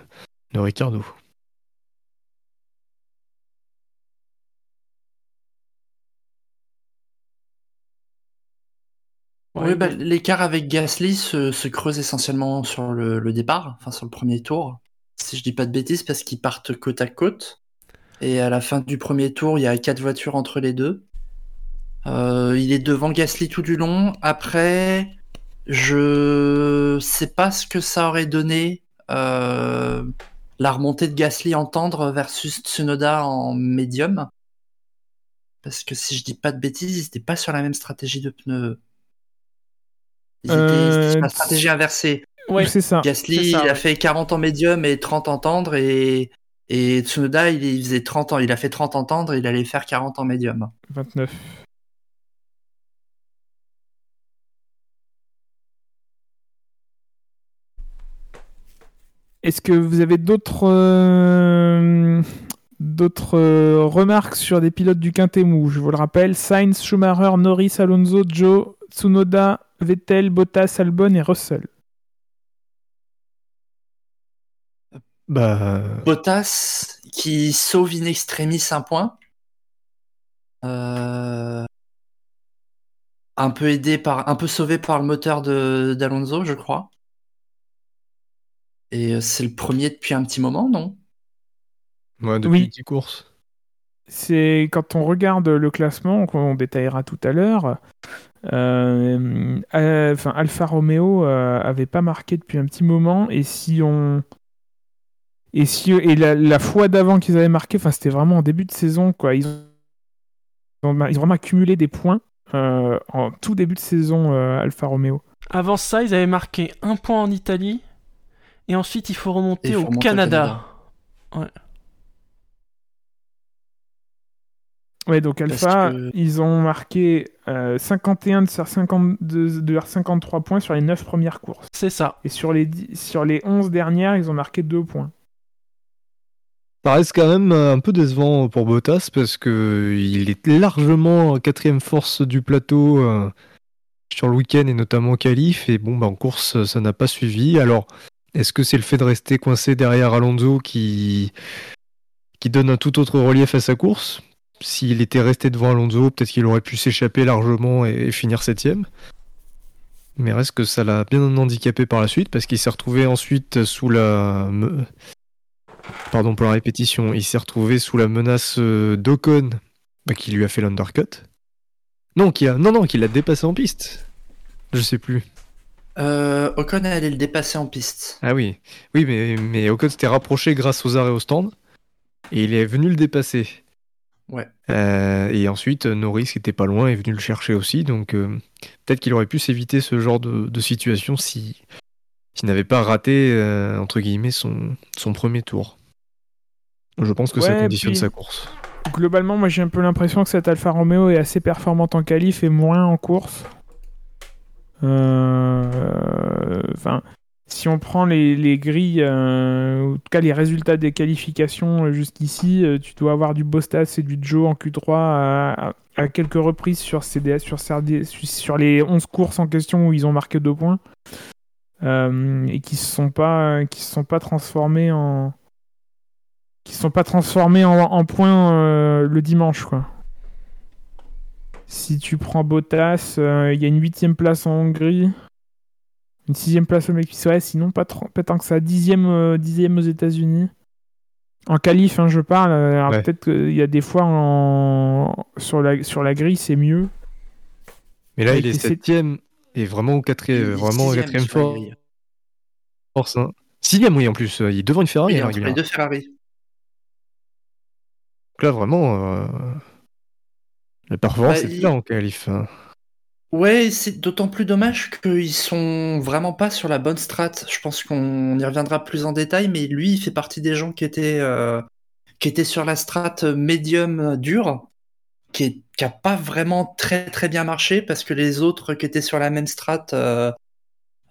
de Ricardo. Ouais, oui, bah, l'écart avec Gasly se, se creuse essentiellement sur le, le départ, enfin sur le premier tour. Si je dis pas de bêtises, parce qu'ils partent côte à côte. Et à la fin du premier tour, il y a quatre voitures entre les deux. Euh, il est devant Gasly tout du long. Après, je sais pas ce que ça aurait donné euh, la remontée de Gasly en tendre versus Tsunoda en médium. Parce que si je dis pas de bêtises, ils étaient pas sur la même stratégie de pneus. Ils étaient, Euh, c'était la stratégie inversée. Ouais, C'est ça. Gasly, c'est ça, il a fait 40 en médium et 30 en tendre et, et Tsunoda, il, il faisait 30 ans, il a fait 30 en tendre, il allait faire 40 en médium. 29. Est-ce que vous avez d'autres euh, d'autres euh, remarques sur des pilotes du Quintet mou? Je vous le rappelle, Sainz, Schumacher, Norris, Alonso, Joe, Tsunoda, Vettel, Bottas, Albon et Russell. Bah, Bottas qui sauve in extremis un point. Euh, un peu aidé par, un peu sauvé par le moteur de d'Alonso, je crois. Et euh, c'est le premier depuis un petit moment, non? Ouais, depuis Oui. 10 courses. c'est quand on regarde le classement, qu'on détaillera tout à l'heure, enfin, Alfa Romeo euh, avait pas marqué depuis un petit moment, et si on et si et la, la fois d'avant qu'ils avaient marqué, enfin c'était vraiment en début de saison quoi, ils ont, ils ont vraiment accumulé des points euh, en tout début de saison euh, Alfa Romeo. Avant ça, ils avaient marqué un point en Italie. Et ensuite, il faut remonter Et il faut au, remonter au Canada. Ouais, donc Parce Alpha, que- ils ont marqué euh, 51 de leurs 50 de, leurs 53 points sur les 9 premières courses. C'est ça. Et sur les, 10 sur les 11 dernières, ils ont marqué 2 points. Ça reste quand même un peu décevant pour Bottas parce que il est largement quatrième force du plateau euh, sur le week-end et notamment en qualif. Et bon, bah, en course, ça n'a pas suivi. Alors, est-ce que c'est le fait de rester coincé derrière Alonso qui, qui donne un tout autre relief à sa course? S'il était resté devant Alonso, peut-être qu'il aurait pu s'échapper largement et, et finir septième. Mais reste que ça l'a bien handicapé par la suite parce qu'il s'est retrouvé ensuite sous la Pardon pour la répétition, il s'est retrouvé sous la menace euh, d'Ocon bah, qui lui a fait l'undercut. Non, qui a non non, qui l'a dépassé en piste. Je sais plus. euh, Ocon allait le dépasser en piste. Ah oui, oui, mais mais Ocon s'était rapproché grâce aux arrêts au stand et il est venu le dépasser. Ouais. Euh, et ensuite, Norris, qui était pas loin, est venu le chercher aussi. Donc, euh, peut-être qu'il aurait pu s'éviter ce genre de, de situation si s'il n'avait pas raté euh, entre guillemets son son premier tour. Je pense que ça conditionne puis- sa course. Globalement, moi j'ai un peu l'impression que cette Alfa Romeo est assez performante en qualif et moins en course. Euh, Enfin, si on prend les, les grilles, euh, en tout cas les résultats des qualifications euh, jusqu'ici, euh, tu dois avoir du Bostas et du Joe en Q3 à, quelques reprises sur, CDS, sur, les 11 courses en question où ils ont marqué 2 points. Et qui qui se sont pas transformés en qui sont pas transformés en, en points le dimanche quoi. Si tu prends Bottas, il y a une huitième place en Hongrie, une sixième place au Mexique, ouais, sinon pas, trop, pas tant que ça, dixième, euh, dixième aux États-Unis. En qualif, hein, je parle. euh, Alors Ouais. peut-être qu'il y a des fois en... sur, la, sur la grille, c'est mieux. Mais là, Avec il est septième et vraiment au quatrième, Il est vraiment au quatrième sur la for- grille. force. Hein. Sixième, oui, en plus. euh, Il est devant une Ferrari Oui, à la entre les deux Ferrari. Donc là, vraiment, euh, la performance Bah, est il- là en qualif. hein. Ouais, c'est d'autant plus dommage qu'ils sont vraiment pas sur la bonne strat. Je pense qu'on y reviendra plus en détail, mais lui, il fait partie des gens qui étaient, euh, qui étaient sur la strat médium dur, qui, est, qui a pas vraiment très très bien marché parce que les autres qui étaient sur la même strat euh,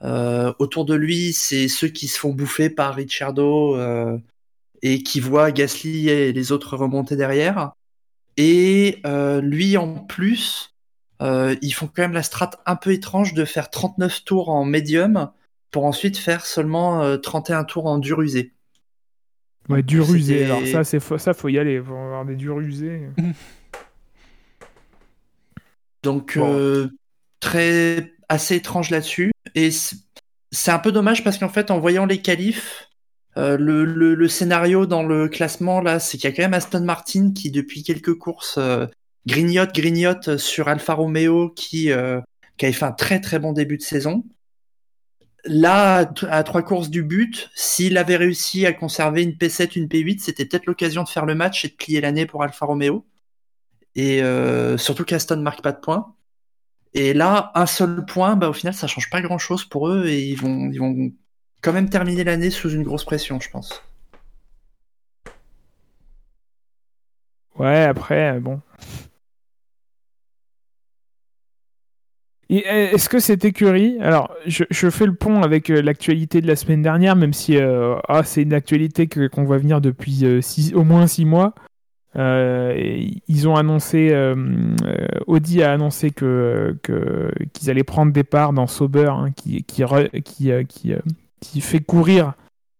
euh, autour de lui, c'est ceux qui se font bouffer par Ricciardo euh, et qui voient Gasly et les autres remonter derrière. Et euh, lui, en plus, euh, ils font quand même la strat un peu étrange de faire 39 tours en médium pour ensuite faire seulement euh, 31 tours en dur usé. Ouais, dur usé. Alors ça, c'est faut, ça, faut y aller. Faut avoir des durs usés. Donc Bon. euh, très assez étrange là-dessus. Et c'est un peu dommage parce qu'en fait, en voyant les qualifs, euh, le, le, le, scénario dans le classement là, c'est qu'il y a quand même Aston Martin qui depuis quelques courses euh, grignote grignote sur Alfa Romeo qui euh, qui avait fait un très très bon début de saison. Là, à trois courses du but, s'il avait réussi à conserver une P7, une P8, c'était peut-être l'occasion de faire le match et de plier l'année pour Alfa Romeo. Et euh, surtout qu'Aston marque pas de points. Et là, un seul point, bah, au final, ça change pas grand-chose pour eux et ils vont, ils vont quand même terminer l'année sous une grosse pression, je pense. Ouais, après, bon. Est-ce que cette écurie, alors je, fais le pont avec euh, l'actualité de la semaine dernière, même si euh, ah, c'est une actualité qu'on voit venir depuis euh, au moins six mois. Ils ont annoncé, Audi a annoncé que qu'ils allaient prendre des parts dans Sauber, hein, qui qui qui, qui, qui fait courir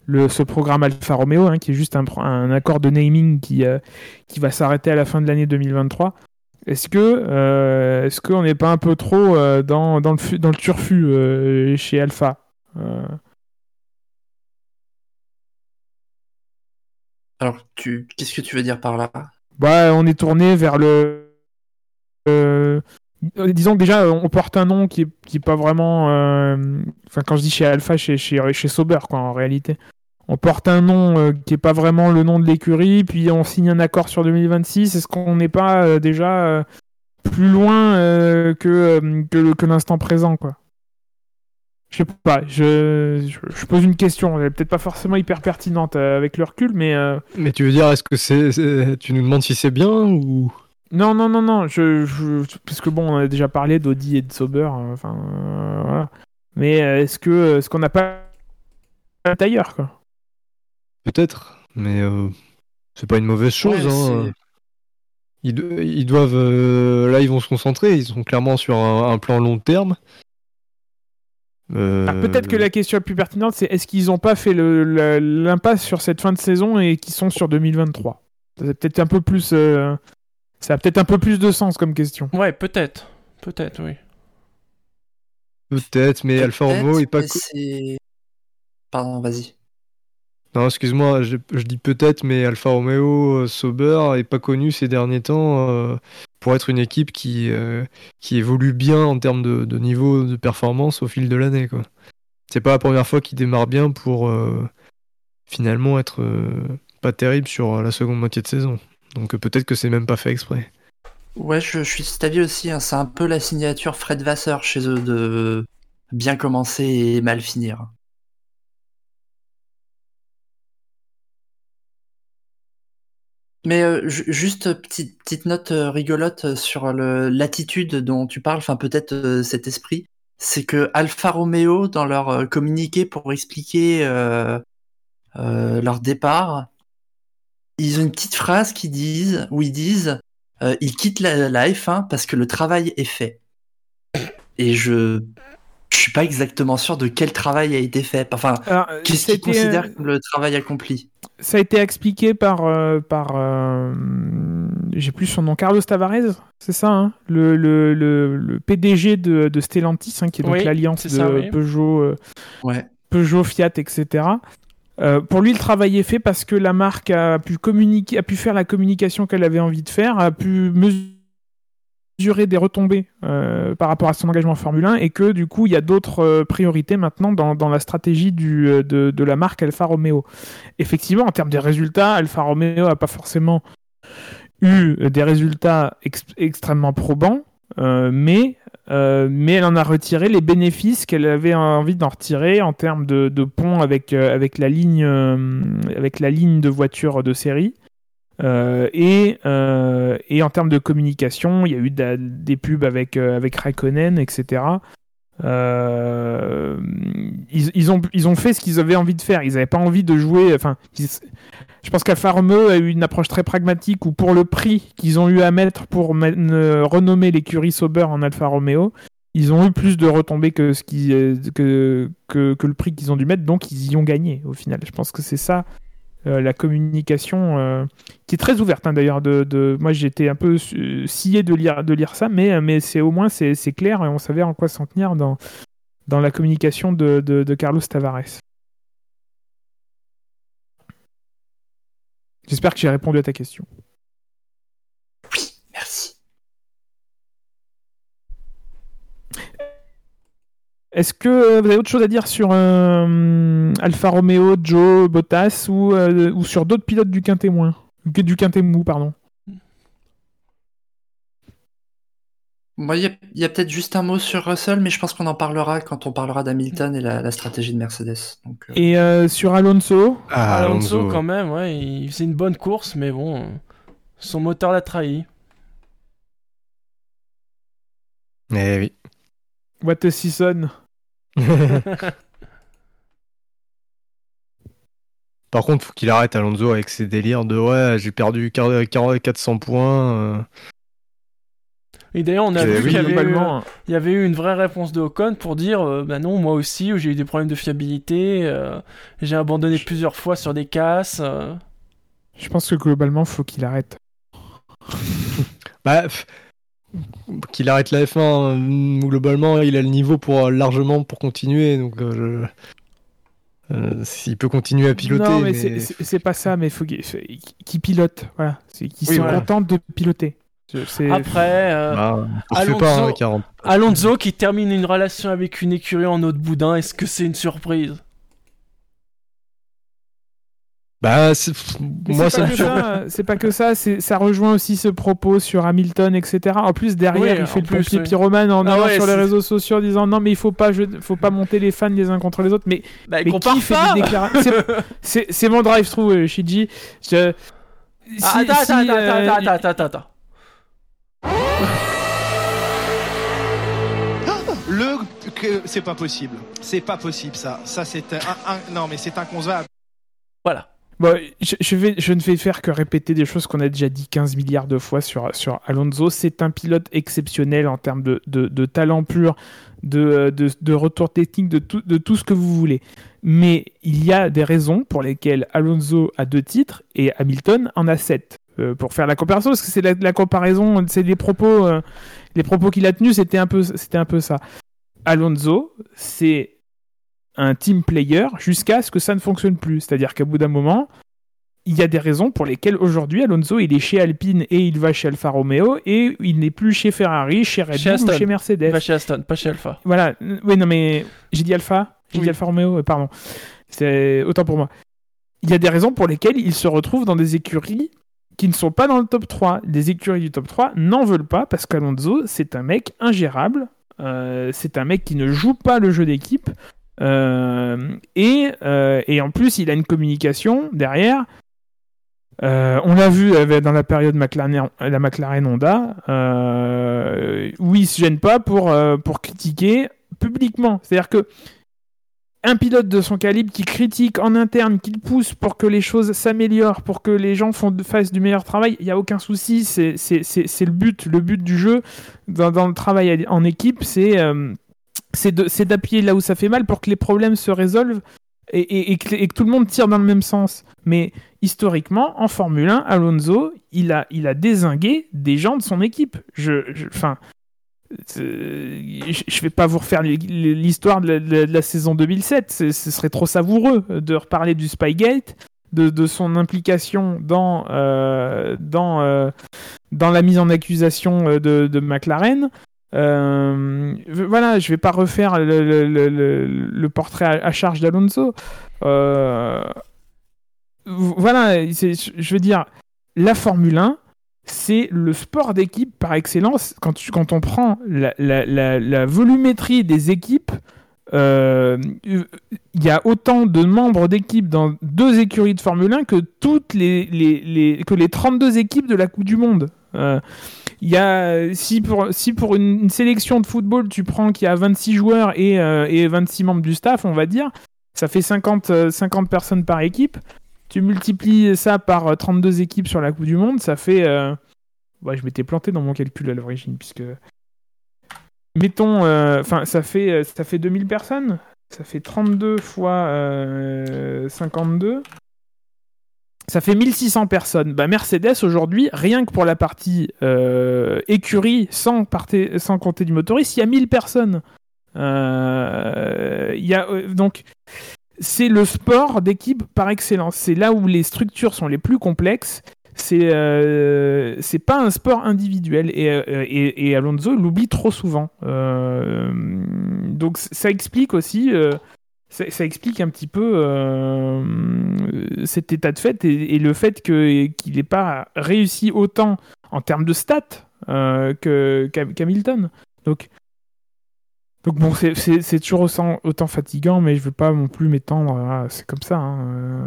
le, ce programme Alfa Romeo, hein, qui est juste un, un, accord de naming qui qui va s'arrêter à la fin de l'année 2023. Est-ce que euh, est-ce qu'on n'est pas un peu trop euh, dans, dans, le, dans le turfu euh, chez Alpha Alors, tu, qu'est-ce que tu veux dire par là? Bah, on est tourné vers le. disons que déjà, on porte un nom qui est, qui est pas vraiment. Enfin, quand je dis chez Alpha, chez, chez, chez Sauber, quoi, en réalité on porte un nom euh, qui est pas vraiment le nom de l'écurie, puis on signe un accord sur 2026. Est-ce qu'on n'est pas euh, déjà euh, plus loin que, que, l'instant présent, quoi? Je sais pas, je, je, pose une question, elle est peut-être pas forcément hyper pertinente avec le recul, mais. Mais tu veux dire, est-ce que c'est. Tu nous demandes si c'est bien ou? Non, non, non, non, je, puisque bon, on a déjà parlé d'Audi et de Sauber, enfin, voilà. Mais est-ce que ce qu'on n'a pas ailleurs, quoi? Peut-être, mais euh, c'est pas une mauvaise chose. hein. ils, ils, doivent. Euh, là, ils vont se concentrer. Ils sont clairement sur un, un plan long terme. Euh... Ah, Peut-être que la question la plus pertinente, c'est est-ce qu'ils n'ont pas fait l'impasse sur cette fin de saison et qu'ils sont sur 2023 C'est peut-être un peu plus. Euh, ça a peut-être un peu plus de sens comme question. Ouais, peut-être. Peut-être, oui. Peut-être, mais Alfa Romeo est pas. Pardon, vas-y. Non, excuse-moi, je, dis peut-être, mais Alfa Romeo euh, Sauber est pas connu ces derniers temps euh, pour être une équipe qui, euh, qui évolue bien en termes de, niveau de performance au fil de l'année. quoi. C'est pas la première fois qu'il démarre bien pour finalement être pas terrible sur la seconde moitié de saison. Donc peut-être que c'est même pas fait exprès. Ouais, je, suis cet avis aussi. Hein. C'est un peu la signature Fred Vasseur chez eux de bien commencer et mal finir. Mais euh, juste petite petite note euh, rigolote sur l'attitude dont tu parles, enfin peut-être euh, cet esprit, c'est que Alfa Romeo dans leur communiqué pour expliquer leur départ, ils ont une petite phrase qui disent où ils disent ils quittent la, la F1 parce que le travail est fait. Et je je suis pas exactement sûr de quel travail a été fait. Enfin, qu'est-ce qu'ils considèrent comme le travail accompli? Ça a été expliqué par, euh, par euh, j'ai plus son nom, Carlos Tavares, c'est ça, hein? Le, le, le, PDG de, de Stellantis, hein, qui est donc l'alliance de Peugeot, euh, ouais. Peugeot, Fiat, etc. pour lui, le travail est fait parce que la marque a pu communiquer, a pu faire la communication qu'elle avait envie de faire, a pu mesurer mesurer des retombées euh, par rapport à son engagement en Formule 1 et que du coup il y a d'autres euh, priorités maintenant dans, la stratégie euh, de, la marque Alfa Romeo. Effectivement, en termes de résultats, Alfa Romeo n'a pas forcément eu des résultats extrêmement probants, mais, elle en a retiré les bénéfices qu'elle avait envie d'en retirer en termes de, pont avec, la ligne, de voitures de série. Euh, et, euh, et, en termes de communication, il y a eu des pubs avec, euh, avec Raikkonen, etc. Ils, ont, ils ont fait ce qu'ils avaient envie de faire. Ils n'avaient pas envie de jouer. Enfin, je pense qu'Alfa Romeo a eu une approche très pragmatique où, pour le prix qu'ils ont eu à mettre pour renommer l'écurie Sauber en Alfa Romeo, ils ont eu plus de retombées que, que le prix qu'ils ont dû mettre, donc ils y ont gagné au final. Je pense que c'est ça euh, la communication euh, qui est très ouverte hein, d'ailleurs. De, moi, j'étais un peu euh, scié de lire, de lire ça, mais, mais c'est au moins c'est clair et on savait en quoi s'en tenir dans, dans la communication de, de Carlos Tavares. J'espère que j'ai répondu à ta question. Est-ce que euh, vous avez autre chose à dire sur euh, Alfa Romeo, Joe, Bottas ou, euh, ou sur d'autres pilotes du quintet moins? Du quintet mou, pardon. Moi, il y a, peut-être juste un mot sur Russell, mais je pense qu'on en parlera quand on parlera d'Hamilton et la, la stratégie de Mercedes. Donc, euh, Et euh, sur Alonso? Ah, Alonso, quand même, ouais, il faisait une bonne course, mais bon, son moteur l'a trahi. Eh oui. What a season Par contre, faut qu'il arrête Alonso avec ses délires de ouais, j'ai perdu 40 400 points. euh. Et d'ailleurs, on a Eh vu oui, qu'il y, avait eu, globalement, il y avait eu une vraie réponse de Ocon pour dire euh, bah non, moi aussi, j'ai eu des problèmes de fiabilité, euh, j'ai abandonné plusieurs fois sur des casses. euh. je pense que globalement, faut qu'il arrête. Bah, qu'il arrête la F1. euh, Globalement, il a le niveau pour euh, largement pour continuer. Donc, euh, je- euh, s'il peut continuer à piloter. non, mais, mais- c'est- pas ça, mais faut qu'il qu'il pilote. Voilà, c'est qu'ils Oui, sont voilà. contents de piloter. Après, euh, Bah, Alonso- pas hein, 40. Alonso qui termine une relation avec une écurie en eau de boudin, est-ce que c'est une surprise? Bah, moi, c'est ça ça, c'est pas que ça, c'est- ça rejoint aussi ce propos sur Hamilton, etc. En plus, derrière, Oui, il fait le plus, pompier oui. pyromane en Ah allant ouais, sur les réseaux sociaux en disant non, mais il faut pas, je- faut pas monter les fans les uns contre les autres. Mais, Bah, mais qui fait des déclarations C'est mon drive-through, euh, Shiji. Je- si- Ah, attends, si, attends, euh, attends, attends, attends, attends. Le que c'est pas possible. C'est pas possible ça. Ça c'est un, un- non mais c'est inconcevable. Voilà. Je, ne vais faire que répéter des choses qu'on a déjà dit 15 milliards de fois sur, Alonso. C'est un pilote exceptionnel en termes de, talent pur, de, retour technique, de tout, ce que vous voulez. Mais il y a des raisons pour lesquelles Alonso a deux titres et Hamilton en a sept. Euh, pour faire la comparaison, parce que c'est la, comparaison, c'est les propos, euh, propos qu'il a tenus, c'était un c'était un peu ça. Alonso, c'est un team player jusqu'à ce que ça ne fonctionne plus. C'est-à-dire qu'à bout d'un moment, il y a des raisons pour lesquelles aujourd'hui Alonso il est chez Alpine et il va chez Alfa Romeo et il n'est plus chez Ferrari, chez Red Chez Bull ou Aston. chez Mercedes. Pas chez Aston, pas chez Alpha. Voilà. Oui, non, mais j'ai dit Alpha, j'ai Oui. dit Alfa Romeo, euh, pardon. C'est autant pour moi. Il y a des raisons pour lesquelles il se retrouve dans des écuries qui ne sont pas dans le top 3. Les écuries du top 3 n'en veulent pas parce qu'Alonso, c'est un mec ingérable. Euh, c'est un mec qui ne joue pas le jeu d'équipe. Euh, et, euh, et en plus, il a une communication derrière. Euh, on l'a vu dans la période McLaren, la McLaren Honda, où il se gêne pas pour, pour critiquer publiquement. C'est-à-dire que un pilote de son calibre qui critique en interne, qui pousse pour que les choses s'améliorent, pour que les gens font, fassent du meilleur travail, il n'y a aucun souci, c'est le but. Le but du jeu dans, dans le travail en équipe, c'est c'est d'appuyer là où ça fait mal pour que les problèmes se résolvent et, que, tout le monde tire dans le même sens. Mais historiquement, en Formule 1, Alonso, il a, il a désingué des gens de son équipe. Je, je- euh, je vais pas vous refaire l'hi- l'histoire de, la- saison 2007. C'est- Ce serait trop savoureux de reparler du Spygate, de, de son implication dans, euh, dans, euh, dans la mise en accusation euh, de McLaren. Euh, voilà, je vais pas refaire le, portrait à, charge d'Alonso. Euh, voilà, je veux dire, la Formule 1, c'est le sport d'équipe par excellence. Quand, on prend la, volumétrie des équipes, euh, il y a autant de membres d'équipe dans deux écuries de Formule 1 que, toutes les, les- les- que les 32 équipes de la Coupe du Monde. Il y a, si pour, si pour une, sélection de football, tu prends qu'il y a 26 joueurs et, euh, et 26 membres du staff, on va dire, ça fait 50, euh, 50 personnes par équipe. Tu multiplies ça par euh, 32 équipes sur la Coupe du Monde, ça fait. euh, Ouais, je m'étais planté dans mon calcul à l'origine, puisque. Mettons. euh, Enfin, ça, fait, euh, ça fait 2000 personnes. Ça fait 32 fois euh, 52. Ça fait 1600 personnes. Bah, Mercedes aujourd'hui, rien que pour la partie euh, écurie, sans, compter du motoriste, il y a 1000 personnes. Euh, y a, euh, donc, c'est le sport d'équipe par excellence. C'est là où les structures sont les plus complexes. C'est euh, c'est pas un sport individuel et, Alonso l'oublie trop souvent. Donc ça explique aussi, ça, explique un petit peu euh, cet état de fait et, le fait qu'il n'ait pas réussi autant en termes de stats euh, que qu'Hamilton. Donc donc bon, c'est- toujours autant, fatigant, mais je veux pas non plus m'étendre. C'est comme ça. hein, euh,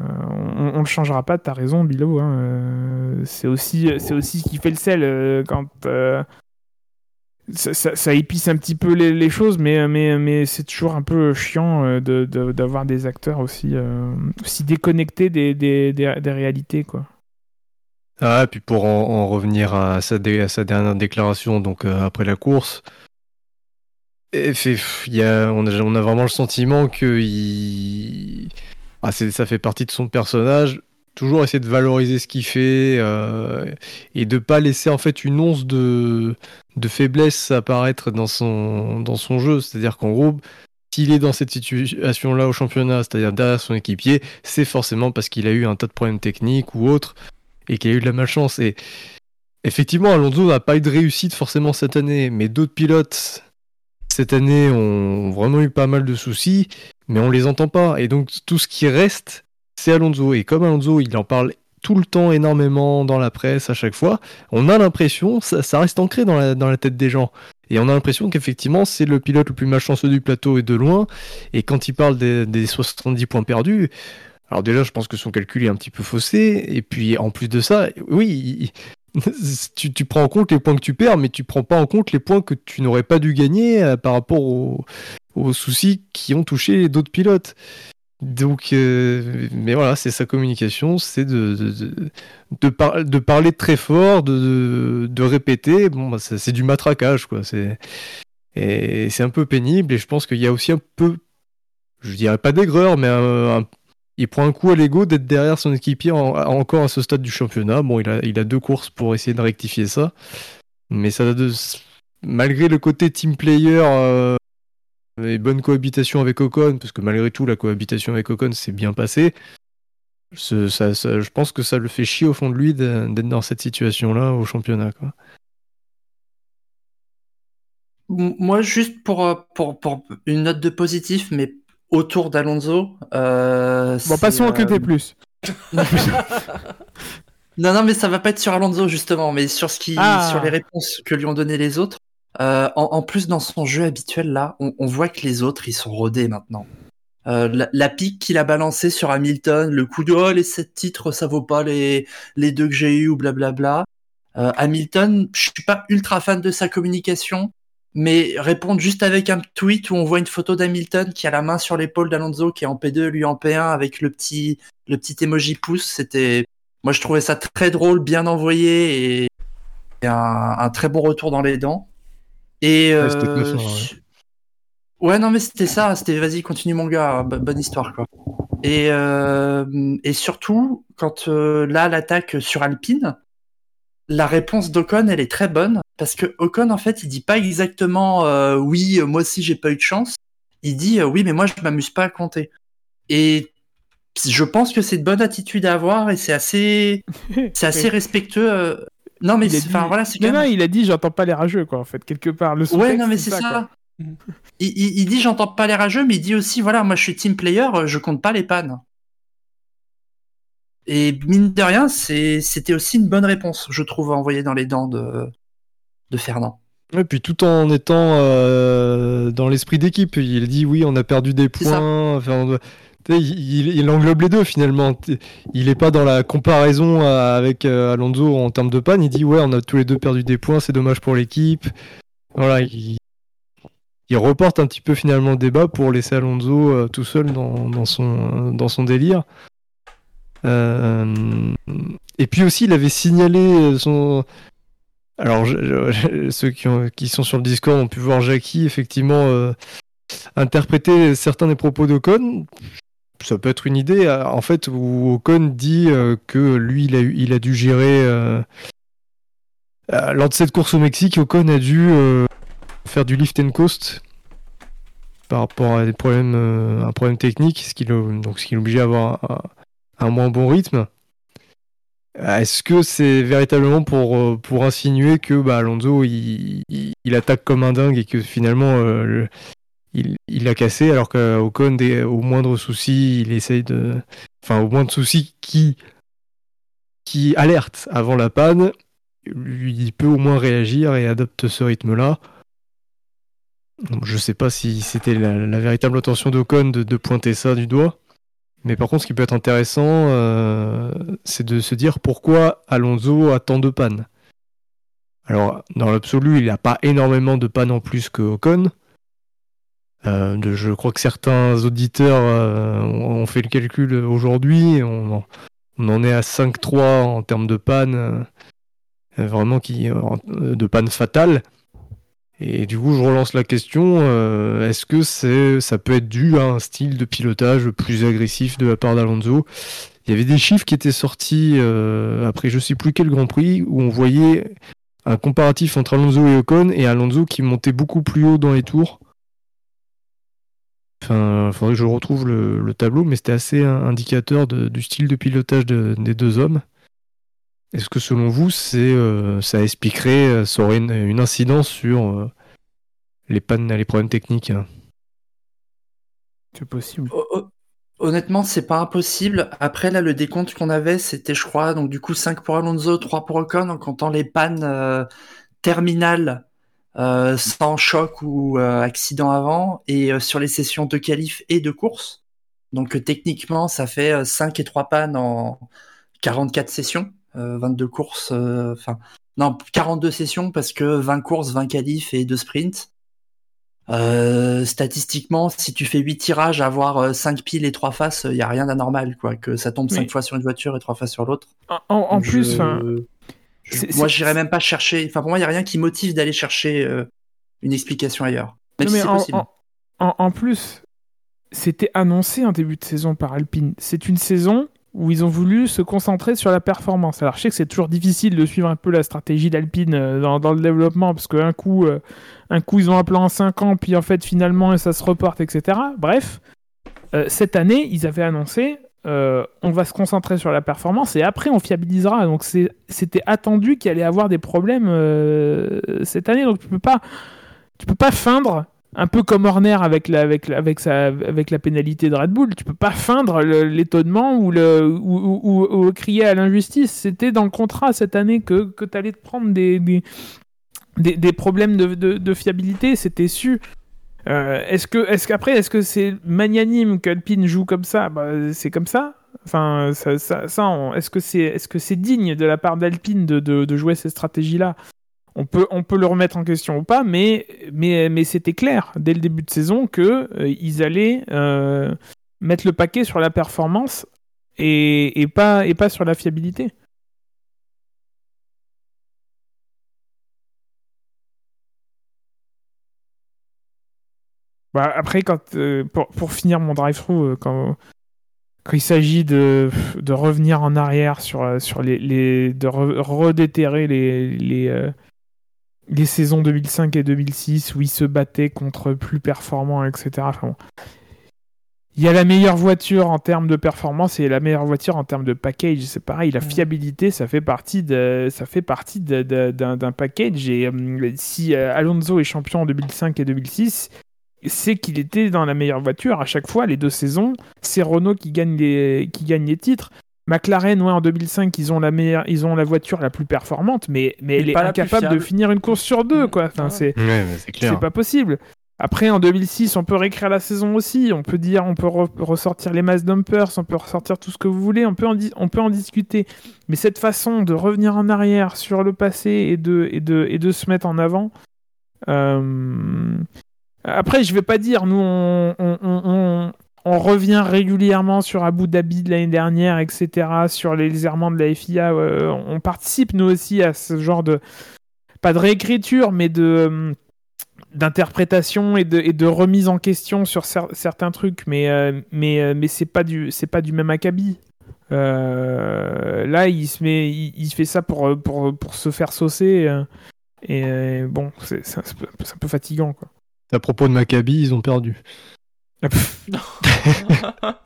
on, on le changera pas. T'as raison, Bilo. hein, euh, c'est aussi, c'est aussi ce qui fait le sel quand ça, ça- un petit peu les, choses, mais mais mais c'est toujours un peu chiant euh, d'avoir des acteurs aussi euh, déconnectés des, réalités quoi. Ah, et puis pour en, en revenir à sa, dernière déclaration, donc euh, après la course, on, a, vraiment le sentiment que ah, ça fait partie de son personnage. Toujours essayer de valoriser ce qu'il fait euh, et de pas laisser en fait une once de, de faiblesse apparaître dans son, dans son jeu. C'est-à-dire qu'en gros, s'il est dans cette situation-là au championnat, c'est-à-dire derrière son équipier, c'est forcément parce qu'il a eu un tas de problèmes techniques ou autres et qu'il a eu de la malchance. Et effectivement, Alonso n'a pas eu de réussite forcément cette année, mais d'autres pilotes cette année ont vraiment eu pas mal de soucis, mais on les entend pas. Et donc tout ce qui reste, c'est Alonso. Et comme Alonso, il en parle tout le temps énormément dans la presse à chaque fois, on a l'impression, ça, reste ancré dans la, tête des gens. Et on a l'impression qu'effectivement, c'est le pilote le plus malchanceux du plateau et de loin. Et quand il parle des, des 70 points perdus, alors déjà, je pense que son calcul est un petit peu faussé. Et puis, en plus de ça, oui, tu, prends en compte les points que tu perds, mais tu prends pas en compte les points que tu n'aurais pas dû gagner euh, par rapport aux soucis qui ont touché d'autres pilotes. Donc, euh, mais voilà, c'est sa communication, c'est de, de, de, de par- de parler très fort, de, de, répéter. Bon, bah, c'est du matraquage, quoi. Et c'est un peu pénible. Et je pense qu'il y a aussi un peu, je dirais pas d'aigreur, mais il prend un coup à l'ego d'être derrière son équipier en- encore à ce stade du championnat. Bon, il a, il a deux courses pour essayer de rectifier ça, mais ça malgré le côté team player euh, et bonne cohabitation avec Ocon, parce que malgré tout la cohabitation avec Ocon s'est bien passée. ce- ça- ça- je pense que ça le fait chier au fond de lui d'être dans cette situation-là au championnat. Quoi. Moi, juste pour, euh, pour, pour une note de positif, mais autour d'Alonso. euh, Bon, passons au euh, QT+. Non, non, mais ça va pas être sur Alonso justement, mais sur ce qui, Ah. sur les réponses que lui ont donné les autres. Euh, en, en plus, dans son jeu habituel là, on, on voit que les autres ils sont rodés maintenant. Euh, la, la pique qu'il a balancée sur Hamilton, le coup de oh les sept titres ça vaut pas les les deux que j'ai eu ou blablabla. Euh, Hamilton, je suis pas ultra fan de sa communication, mais répondre juste avec un tweet où on voit une photo d'Hamilton qui a la main sur l'épaule d'Alonso qui est en P2 lui en P1 avec le petit le petit emoji pouce, c'était moi, je trouvais ça très drôle, bien envoyé et, et un, un très bon retour dans les dents. Et Ouais, euh, ouais. non, mais c'était ça. C'était vas-y, continue mon gars, bo- bonne histoire quoi. Et euh, et surtout quand euh, là l'attaque sur Alpine, la réponse d'Ocon elle est très bonne parce que Ocon en fait il dit pas exactement euh, oui moi aussi j'ai pas eu de chance. Il dit euh, oui mais moi je m'amuse pas à compter. Et je pense que c'est une bonne attitude à avoir et c'est assez c'est assez respectueux. Non, mais enfin dit- voilà, c'est Non, quand non, même. il a dit j'entends pas les rageux, quoi, en fait, quelque part. Le Ouais, non, mais c'est ça. Il, il- il dit j'entends pas les rageux, mais il dit aussi voilà, moi je suis team player, euh, je compte pas les pannes. Et mine de rien, c'était aussi une bonne réponse, je trouve, envoyée dans les dents de de Fernand. Et puis tout en étant euh, dans l'esprit d'équipe, il a dit oui, on a perdu des points. Enfin, il, englobe les deux finalement. Il est pas dans la comparaison avec euh, Alonso en termes de panne. Il dit ouais, on a tous les deux perdu des points, c'est dommage pour l'équipe. Voilà, il, reporte un petit peu finalement le débat pour laisser Alonso euh, tout seul dans, son, délire. Euh, et puis aussi, il avait signalé son. Alors, ceux qui, ont- qui sont sur le Discord ont pu voir Jackie effectivement interpréter certains des propos d'Ocon. Ça peut être une idée, en fait, où Ocon dit euh, que lui, il a, dû gérer. euh, euh, lors de cette course au Mexique, Ocon a dû faire du lift and coast par rapport à un problème technique, ce qui l'obligeait à avoir un, moins bon rythme. Est-ce que c'est véritablement pour, insinuer que bah, Alonso il, attaque comme un dingue et que finalement le- il, l'a cassé alors qu'Ocon, au moindre souci, il essaye de. Enfin, au moindre souci qui, alerte avant la panne, lui, il peut au moins réagir et adopte ce rythme-là. Je sais pas si c'était la, véritable intention d'Ocon de, de pointer ça du doigt. Mais par contre, ce qui peut être intéressant, euh, c'est de se dire pourquoi Alonso a tant de pannes. Alors, dans l'absolu, il n'a pas énormément de pannes en plus que Ocon. Euh, je crois que certains auditeurs euh, ont fait le calcul aujourd'hui. On, en- est à 5-3 en termes de panne, euh, vraiment de panne fatale. Et du coup, je relance la question est-ce que ça peut être dû à un style de pilotage plus agressif de la part d'Alonso? Il y avait des chiffres qui étaient sortis après je sais plus quel Grand Prix où on voyait un comparatif entre Alonso et Ocon et Alonso qui montait beaucoup plus haut dans les tours. Enfin, il faudrait que je retrouve le, le tableau, mais c'était assez indicateur de- du style de pilotage de- des deux hommes. Est-ce que selon vous, c'est, euh, ça expliquerait, euh, ça aurait une, une incidence sur euh, les pannes, les problèmes techniques hein? C'est possible. Ho- ho- Honnêtement, c'est pas impossible. Après, là, le décompte qu'on avait, c'était, je crois, donc du coup 5 pour Alonso, 3 pour Ocon, en comptant les pannes euh, terminales euh, sans choc ou euh, accident avant, et euh, sur les sessions de qualif et de course. Donc euh, techniquement, ça fait euh, 5 et 3 pannes en 44 sessions, euh, 22 courses, euh, enfin, non, 42 sessions parce que 20 courses, 20 qualifs et 2 sprints. Euh, statistiquement, si tu fais 8 tirages, avoir 5 piles et 3 faces, il y a rien d'anormal, quoi. Que ça tombe 5 Oui. fois sur une voiture et 3 fois sur l'autre. En, en- en plus, je- moi, j'irais même pas chercher. Enfin, pour moi, il y a rien qui motive d'aller chercher euh, une explication ailleurs. Même Non, si mais en, possible. en- en- en plus, c'était annoncé en début de saison par Alpine. C'est une saison où ils ont voulu se concentrer sur la performance. Alors je sais que c'est toujours difficile de suivre un peu la stratégie d'Alpine euh, dans, dans le développement, parce qu'un coup, euh, un coup ils ont un plan en 5 ans, puis en fait finalement ça se reporte, etc. Bref, cette année, ils avaient annoncé euh, on va se concentrer sur la performance et après on fiabilisera. Donc c'était attendu qu'il allait avoir des problèmes euh, cette année. Donc tu peux pas, tu peux pas feindre un peu comme Horner avec la, avec, avec, avec la pénalité de Red Bull, tu peux pas feindre l'étonnement ou, ou, crier à l'injustice. C'était dans le contrat cette année que, tu allais te prendre des, des, problèmes de fiabilité, c'était su. Euh, est-ce que, est-ce qu'après, est-ce que c'est magnanime qu'Alpine joue comme ça? Bah, C'est comme ça. Enfin, ça, ça, est-ce que c'est, est-ce que c'est digne de la part d'Alpine de, de, de jouer ces stratégies-là on peut, on peut le remettre en question ou pas, mais, mais, mais c'était clair dès le début de saison que euh, ils allaient euh, mettre le paquet sur la performance et, et, pas, et pas sur la fiabilité. Bah, après, quand, euh, pour, pour finir mon drive-through, euh, quand, quand il s'agit de, de revenir en arrière sur, euh, sur les, les de re- redéterrer les, les, euh, les saisons 2005 et 2006 où il se battait contre plus performants, etc. Enfin, bon. Il y a la meilleure voiture en termes de performance et la meilleure voiture en termes de package. C'est pareil, la fiabilité, ça fait partie de, ça fait partie d'un package. Et si Alonso est champion en 2005 et 2006, c'est qu'il était dans la meilleure voiture à chaque fois. Les deux saisons, c'est Renault qui gagne les, qui gagne les titres. McLaren, ouais, en 2005, ils ont la meilleure, ils ont la voiture la plus performante, mais, mais Mais elle est incapable de finir une course sur deux, quoi. Enfin, c'est, Ouais, pas possible. Après, en 2006, on peut réécrire la saison aussi. On peut dire, on peut re- ressortir les mass dumpers, on peut ressortir tout ce que vous voulez. On peut en, on peut en discuter. Mais cette façon de revenir en arrière sur le passé et de, et de, et de se mettre en avant. euh, Après, je vais pas dire, nous, on, revient régulièrement sur Abu Dhabi de l'année dernière, etc., sur les errements de la FIA. euh, on participe, nous aussi, à ce genre de. Pas de réécriture, mais de d'interprétation et de, remise en question sur cer- certains trucs, mais, euh, mais, euh, mais c'est pas, du- pas du même acabit. Euh, là, il se, met, il, il fait ça pour, euh, pour, pour se faire saucer. euh, et euh, bon, c'est un, un peu fatigant. Quoi. À propos de Maccabi, ils ont perdu. Ah.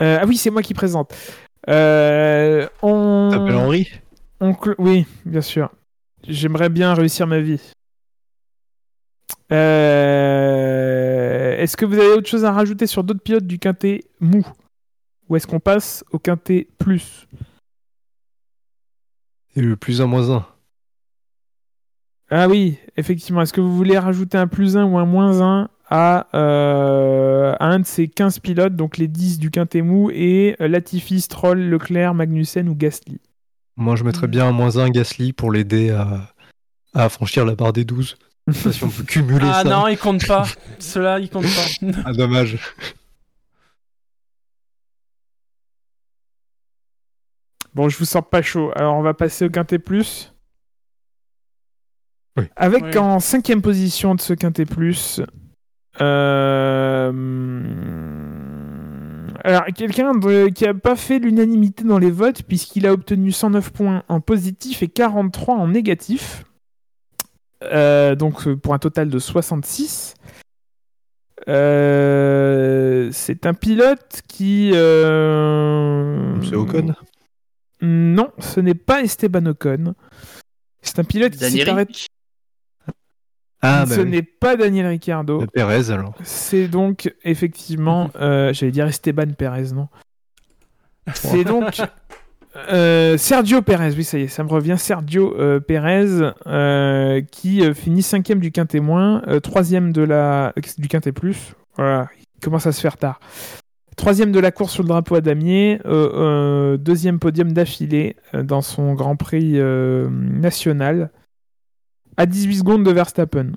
Euh, ah oui, c'est moi qui présente. Euh, on... T'appelles Henri? On cl- Oui, bien sûr. J'aimerais bien réussir ma vie. Euh, Est-ce que vous avez autre chose à rajouter sur d'autres pilotes du quintet mou? Ou est-ce qu'on passe au quintet plus? Et le plus un moins un. Ah oui, effectivement. Est-ce que vous voulez rajouter un plus 1 ou un moins 1 à, euh, à un de ces 15 pilotes, donc les 10 du quintet mou, et euh, Latifi, Stroll, Leclerc, Magnussen ou Gasly? Moi, je mettrais bien un moins un Gasly pour l'aider à, à franchir la barre des 12. Je sais pas si on peut cumuler Ah ça. non, il compte pas. Cela, il compte pas. Ah, dommage. Bon, je vous sens pas chaud. Alors, on va passer au Quintet Plus. Oui. Avec Oui. en cinquième position de ce Quintet Plus. euh, Alors, quelqu'un de- qui a pas fait l'unanimité dans les votes, puisqu'il a obtenu 109 points en positif et 43 en négatif. Euh, donc, euh, pour un total de 66. Euh, C'est un pilote qui. euh, C'est Ocon. Non, ce n'est pas Esteban Ocon. C'est un pilote qui Daniel s'est arrêté. Ah, bah ce oui. n'est pas Daniel Ricciardo. Bah, Perez alors. C'est donc effectivement, euh, j'allais dire Esteban Perez, non C'est donc euh, Sergio Perez, oui, ça y est, ça me revient. Sergio euh, Perez euh, qui euh, finit cinquième du quintet moins, euh, troisième de la du quintet plus. Voilà, il commence à se faire tard. Troisième de la course sur le drapeau à damier, euh, euh, deuxième podium d'affilée euh, dans son Grand Prix national, à 18 secondes de Verstappen.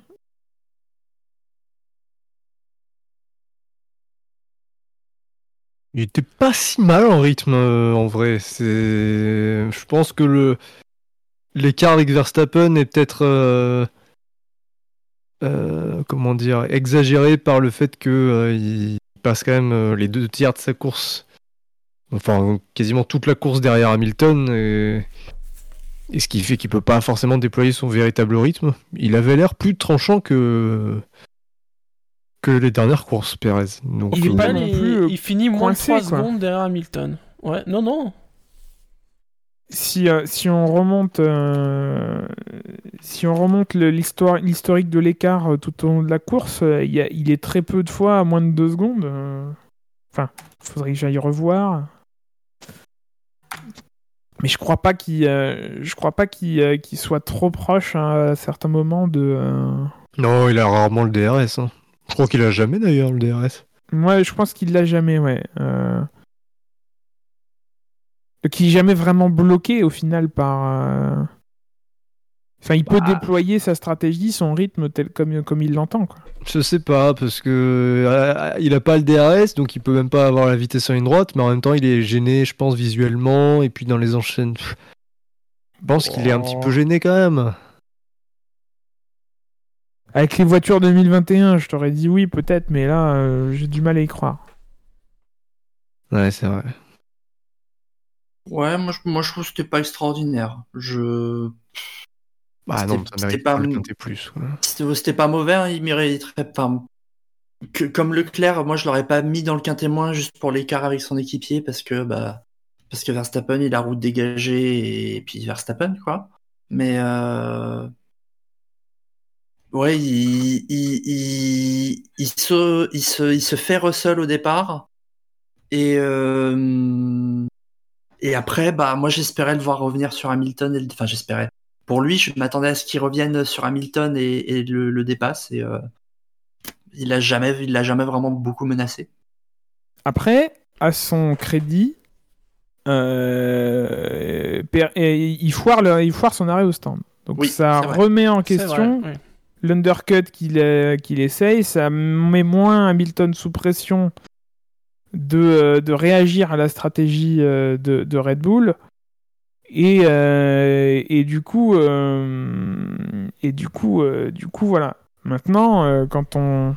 Il était pas si mal en rythme en vrai. Je pense que le l'écart avec Verstappen est peut-être comment dire exagéré par le fait que euh, il passe quand même euh, les deux tiers de sa course, enfin quasiment toute la course derrière Hamilton et, et ce qui fait qu'il peut pas forcément déployer son véritable rythme. Il avait l'air plus tranchant que que les dernières courses, Perez. Donc, Il est Au pas final, non il, plus, euh, il finit moins de 3 quoi. secondes derrière Hamilton. Ouais, non, non. Si, euh, si on remonte, euh, si on remonte l'histoire- l'historique de l'écart euh, tout au long de la course, il, y a- il est très peu de fois à moins de 2 secondes. Enfin, faudrait que j'aille revoir. Mais je crois pas qu'il, je crois pas qu'il qu'il soit trop proche hein, à certains moments de. Non, il a rarement le DRS. hein. Je crois qu'il a jamais d'ailleurs le DRS. Ouais, je pense qu'il l'a jamais, ouais. Euh... Qui est jamais vraiment bloqué au final par. euh, Enfin, il peut Bah. déployer sa stratégie, son rythme tel comme, comme il l'entend. quoi. Je sais pas, parce que euh, il a pas le DRS, donc il peut même pas avoir la vitesse en ligne droite, mais en même temps il est gêné, je pense, visuellement, et puis dans les enchaînes. Je pense qu'il est un petit peu gêné quand même. Avec les voitures 2021, je t'aurais dit oui, peut-être, mais là, euh, j'ai du mal à y croire. Ouais, c'est vrai. Ouais, moi je, moi je trouve que c'était pas extraordinaire. Je... Bah non, ça mérite pas plus. quoi. C'était pas mauvais, hein, il mériterait pas. Que, comme Leclerc, moi je l'aurais pas mis dans le quintet moins juste pour l'écart avec son équipier parce que bah parce que Verstappen il a route dégagée et puis Verstappen quoi. Mais euh... ouais, il, il, il, se, il, se, il se fait Russell au départ et euh... et après bah moi j'espérais le voir revenir sur Hamilton et le- enfin j'espérais pour lui, je m'attendais à ce qu'il revienne sur Hamilton et, et le, le dépasse. Et euh, il a jamais, il l'a jamais vraiment beaucoup menacé. Après, à son crédit, euh, il, foire le- il foire son arrêt au stand. Donc Oui, ça remet en question l'undercut qu'il qu'il essaye, ça met moins Hamilton sous pression de, euh, de réagir à la stratégie euh, de, de Red Bull. Et, euh, et du coup, et du coup, du coup, voilà. Maintenant, quand on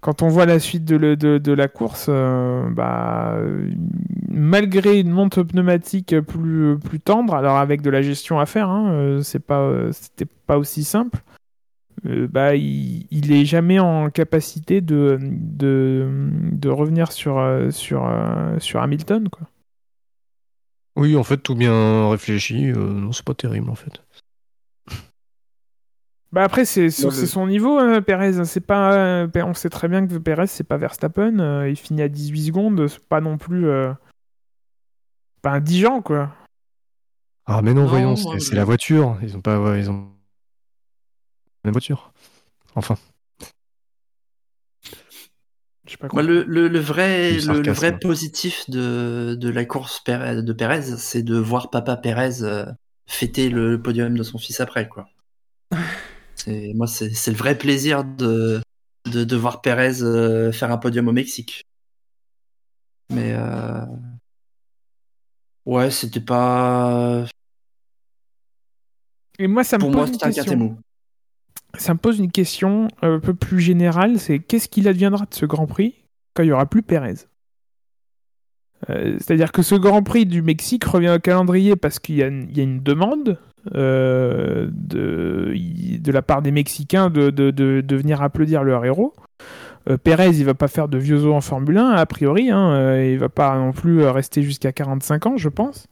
quand on voit la suite de, le- de, de la course, bah, malgré une monte pneumatique plus, plus tendre, alors avec de la gestion à faire, hein, c'est pas, c'était pas aussi simple. Euh, bah, il, il est jamais en capacité de, de, de revenir sur, euh, sur, euh, sur Hamilton. Quoi. Oui, en fait, tout bien réfléchi. euh, non, c'est pas terrible, en fait. Bah après, c'est le- c'est son niveau, hein, Perez. C'est pas, euh, on sait très bien que Perez, c'est pas Verstappen. euh, il finit à 18 secondes. C'est pas non plus. euh, pas un Dijon, quoi. Ah, mais non, Non, voyons, moi, c'est je- c'est la voiture. Ils ont pas. ouais, ils ont. La voiture. Enfin. Je sais pas quoi. le, le, le vrai, le, vrai positif de, de la course Pérez- de Pérez, c'est de voir Papa Pérez euh, fêter le podium de son fils après, quoi. C'est, moi, c'est, c'est le vrai plaisir de, de, de voir Pérez euh, faire un podium au Mexique. Mais euh... ouais, c'était pas. Et moi, ça me Pour pose moi, c'était un mou. Ça me pose une question euh, un peu plus générale. C'est qu'est-ce qu'il adviendra de ce Grand Prix quand il y aura plus Perez Euh, C'est-à-dire que ce Grand Prix du Mexique revient au calendrier parce qu'il y, a une- demande euh, de, la part des Mexicains de, venir applaudir leur héros. Pérez, il va pas faire de vieux os en Formule 1, a priori. Hein, il va pas non plus rester jusqu'à 45 ans, je pense.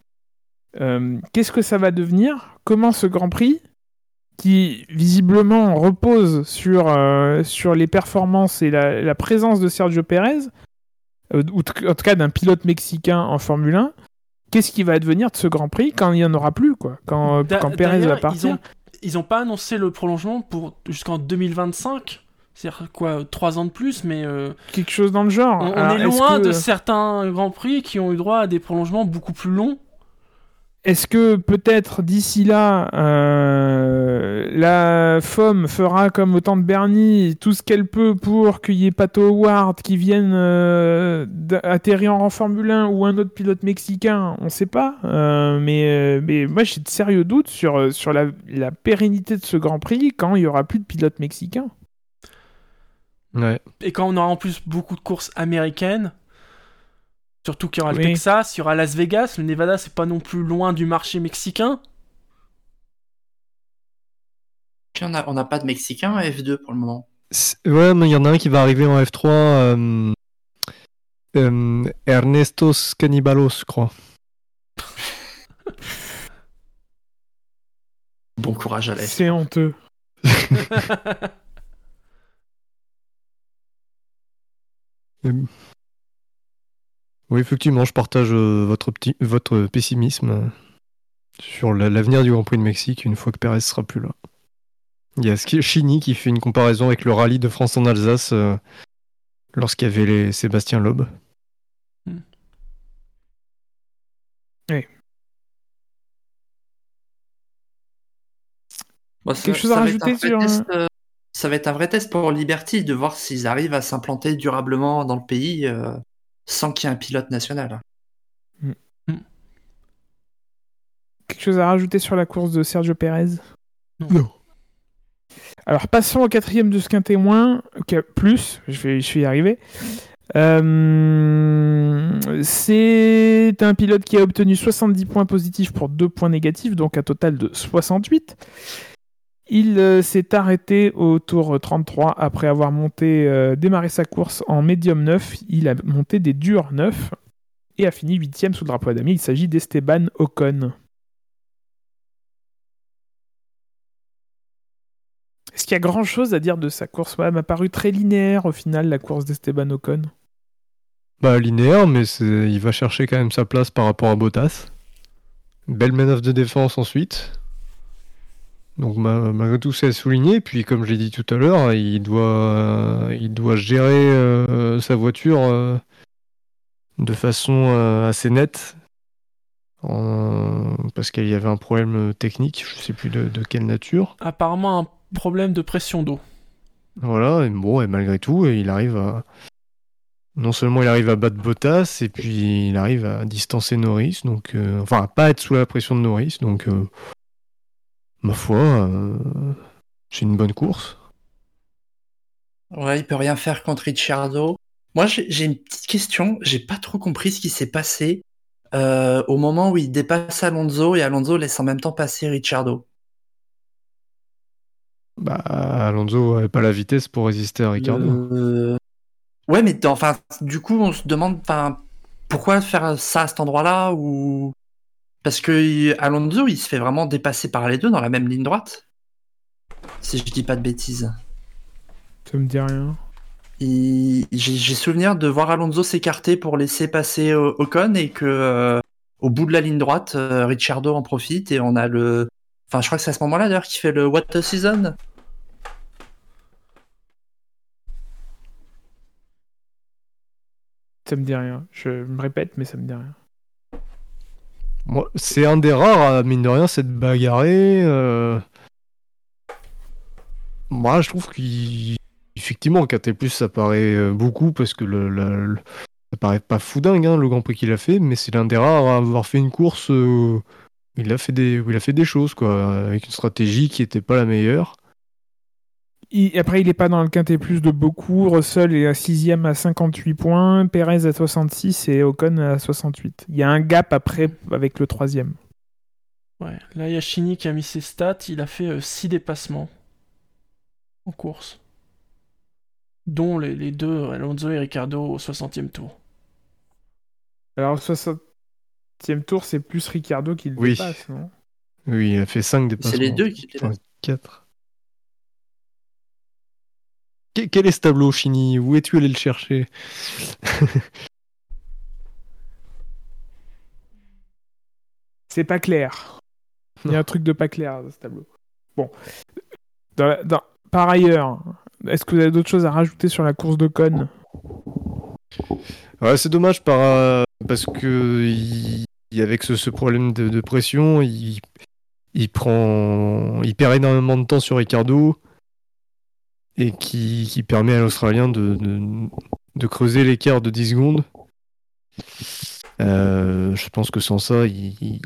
Qu'est-ce que ça va devenir? Comment ce Grand Prix, qui visiblement repose sur, euh, sur les performances et la, la présence de Sergio Pérez, euh, ou en tout cas d'un pilote mexicain en Formule 1, qu'est-ce qui va advenir de ce Grand Prix quand il n'y en aura plus quoi? Quand, euh, quand Pérez va partir? Ils ont, ils ont pas annoncé le prolongement pour jusqu'en 2025. C'est-à-dire quoi, 3 ans de plus, mais euh, Quelque chose dans le genre. on, on Alors, est loin que- de certains grands prix qui ont eu droit à des prolongements beaucoup plus longs. Est-ce que peut-être d'ici là, euh, la FOM fera comme au temps de Bernie tout ce qu'elle peut pour qu'il y ait Pato Howard qui vienne euh, atterrir en Formule 1 ou un autre pilote mexicain On ne sait pas. Euh, mais, euh, mais moi, j'ai de sérieux doutes sur, sur la, la pérennité de ce Grand Prix quand il n'y aura plus de pilote mexicain. Ouais. Et quand on aura en plus beaucoup de courses américaines, surtout qu'il y aura le. Texas, il y aura Las Vegas, le Nevada, c'est pas non plus loin du marché mexicain. Puis on n'a pas de Mexicain à F2 pour le moment. Ouais, mais il y en a un qui va arriver en F3. euh, euh, Ernestos Canibalos, je crois. Bon courage à l'F. C'est honteux. Oui, effectivement, je partage euh, votre, petit, votre pessimisme euh, sur la- l'avenir du Grand Prix de Mexique une fois que Perez sera plus là. Il y a Chini qui fait une comparaison avec le rallye de France en Alsace euh, lorsqu'il y avait les Sébastien Loeb. Bon, ça- Quelque chose à ça va être un rajouter vrai sur, test, euh, Ça va être un vrai test pour Liberty de voir s'ils arrivent à s'implanter durablement dans le pays euh, sans qu'il y ait un pilote national. Quelque chose à rajouter sur la course de Sergio Pérez? Non. Alors passons au quatrième de ce qu'un témoin, plus, je vais, je vais y arriver. Euh, c'est un pilote qui a obtenu 70 points positifs pour 2 points négatifs, donc un total de 68. Il euh, s'est arrêté au tour 33 après avoir monté, euh, démarré sa course en médium 9. Il a monté des durs 9 et a fini 8 sous le drapeau à damier. Il s'agit d'Esteban Ocon. Est-ce qu'il y a grand chose à dire de sa course? Elle m'a paru très linéaire au final, la course d'Esteban Ocon. Bah, linéaire, mais il va chercher quand même sa place par rapport à Bottas. Belle manœuvre de défense ensuite. Donc ma- malgré tout, c'est à souligner. Puis comme j'ai dit tout à l'heure, il doit, il doit gérer euh, sa voiture euh, de façon euh, assez nette. En- Parce qu'il y avait un problème technique, je sais plus de, de quelle nature. Apparemment un problème de pression d'eau. Voilà, et bon, et malgré tout, il arrive à, non seulement il arrive à battre Bottas, et puis il arrive à distancer Norris, donc enfin à pas être sous la pression de Norris, donc ma foi, euh, c'est une bonne course. Ouais, il peut rien faire contre Ricciardo. Moi, j'ai une petite question. J'ai pas trop compris ce qui s'est passé euh, au moment où il dépasse Alonso et Alonso laisse en même temps passer Ricciardo. Bah Alonso avait pas la vitesse pour résister à Ricardo. Euh, Ouais, mais enfin, du coup, on se demande, enfin, pourquoi faire ça à cet endroit-là ou parce que il- Alonso, il se fait vraiment dépasser par les deux dans la même ligne droite. Si je dis pas de bêtises. Ça me dit rien. Il- J'ai souvenir de voir Alonso s'écarter pour laisser passer euh, Ocon et que euh, au bout de la ligne droite, euh, Ricciardo en profite et on a le. Enfin, je crois que c'est à ce moment-là d'ailleurs qu'il fait le What the Season. Ça me dit rien. Je me répète, mais ça me dit rien. C'est un des rares, à, mine de rien, c'est de bagarrer. euh. Moi, je trouve qu'effectivement, KT+, ça paraît euh, beaucoup parce que le, ça paraît pas fou dingue, hein, le Grand Prix qu'il a fait, mais c'est l'un des rares à avoir fait une course euh, où il a fait des, il a fait des choses, quoi, avec une stratégie qui était pas la meilleure. Il- après, il est pas dans le quintet plus de beaucoup. Russell est à 6 à 58 points, Perez à 66 et Ocon à 68. Il y a un gap après avec le troisième. Ouais, là, il y a Chini qui a mis ses stats. Il a fait 6 dépassements en course. Dont les, les deux, Alonso et Ricardo, au 60e tour. Alors, le 60e tour, c'est plus Ricardo qui le Oui. dépasse, non? Oui, il a fait 5 dépassements. C'est les deux qui les Enfin, 4. Quel est ce tableau, Chini? Où es-tu allé le chercher? C'est pas clair. Il y a un truc de pas clair dans ce tableau. Bon. Dans la- dans- Par ailleurs, est-ce que vous avez d'autres choses à rajouter sur la course de Con? Ouais, c'est dommage par, euh, parce que il, avec ce, ce problème de, de pression, il, il prend, il perd énormément de temps sur Ricardo et qui, qui permet à l'Australien de, de, de creuser l'écart de 10 secondes. Euh, je pense que sans ça, il, il,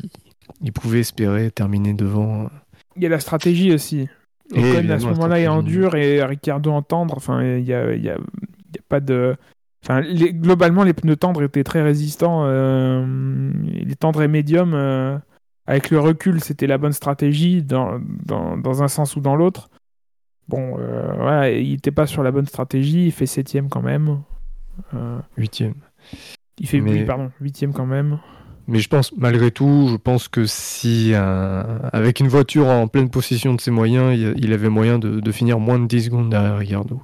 il pouvait espérer terminer devant. Il y a la stratégie aussi. Et Ocon à ce moment-là est en dur et Ricardo en tendre. Enfin, il y a, y a- y a pas de. Enfin, les- globalement, les pneus tendres étaient très résistants. euh, les tendres et médiums, euh, avec le recul, c'était la bonne stratégie dans, dans, dans un sens ou dans l'autre. Bon, euh, voilà, il n'était pas sur la bonne stratégie. Il fait septième quand même. Euh, Huitième. il fait Mais- oui, pardon, huitième quand même. Mais je pense, malgré tout, je pense que si, euh, avec une voiture en pleine possession de ses moyens, il, il avait moyen de, de finir moins de 10 secondes derrière Ricardo.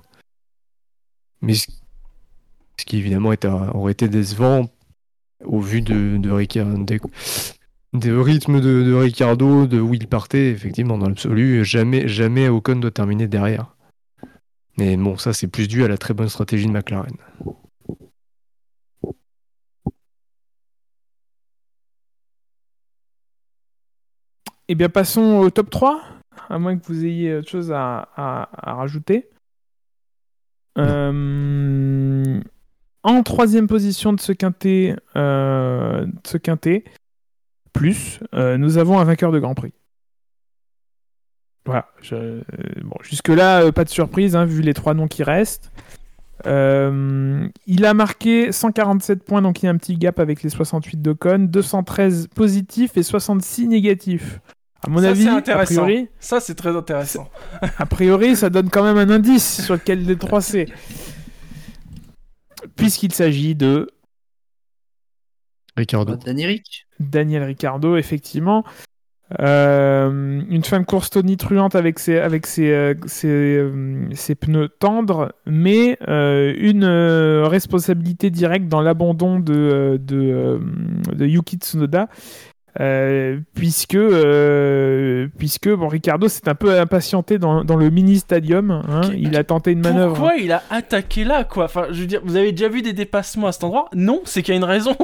Mais ce, ce qui évidemment était- aurait été décevant au vu de, de, Ricardo, des, rythmes de, Ricardo, de où il partait, effectivement, dans l'absolu, jamais, jamais Ocon doit terminer derrière. Mais bon, ça c'est plus dû à la très bonne stratégie de McLaren. Eh bien, passons au top 3, à moins que vous ayez autre chose à, rajouter. Euh, en troisième position de ce euh, de ce quintet plus, euh, nous avons un vainqueur de Grand Prix. Voilà. je- euh, bon, jusque-là, euh, pas de surprise, hein, vu les trois noms qui restent. Euh, il a marqué 147 points, donc il y a un petit gap avec les 68 de Con, 213 positifs et 66 négatifs. À mon Ça, avis, a priori, Ça, c'est très intéressant. a priori, ça donne quand même un indice sur lequel des trois c'est. Puisqu'il s'agit de Ricardo. Rick. Daniel Ricciardo, effectivement. Euh, une fin de course tonitruante avec ses, avec ses, euh, ses, euh, ses pneus tendres, mais euh, une euh, responsabilité directe dans l'abandon de, de, de Yuki Tsunoda. euh, puisque euh, puisque bon Ricardo s'est un peu impatienté dans, dans le mini stadium hein. Il a tenté une manœuvre Pourquoi il a attaqué là, quoi? Enfin, je veux dire, vous avez déjà vu des dépassements à cet endroit? Non, c'est qu'il y a une raison.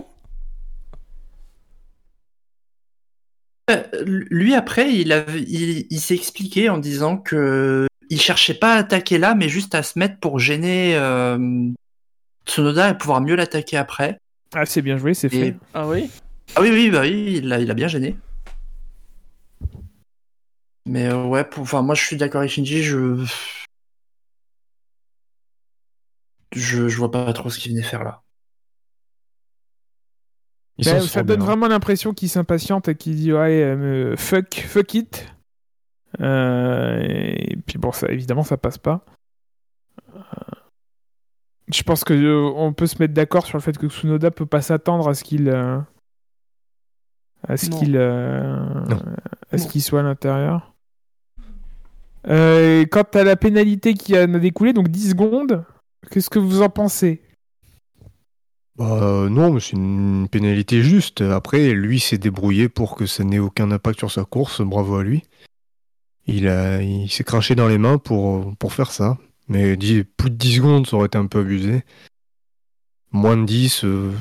Euh, Lui après, il, avait- il, il s'est expliqué en disant que il cherchait pas à attaquer là, mais juste à se mettre pour gêner euh, Tsunoda va pouvoir mieux l'attaquer après. Ah, c'est bien joué, c'est Et- fait. Ah oui? Ah oui, oui, bah oui, il a, il a bien gêné. Mais euh, ouais, pour, enfin, moi je suis d'accord avec Shinji, je... je. Je vois pas trop ce qu'il venait faire là. S'en ça donne bien. vraiment l'impression qu'il s'impatiente et qu'il dit ouais, euh, fuck, fuck it. Euh, et puis bon, ça, évidemment, ça passe pas. Euh, Je pense que euh, on peut se mettre d'accord sur le fait que Tsunoda peut pas s'attendre à ce qu'il euh, à ce qu'il euh, à ce qu'il soit à l'intérieur. Euh, quant à la pénalité qui en a découlé, donc 10 secondes, qu'est-ce que vous en pensez? Bah, non, mais c'est une pénalité juste. Après, lui s'est débrouillé pour que ça n'ait aucun impact sur sa course. Bravo à lui. Il, a, il s'est craché dans les mains pour, pour faire ça. Mais plus de 10 secondes, ça aurait été un peu abusé. Moins de 10. euh,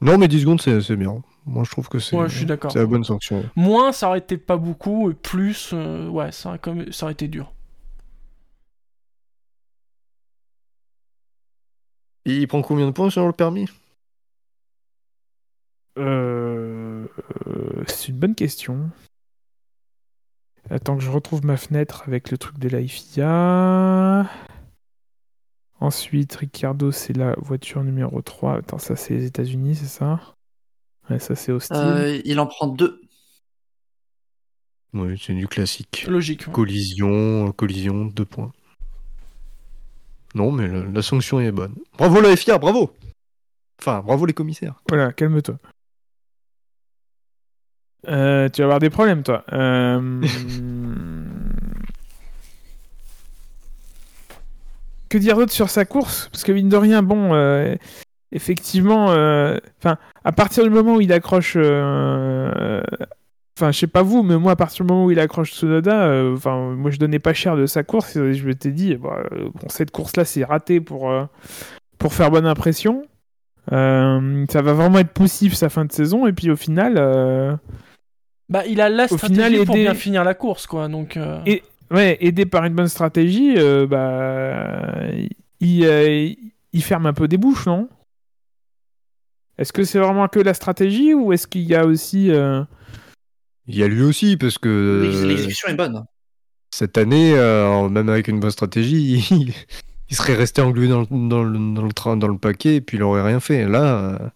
Non, mais 10 secondes, c'est c'est bien. Moi, je trouve que c'est Ouais, je suis d'accord. c'est la bonne sanction. Moins, ça aurait été pas beaucoup, et plus, euh, ouais, ça aurait, quand même- ça aurait été dur. Il prend combien de points sur le permis? Euh, euh, c'est une bonne question. Attends que je retrouve ma fenêtre avec le truc de la FIA. Ensuite, Ricardo, c'est la voiture numéro 3. Attends, ça c'est les États-Unis, c'est ça? Ouais, ça c'est hostile. Euh, il en prend deux. Oui, c'est du classique. Logique. Collision, collision, deux points. Non, mais la, sanction est bonne. Bravo la FIA, bravo Enfin, bravo les commissaires. Voilà, calme-toi. Euh, tu vas avoir des problèmes, toi. Euh, que dire d'autre sur sa course? Parce que mine de rien, bon, euh, effectivement, à partir du moment où il accroche, enfin, je sais pas vous, mais moi, à partir du moment où il accroche Tsunoda, euh, enfin, moi, je donnais pas cher de sa course. Je m'étais dit, bah, euh, bon, cette course-là, c'est raté pour euh, pour faire bonne impression. Euh, ça va vraiment être poussif sa fin de saison et puis au final, euh, Bah, il a la stratégie final, pour bien finir la course, quoi. Donc, euh, Et- ouais, aidé par une bonne stratégie, bah, il, il ferme un peu des bouches, non? Est-ce que c'est vraiment que la stratégie ou est-ce qu'il y a aussi Il y a lui aussi, parce que euh, L'exécution est bonne. cette année, euh, même avec une bonne stratégie, il, il serait resté englué dans le, dans, le, dans, le train, dans le paquet et puis il aurait rien fait. Là, euh,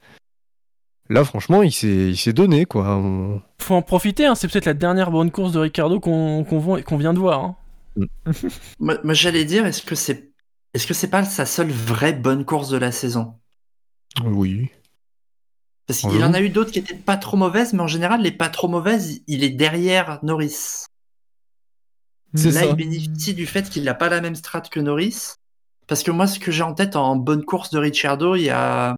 là franchement, il s'est il s'est donné, quoi. On- faut en profiter, hein. c'est peut-être la dernière bonne course de Ricardo qu'on qu'on voit- qu'on vient de voir. hein. Moi, moi, j'allais dire, est-ce que c'est est-ce que c'est pas sa seule vraie bonne course de la saison? Oui. Parce qu'il en a eu d'autres qui étaient pas trop mauvaises, mais en général, les pas trop mauvaises, il est derrière Norris. Là, ça. il bénéficie du fait qu'il n'a pas la même strat que Norris. Parce que moi, ce que j'ai en tête en bonne course de Ricciardo, il y a,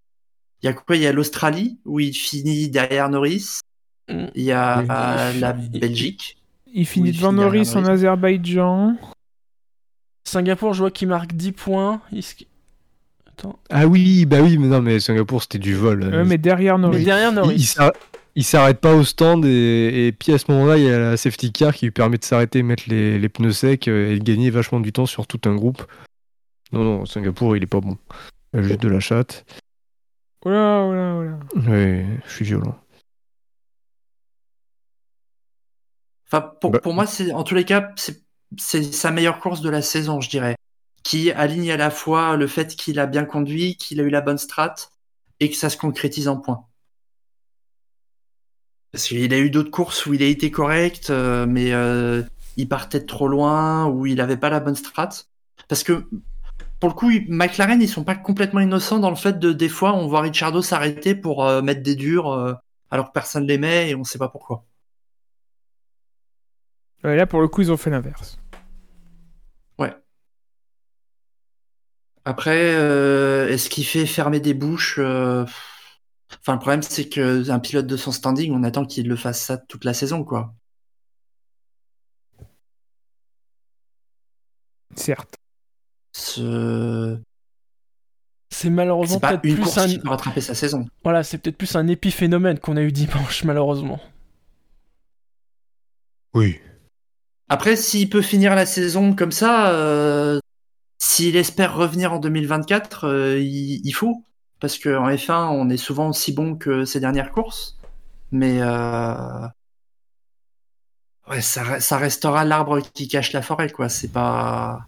il y a quoi? Il y a l'Australie, où il finit derrière Norris. Mm. Il y a euh, la Belgique. il finit devant Norris en. Azerbaïdjan Singapour, je vois qu'il marque 10 points. Il Attends. Ah oui, bah oui, mais non, mais Singapour, c'était du vol. Ouais, mais derrière Mais Norris. derrière Il- Norris. il s'arr- il s'arrête pas au stand et, et puis à ce moment-là, il y a la safety car qui lui permet de s'arrêter, mettre les, les pneus secs euh, et de gagner vachement du temps sur tout un groupe. Non, non, Singapour, il est pas bon. Il a juste de la chatte. Oh là, oh là, oh là. Ouais, je suis violent. Enfin, pour, Bah- pour moi, c'est en tous les cas, c'est sa meilleure course de la saison, je dirais. Qui aligne à la fois le fait qu'il a bien conduit, qu'il a eu la bonne strat et que ça se concrétise en points. Parce qu'il a eu d'autres courses où il a été correct, euh, mais euh, il partait de trop loin, ou il avait pas la bonne strat. Parce que pour le coup, McLaren, ils sont pas complètement innocents dans le fait de des fois on voit Ricciardo s'arrêter pour euh, mettre des durs alors que personne les met et on sait pas pourquoi. Là, pour le coup, ils ont fait l'inverse. Après, euh, est-ce qu'il fait fermer des bouches euh, Enfin, le problème, c'est que un pilote de son standing, on attend qu'il le fasse ça toute la saison, quoi. Certes. Ce- C'est malheureusement C'est pas peut-être une plus course un. qui peut rattraper sa saison. Voilà, c'est peut-être plus un épiphénomène qu'on a eu dimanche, malheureusement. Oui. Après, s'il peut finir la saison comme ça, euh, s'il espère revenir en 2024, euh, il, faut. Parce qu'en F1, on est souvent aussi bon que ces dernières courses. Mais euh, ça, re- ça restera l'arbre qui cache la forêt, quoi. C'est pas.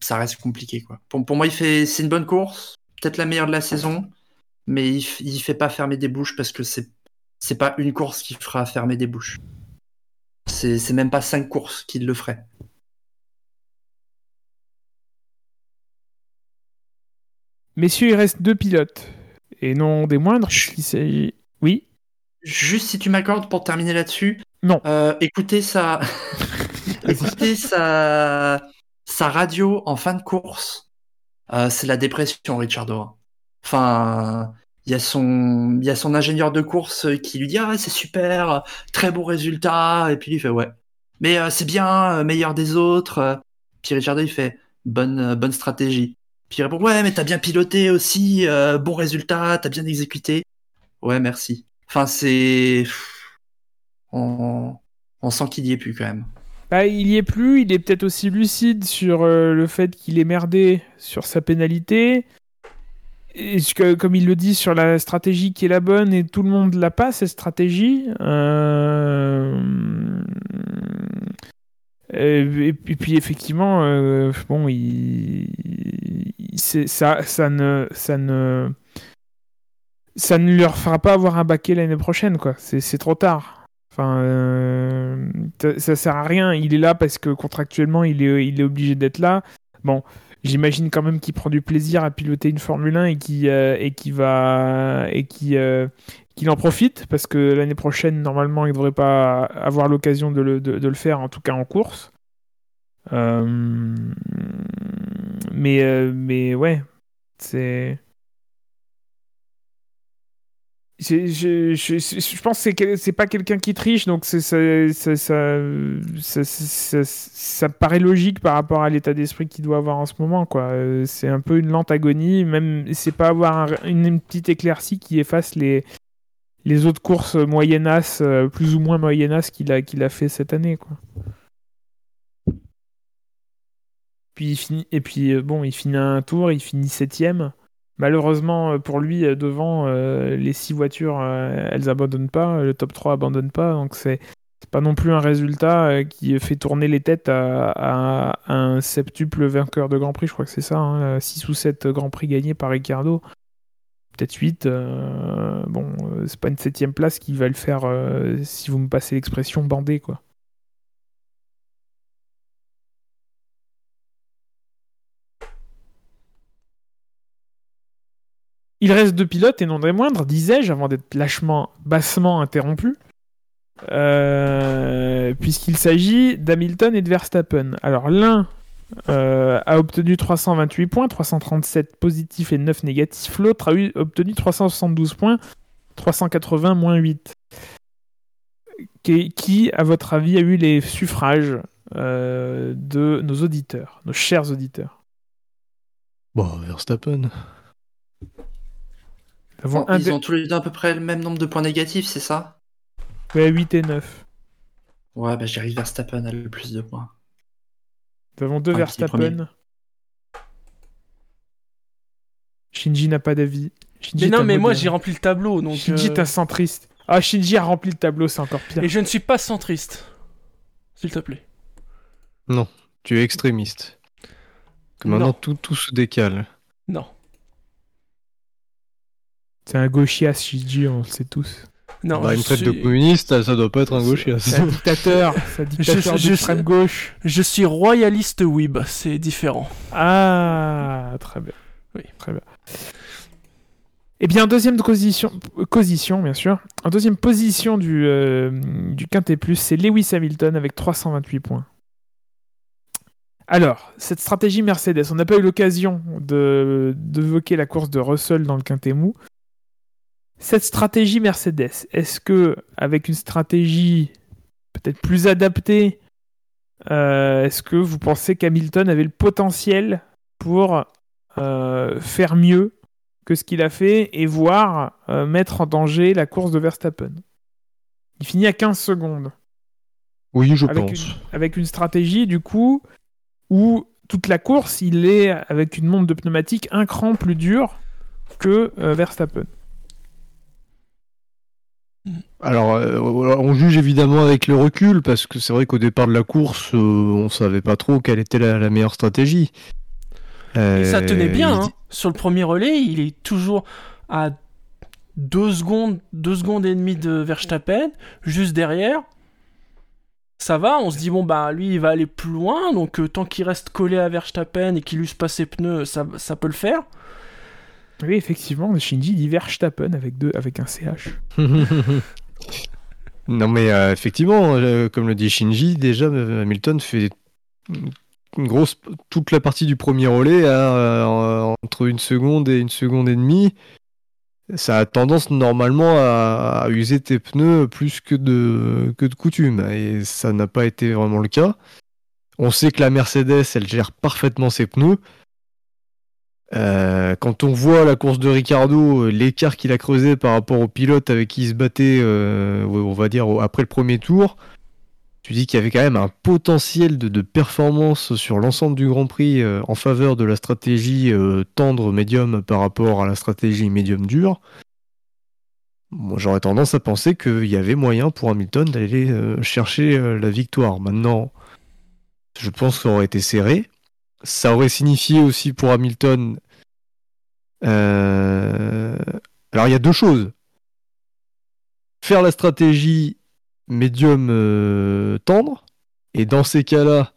Ça reste compliqué, quoi. Pour, moi, il fait, c'est une bonne course, peut-être la meilleure de la saison, mais il, il fait pas fermer des bouches parce que c'est, c'est pas une course qui fera fermer des bouches. C'est, même pas cinq courses qui le feraient. Messieurs, il reste deux pilotes. Et non des moindres, puisqu'il. Oui Juste si tu m'accordes pour terminer là-dessus. Non. Euh, écoutez sa, écoutez sa, sa radio en fin de course. Euh, c'est la dépression, Richardo. Enfin, il y a son, ingénieur de course qui lui dit ah c'est super, très beau résultat, et puis il fait ouais, mais euh, c'est bien, euh, meilleur des autres. Puis Richardo il fait bonne, euh, bonne stratégie. Puis il répond ouais mais t'as bien piloté aussi, euh, bon résultat, t'as bien exécuté. Ouais merci. Enfin, c'est. On, sent qu'il y est plus quand même. Bah, il y est plus, il est peut-être aussi lucide sur euh, le fait qu'il est merdé sur sa pénalité. Que, comme il le dit sur la stratégie qui est la bonne et tout le monde l'a pas cette stratégie. Euh, Et, et puis, effectivement, euh, bon, ça, ça ne, ça ne, ça ne leur fera pas avoir un baquet l'année prochaine, quoi. C'est trop tard. Enfin, euh, ça, ça sert à rien. Il est là parce que contractuellement, il est, il est obligé d'être là. Bon, j'imagine quand même qu'il prend du plaisir à piloter une Formule 1 et qui euh, et qui va et qui euh, qu'il en profite parce que l'année prochaine, normalement, il devrait pas avoir l'occasion de le, de, le faire, en tout cas en course. Euh, mais mais ouais, c'est je, pense que c'est pas quelqu'un qui triche, donc ça, paraît logique par rapport à l'état d'esprit qu'il doit avoir en ce moment. C'est un peu une lente agonie, même c'est pas avoir un- une, petite éclaircie qui efface les, les autres courses moyennas, euh, plus ou moins moyennas qu'il a, qu'il a fait cette année. Et puis euh, bon, il finit un tour, il finit septième. Malheureusement euh, pour lui, euh, devant euh, les six voitures, elles abandonnent pas, le top 3 abandonne pas, donc c'est pas non plus un résultat qui fait tourner les têtes à, un septuple vainqueur de Grand Prix, je crois que c'est ça, 6 ou 7 Grands Prix gagnés par Ricardo, peut-être 8. euh, bon, c'est pas une septième place qui va le faire, si vous me passez l'expression, bander quoi. Il reste deux pilotes et non des moindres, disais-je, avant d'être lâchement, bassement interrompu. Euh, puisqu'il s'agit d'Hamilton et de Verstappen. Alors l'un euh, a obtenu 328 points, 337 positifs et 9 négatifs. L'autre a obtenu 372 points, 380 moins 8. Qui, qui, à votre avis, a eu les suffrages euh, de nos auditeurs, nos chers auditeurs? Bon, Verstappen. Bon, ils ont tous les deux à peu près le même nombre de points négatifs, c'est ça? Ouais, 8 et 9. Ouais, bah j'arrive Verstappen a le plus de points. Nous avons deux petit Verstappen. Shinji n'a pas d'avis. Shinji Mais non, mais moi j'ai rempli le tableau, donc. Shinji euh, est un centriste. Ah, Shinji a rempli le tableau, c'est encore pire. Et je ne suis pas centriste. S'il te plaît. Tu es extrémiste. Que maintenant Non. tout, tout se décale. Non. C'est un gauchias, Shinji, on le sait tous. Non, Bah, je une traite de suis- communiste, ça doit pas être un gauchias. C'est un dictateur. C'est un dictateur je- d'extrême gauche. Je suis royaliste Weeb, c'est différent. Ah, très bien. Oui. Très bien. Eh bien, deuxième position, position bien sûr. En deuxième position du, euh, du Quintet Plus, c'est Lewis Hamilton avec 328 points. Alors, cette stratégie Mercedes, on n'a pas eu l'occasion de d'évoquer la course de Russell dans le Quintet Mou. Cette stratégie Mercedes, est-ce que avec une stratégie peut-être plus adaptée, euh, est-ce que vous pensez qu'Hamilton avait le potentiel pour euh, faire mieux que ce qu'il a fait et voire euh, mettre en danger la course de Verstappen? Il finit à 15 secondes. Oui, je avec, pense. une, avec une stratégie du coup où toute la course il est avec une montre de pneumatique un cran plus dur que euh, Verstappen. Alors, euh, on juge évidemment avec le recul, parce que c'est vrai qu'au départ de la course, euh, on savait pas trop quelle était la, la meilleure stratégie. Ça Euh, tenait bien. il- hein. Sur le premier relais, il est toujours à 2 secondes, 2 secondes et demie de Verstappen, juste derrière. Ça va, on se dit, bon, bah, lui, il va aller plus loin, donc euh, tant qu'il reste collé à Verstappen et qu'il use pas ses pneus, ça, ça peut le faire. Oui, effectivement, Shinji dit Verstappen avec, deux, avec un CH. non, mais euh, effectivement, euh, comme le dit Shinji, déjà euh, Hamilton fait une grosse toute la partie du premier relais euh, entre une seconde et une seconde et demie. Ça a tendance normalement à, user tes pneus plus que de coutume, et ça n'a pas été vraiment le cas. On sait que la Mercedes, elle gère parfaitement ses pneus. Euh, quand on voit la course de Ricardo, euh, l'écart qu'il a creusé par rapport au pilote avec qui il se battait, euh, on va dire, après le premier tour, tu dis qu'il y avait quand même un potentiel de, performance sur l'ensemble du Grand Prix en faveur de la stratégie tendre médium par rapport à la stratégie médium dur. Moi, j'aurais tendance à penser qu'il y avait moyen pour Hamilton d'aller chercher la victoire. Maintenant, je pense que ça aurait été serré. Ça aurait signifié aussi pour Hamilton. euh, Alors, il y a deux choses. Faire la stratégie médium euh, tendre. Et dans ces cas-là,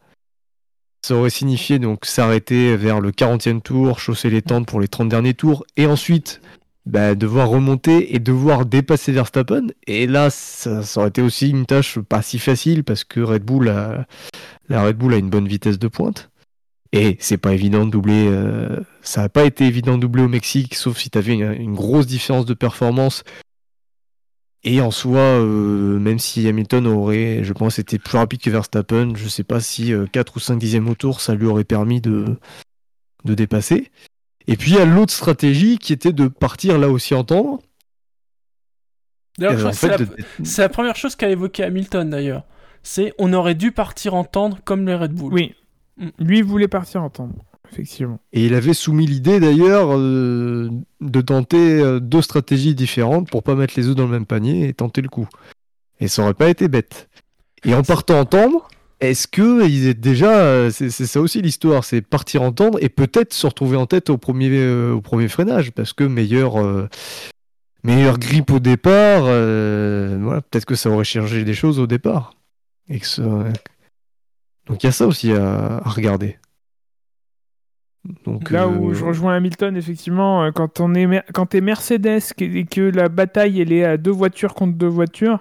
ça aurait signifié donc s'arrêter vers le 40e tour, chausser les tentes pour les 30 derniers tours, et ensuite bah, devoir remonter et devoir dépasser Verstappen. Et là, ça, aurait été aussi une tâche pas si facile parce que Red Bull la Red Bull a une bonne vitesse de pointe. Et c'est pas évident de doubler. euh, ça n'a pas été évident de doubler au Mexique, sauf si tu avais une, une grosse différence de performance. Et en soi, euh, même si Hamilton aurait, je pense, été plus rapide que Verstappen, je sais pas si euh, 4 ou 5 dixièmes au tour, ça lui aurait permis de, de dépasser. Et puis il y a l'autre stratégie qui était de partir là aussi en tendre. D'ailleurs, je crois c'est la, de- c'est la première chose qu'a évoqué Hamilton, d'ailleurs. C'est on aurait dû partir en tendre comme les Red Bull. Oui. Mm. Lui voulait partir en tendre, effectivement. Et il avait soumis l'idée d'ailleurs euh, de tenter euh, deux stratégies différentes pour pas mettre les œufs dans le même panier et tenter le coup. Et ça aurait pas été bête. Et en partant en tendre, est-ce que ils étaient déjà, euh, c'est ça aussi l'histoire, c'est partir en tendre et peut-être se retrouver en tête au premier, au premier freinage parce que meilleur, meilleure grippe au départ, voilà, peut-être que ça aurait changé des choses au départ. Et que ça- Donc il y a ça aussi à, à regarder. Donc, Là euh, où je rejoins Hamilton, effectivement, euh, quand on est mer- quand t'es Mercedes et que la bataille elle est à deux voitures contre deux voitures,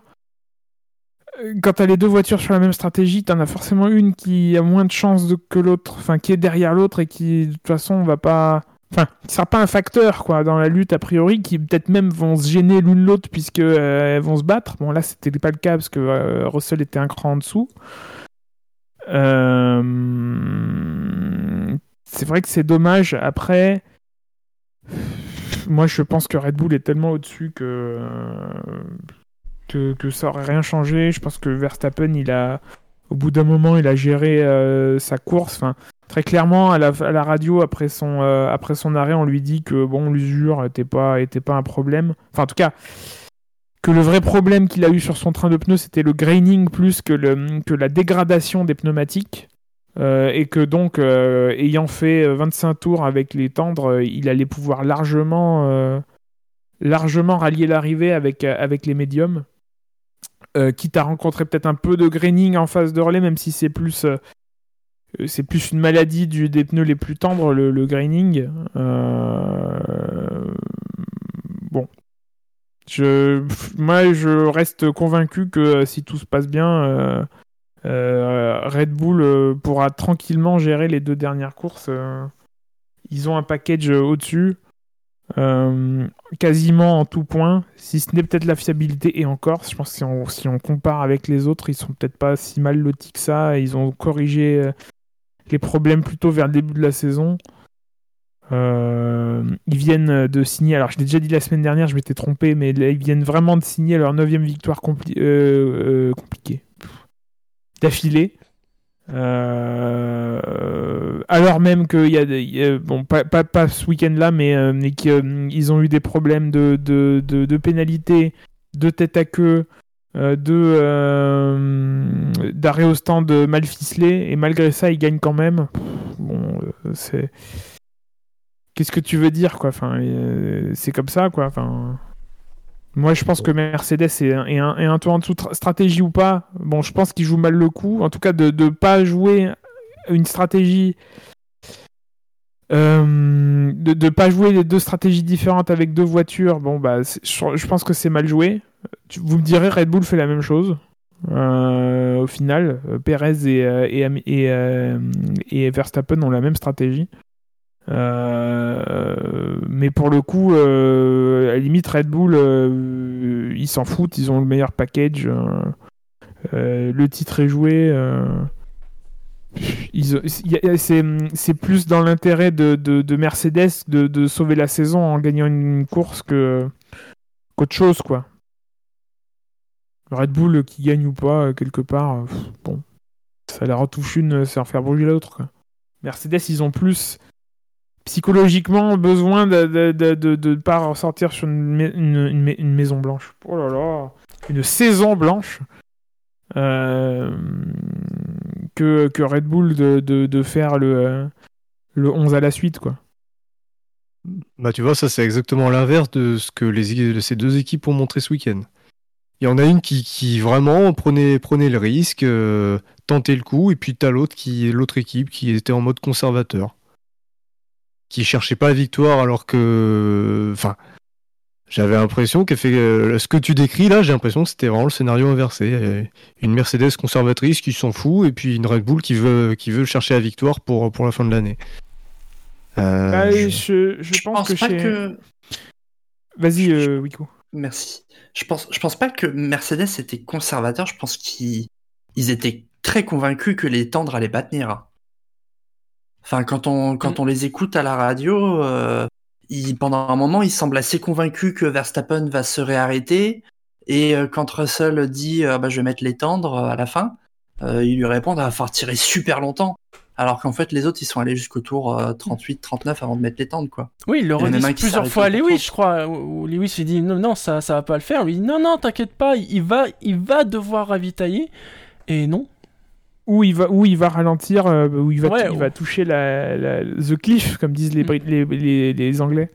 euh, quand t'as les deux voitures sur la même stratégie, t'en as forcément une qui a moins de chances de- que l'autre, enfin qui est derrière l'autre et qui de toute façon va pas, enfin, qui sera pas un facteur quoi dans la lutte a priori, qui peut-être même vont se gêner l'une l'autre puisque euh, elles vont se battre. Bon là c'était pas le cas parce que euh, Russell était un cran en dessous. Euh, c'est vrai que c'est dommage. Après, moi je pense que Red Bull est tellement au-dessus que, que ça aurait rien changé. Je pense que Verstappen, il a, au bout d'un moment, il a géré euh, sa course. Enfin, très clairement, à la, radio après son euh, après son arrêt, on lui dit que bon, l'usure était pas était pas un problème. Enfin, en tout cas. Que le vrai problème qu'il a eu sur son train de pneus, c'était le graining plus que, la dégradation des pneumatiques. Euh, et que donc, euh, ayant fait euh, 25 tours avec les tendres, euh, il allait pouvoir largement, euh, largement rallier l'arrivée avec, euh, avec les médiums. Euh, quitte à rencontrer peut-être un peu de graining en phase de relais, même si c'est plus, euh, c'est plus une maladie des pneus les plus tendres, le, le graining. Euh, Bon. Je, moi, je reste convaincu que euh, si tout se passe bien, euh, euh, Red Bull pourra tranquillement gérer les deux dernières courses. ils ont un package au-dessus, quasiment en tout point, si ce n'est peut-être la fiabilité et encore. Je pense que si on, si on compare avec les autres, ils sont peut-être pas si mal lotis que ça. Ils ont corrigé les problèmes plutôt vers le début de la saison. Euh, ils viennent de signer, alors je l'ai déjà dit la semaine dernière, je m'étais trompé, mais ils viennent vraiment de signer leur neuvième victoire euh, euh, compliquée. D'affilée. Euh, alors même qu'il y y a- bon pas, ce week-end-là, mais, euh, mais qu'ils ont eu des problèmes de, de, de, pénalité, de tête à queue, euh, euh, d'arrêt au stand mal ficelé, et malgré ça, ils gagnent quand même. Bon, euh, c'est qu'est-ce que tu veux dire quoi Enfin, euh, c'est comme ça quoi. Enfin. Moi, je pense que Mercedes est un, est un, est un tour en dessous, tra- stratégie ou pas. Bon, je pense qu'il joue mal le coup. En tout cas, de ne pas jouer une stratégie. euh, de ne pas jouer les deux stratégies différentes avec deux voitures, bon, bah, je, pense que c'est mal joué. Vous me direz, Red Bull fait la même chose. Euh, au final, Perez et, et, et Verstappen ont la même stratégie. Euh, mais pour le coup, euh, à la limite, Red Bull, euh, ils s'en foutent, ils ont le meilleur package. le titre est joué. c'est, plus dans l'intérêt de, de- de Mercedes de, sauver la saison en gagnant une course que, qu'autre chose, quoi. Red Bull qui gagne ou pas, quelque part, bon, ça leur en touche une, c'est en faire bouger l'autre. Mercedes, ils ont plus psychologiquement besoin de ne de, de, de pas ressortir sur une, une, une mai- une maison blanche. Oh là là, une saison blanche. Euh, que, que Red Bull de faire le, euh, le 11 à la suite, quoi. Bah, tu vois, ça, c'est exactement l'inverse de ce que les, ces deux équipes ont montré ce week-end. Il y en a une qui, qui vraiment prenait, prenait le risque, euh, tentait le coup, et puis t'as l'autre qui l'autre équipe qui était en mode conservateur. Qui cherchait pas la victoire alors que. Enfin. J'avais l'impression qu'elle fait. euh, ce que tu décris là, j'ai l'impression que c'était vraiment le scénario inversé. Une Mercedes conservatrice qui s'en fout, et puis une Red Bull qui veut, qui veut chercher la victoire pour, pour la fin de l'année. Euh, Bah, je- je, je, Je pense, pense que pas chez... que. Vas-y, euh, Wiko. Merci. Je pense, je pense pas que Mercedes était conservateur. Je pense qu'ils ils étaient très convaincus que les tendres allaient pas tenir. Enfin, quand on, quand on les écoute à la radio, euh, pendant un moment, ils semblent assez convaincus que Verstappen va se réarrêter. Et euh, quand Russell dit euh, bah, je vais mettre les tendres euh, à la fin, ils lui répondent ah, va falloir tirer super longtemps. Alors qu'en fait, les autres, ils sont allés jusqu'au tour 38-39 avant de mettre les tendres, quoi. Oui, il le Il redit plusieurs fois à Lewis, je crois. Où Lewis lui dit non, non, ça, ça va pas le faire. Lui dit non, non, t'inquiète pas, il va, il va devoir ravitailler. Et non. Où il va, où il va ralentir, euh, où il va, Ouais, il va toucher la, la- the cliff, comme disent les, Mm. Les, les, les Anglais.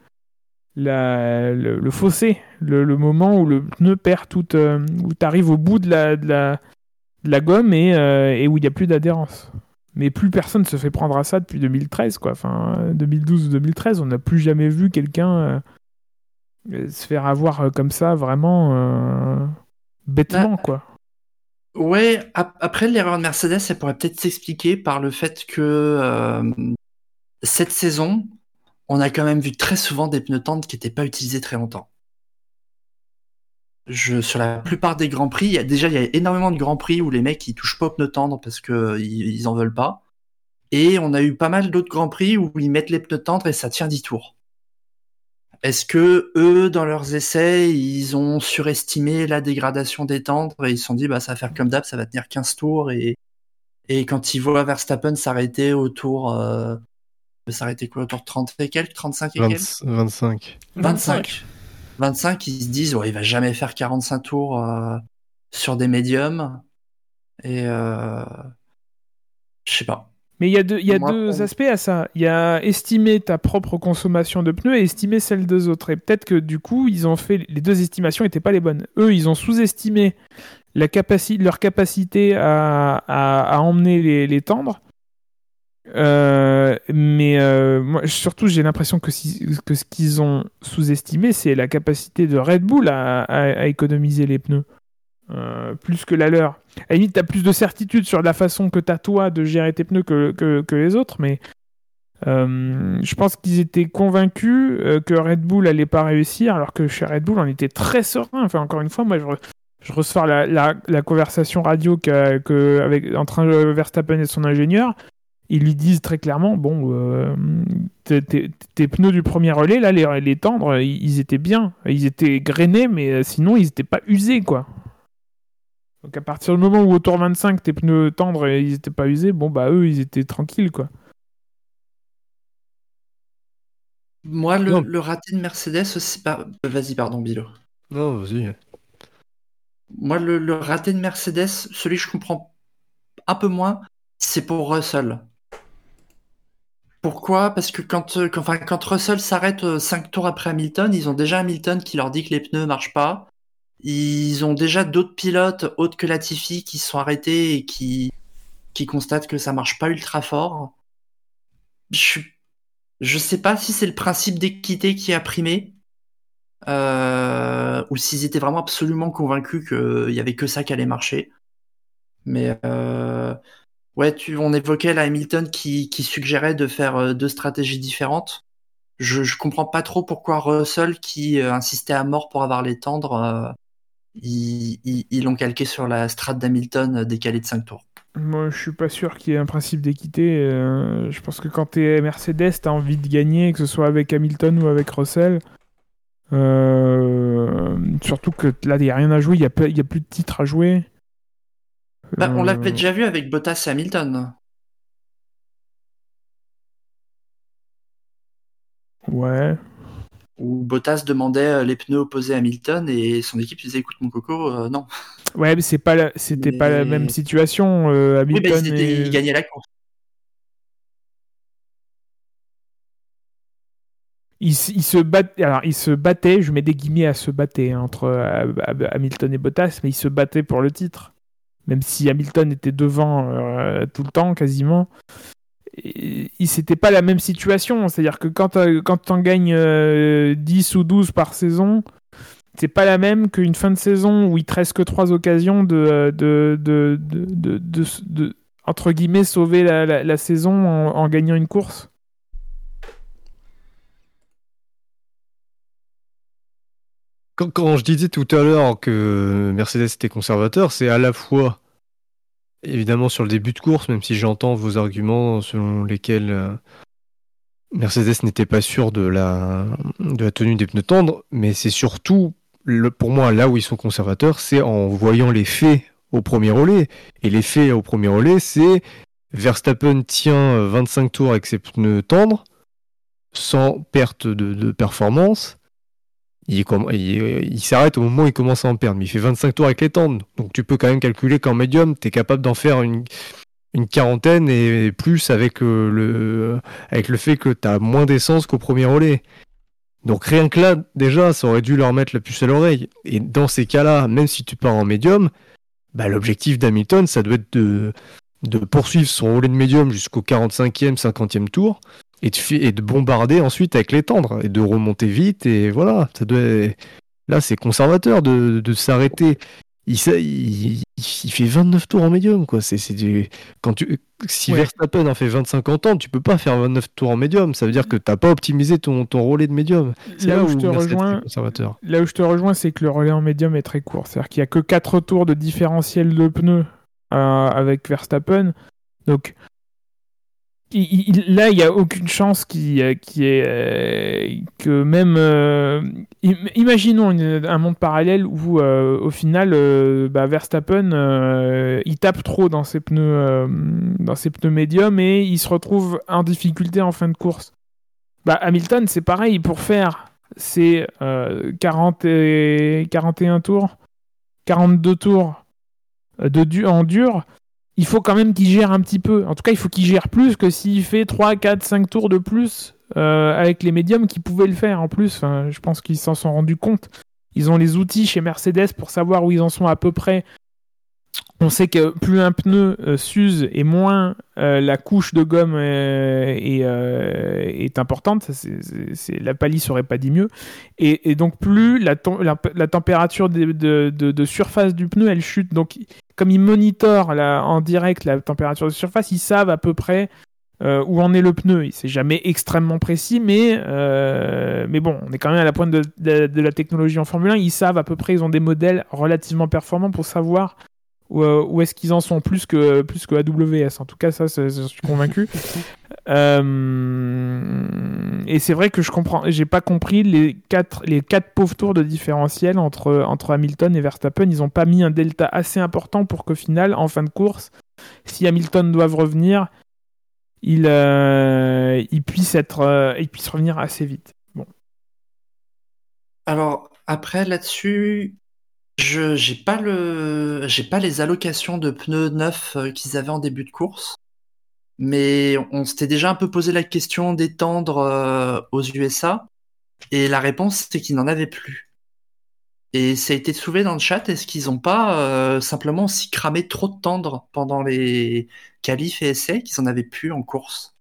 La, le, le fossé, le, le moment où le pneu perd toute, euh, où tu arrives au bout de la, de la, de la gomme et, euh, et où il n'y a plus d'adhérence. Mais plus personne se fait prendre à ça depuis 2013, quoi. Enfin, 2012 ou 2013, on n'a plus jamais vu quelqu'un euh, se faire avoir comme ça, vraiment euh, bêtement, Bah, quoi. Ouais, ap- après l'erreur de Mercedes, elle pourrait peut-être s'expliquer par le fait que euh, cette saison, on a quand même vu très souvent des pneus tendres qui n'étaient pas utilisés très longtemps. Sur la plupart des grands prix, y a, déjà il y a énormément de grands prix où les mecs ils touchent pas aux pneus tendres parce que ils, ils en veulent pas. Et on a eu pas mal d'autres grands prix où ils mettent les pneus tendres et ça tient 10 tours. Est-ce que eux, dans leurs essais, ils ont surestimé la dégradation des tendres et ils se sont dit bah ça va faire comme d'hab, ça va tenir 15 tours et et quand ils voient Verstappen s'arrêter au tour euh, s'arrêter quoi au tour 30 et quelques, 35 et 20 quelques 25. 25. 25, ils se disent ouais, il va jamais faire 45 tours euh, sur des médiums et euh, je sais pas. Mais il y a deux, il y a Moi, deux pour- aspects à ça. Il y a estimer ta propre consommation de pneus et estimer celle des autres. Et peut-être que du coup, ils ont fait les deux estimations n'étaient pas les bonnes. Eux, ils ont sous-estimé la leur capacité à, à, à emmener les, les tendres. Euh, mais euh, moi, surtout, j'ai l'impression que, si- que ce qu'ils ont sous-estimé, c'est la capacité de Red Bull à, à- à économiser les pneus. Euh, plus que la leur. À la limite, t'as plus de certitude sur la façon que t'as toi de gérer tes pneus que, les autres, mais euh, je pense qu'ils étaient convaincus euh, que Red Bull allait pas réussir, alors que chez Red Bull, on était très serein. Enfin, encore une fois, moi, je, re- je ressors la, conversation radio avec, entre Verstappen et son ingénieur. Ils lui disent très clairement, bon, tes, pneus du premier relais, là, les, les tendres, ils, ils étaient bien. Ils étaient grainés, mais sinon, ils étaient pas usés, quoi. Donc à partir du moment où au tour 25 tes pneus tendres et ils étaient pas usés, bon bah eux ils étaient tranquilles quoi. Moi, le, raté de Mercedes aussi. par- euh, Vas-y, pardon, Bilo. Non, vas-y. Moi, le, le raté de Mercedes, celui que je comprends un peu moins, c'est pour Russell. Pourquoi? Parce que quand, euh, quand, enfin, quand Russell s'arrête 5 tours après Hamilton, ils ont déjà Hamilton qui leur dit que les pneus marchent pas. Ils ont déjà d'autres pilotes autres que Latifi qui se sont arrêtés et qui, qui constatent que ça marche pas ultra fort. Je, je sais pas si c'est le principe d'équité qui a primé. Euh, ou s'ils étaient vraiment absolument convaincus qu'il y avait que ça qui allait marcher. Mais euh, ouais, tu, on évoquait la Hamilton qui, qui suggérait de faire euh, deux stratégies différentes. Je, je comprends pas trop pourquoi Russell, qui euh, insistait à mort pour avoir les tendres, ils ils- ils l'ont calqué sur la strat d'Hamilton euh, décalée de 5 tours. Moi je suis pas sûr qu'il y ait un principe d'équité. euh, je pense que quand t'es Mercedes, t'as envie de gagner, que ce soit avec Hamilton ou avec Russell. Euh, surtout que là il n'y a rien à jouer, il n'y a, plus de titres à jouer. Bah, on l'avait déjà vu avec Bottas et Hamilton. Ouais. Où Bottas demandait euh, les pneus opposés à Hamilton et son équipe disait écoute mon coco, euh, non. Ouais, mais c'est pas la- c'était pas la même situation. euh, Oui, bah, Hamilton ils, étaient- et- ils gagnaient la course. il, se bat... alors il se battait, je mets des guillemets à se battre hein, entre euh, Hamilton et Bottas, mais il se battait pour le titre. Même si Hamilton était devant tout le temps quasiment, c'était pas la même situation. C'est-à-dire que quand t'as- quand t'en gagnes euh, 10 ou 12 par saison, c'est pas la même qu'une fin de saison où il te reste que trois occasions de, de, de, de, de- entre guillemets sauver la saison en- en gagnant une course. Quand, quand je disais tout à l'heure que Mercedes était conservateur, c'est à la fois évidemment sur le début de course, même si j'entends vos arguments selon lesquels euh, Mercedes n'était pas sûr de la, tenue des pneus tendres, mais c'est surtout, pour moi, là où ils sont conservateurs, c'est en voyant les faits au premier relais. Et les faits au premier relais, c'est Verstappen tient euh, 25 tours avec ses pneus tendres, sans perte de performance. Il, comm- il- s'arrête au moment où il commence à en perdre, mais il fait 25 tours avec les tendres. Donc tu peux quand même calculer qu'en médium, tu es capable d'en faire une, quarantaine et plus avec, euh, le, avec le fait que tu as moins d'essence qu'au premier relais. Donc rien que là, déjà, ça aurait dû leur mettre la puce à l'oreille. Et dans ces cas-là, même si tu pars en médium, bah, l'objectif d'Hamilton, ça doit être de, de poursuivre son relais de médium jusqu'au 45e, 50e tour et de, fi- et de bombarder ensuite avec les tendres et de remonter vite et voilà ça doit là c'est conservateur de, de s'arrêter il, il, il fait 29 tours en médium quoi c'est du quand tu si Ouais. Verstappen en fait 25 en temps tu peux pas faire 29 tours en médium ça veut dire que t'as pas optimisé ton, ton relais de médium c'est Là là, où je te rejoins, conservateur Là où je te rejoins, c'est que le relais en médium est très court. C'est-à-dire qu'il n'y a que 4 tours de différentiel de pneus euh, avec Verstappen. Donc, là, il n'y a aucune chance qui, est euh, que même. euh, im- imaginons un monde parallèle où, euh, au final, euh, bah, Verstappen euh, il tape trop dans ses pneus, euh, dans ses pneus médiums et il se retrouve en difficulté en fin de course. Bah, Hamilton, c'est pareil pour faire euh, 40 et 41 tours, 42 tours euh, de du en dur, il faut quand même qu'il gère un petit peu. En tout cas, il faut qu'il gère plus que s'il fait 3, 4, 5 tours de plus euh, avec les médiums qui pouvaient le faire en plus. Je pense qu'ils s'en sont rendus compte. Ils ont les outils chez Mercedes pour savoir où ils en sont à peu près. On sait que plus un pneu euh, s'use et moins euh, la couche de gomme euh, est, importante. La palisse aurait pas dit mieux. Et, donc plus la, tem- la, la température de, surface du pneu elle chute. Donc comme ils monitorent en direct la température de surface, ils savent à peu près où en est le pneu. C'est jamais extrêmement précis, mais, mais bon, on est quand même à la pointe de la technologie en Formule 1. Ils savent à peu près, ils ont des modèles relativement performants pour savoir où, euh, où est-ce qu'ils en sont plus que, plus que AWS. En tout cas, ça, j'en suis convaincu. Euh, et c'est vrai que je comprends, j'ai pas compris les quatre, les quatre pauvres tours de différentiel entre, entre Hamilton et Verstappen. Ils ont pas mis un delta assez important pour qu'au final, en fin de course, si Hamilton doit revenir, il, euh, il puisse être, euh, il puisse revenir assez vite. Bon. Alors après là-dessus, je j'ai pas le j'ai pas les allocations de pneus neufs euh, qu'ils avaient en début de course, mais on s'était déjà un peu posé la question d'étendre euh, aux USA et la réponse c'est qu'ils n'en avaient plus. Et ça a été soulevé dans le chat, est-ce qu'ils ont pas euh, simplement aussi cramé trop de tendre pendant les qualifs et essais qu'ils en avaient plus en course?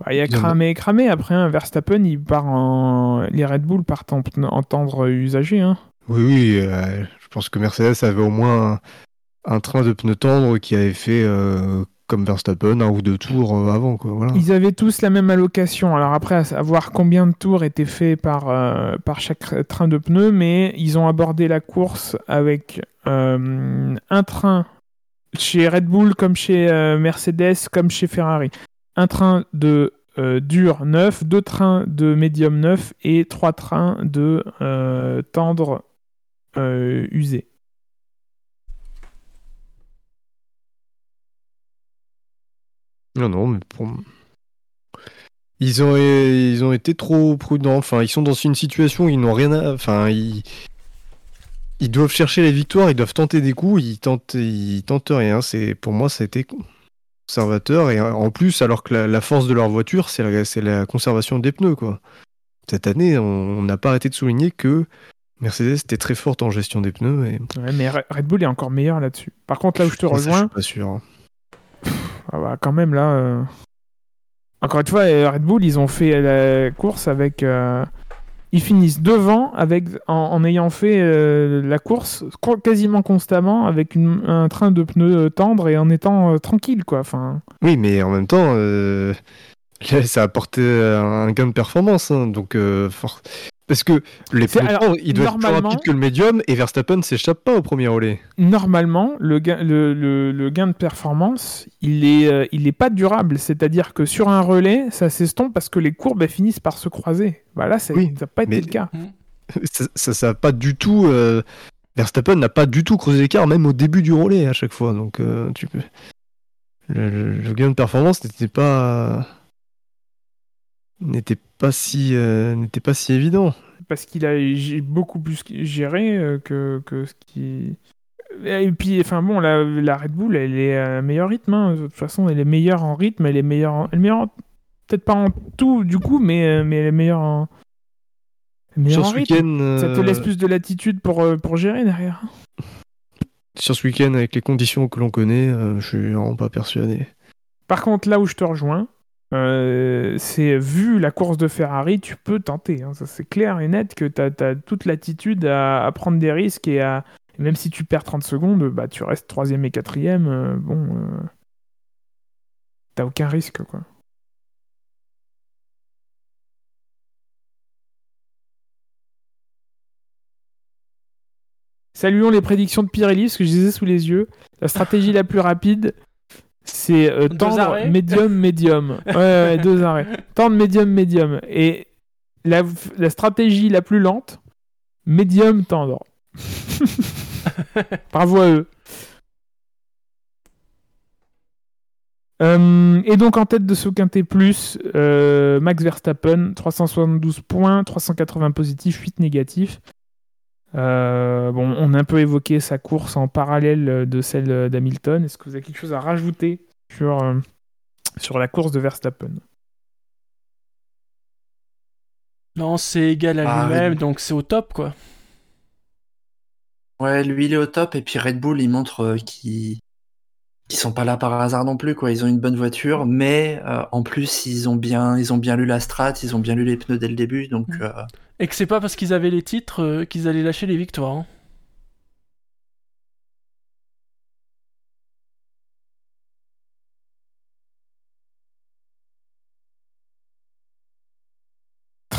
Bah, il y a cramé et cramé. Après, un Verstappen, il part en... les Red Bull partent en, en tendre usagé. Hein. Oui, oui, euh, je pense que Mercedes avait au moins un, train de pneus tendres qui avait fait euh, comme Verstappen un ou deux tours euh, avant. Ils avaient tous la même allocation. Alors après, à savoir combien de tours étaient faits par, euh, par chaque train de pneus, mais ils ont abordé la course avec un train chez Red Bull comme chez Mercedes comme chez Ferrari. Un train de dur neuf, deux trains de médium neuf et trois trains de tendre euh, usé. Non, non, mais pour... Ils ont, ils ont été trop prudents. Enfin, ils sont dans une situation où ils n'ont rien à... Enfin, ils... Ils doivent chercher les victoires, ils doivent tenter des coups, ils tentent, ils tentent rien. C'est Pour moi, ça a été conservateur. Et en plus, alors que la, la force de leur voiture, c'est la, c'est la conservation des pneus, quoi. Cette année, on n'a pas arrêté de souligner que Mercedes était très forte en gestion des pneus. Et... Ouais, mais Re- Red Bull est encore meilleur là-dessus. Par contre, là où je te Ça, rejoins, je suis pas sûr. hein. Ah bah, quand même là. euh, Encore une fois, euh, Red Bull, ils ont fait la course avec. euh, Ils finissent devant avec en, en ayant fait euh, la course co- quasiment constamment avec une- un train de pneus tendres et en étant tranquille quoi. Enfin, Oui, mais en même temps, là, ça a apporté un gain de performance. hein, donc, euh, for- Parce que les alors, ils doivent être plus rapides que le médium et Verstappen s'échappe pas au premier relais. normalement, le gain, le, le- le gain de performance, il est, euh, il est pas durable. C'est-à-dire que sur un relais, ça s'estompe parce que les courbes elles finissent par se croiser. Bah là, ça Oui, n'a pas été le cas. ça, ça, ça a pas du tout. euh, Verstappen n'a pas du tout creusé l'écart, même au début du relais à chaque fois. Donc, euh, tu peux. Le, le- le gain de performance n'était pas n'était pas si euh, n'était pas si évident. parce qu'il a beaucoup plus géré euh, que, que ce qui. Et puis, enfin bon, la, la Red Bull, elle est à meilleur rythme. hein. De toute façon, elle est meilleure en rythme, elle est meilleure, en- elle est meilleure en- peut-être pas en tout du coup, mais, euh, mais elle est meilleure en, elle est meilleure Sur en ce rythme. week-end, Ça te euh, laisse plus de latitude pour, euh, pour gérer derrière. sur ce week-end avec les conditions que l'on connaît, euh, je suis vraiment pas persuadé. Par contre, là où je te rejoins, euh, c'est vu la course de Ferrari, tu peux tenter. hein. Ça, c'est clair et net que tu as, toute l'attitude à, prendre des risques et à. même si tu perds 30 secondes, bah, tu restes troisième et quatrième. euh, bon. euh, T'as aucun risque, quoi. Saluons les prédictions de Pirelli, parce que je les ai sous les yeux. La stratégie la plus rapide, c'est euh, tendre médium, médium. Ouais, ouais, deux arrêts. Tendre médium, médium. Et la, la stratégie la plus lente, médium, tendre. Bravo à eux. Euh, et donc en tête de ce quintet plus, euh, Max Verstappen, 372 points, 380 positifs, 8 négatifs. Euh, bon, on a un peu évoqué sa course en parallèle de celle d'Hamilton. Est-ce que vous avez quelque chose à rajouter sur, euh, sur la course de Verstappen? Non, c'est égal à Ah, lui-même, oui. donc c'est au top, quoi. Ouais, lui, il est au top. Et puis Red Bull, il montre euh, qu'ils qu'ils sont pas là par hasard non plus. Quoi. Ils ont une bonne voiture, mais euh, en plus, ils ont, bien, ils ont bien lu la strat, ils ont bien lu les pneus dès le début. Donc, Mm. Et que c'est pas parce qu'ils avaient les titres euh, qu'ils allaient lâcher les victoires. hein.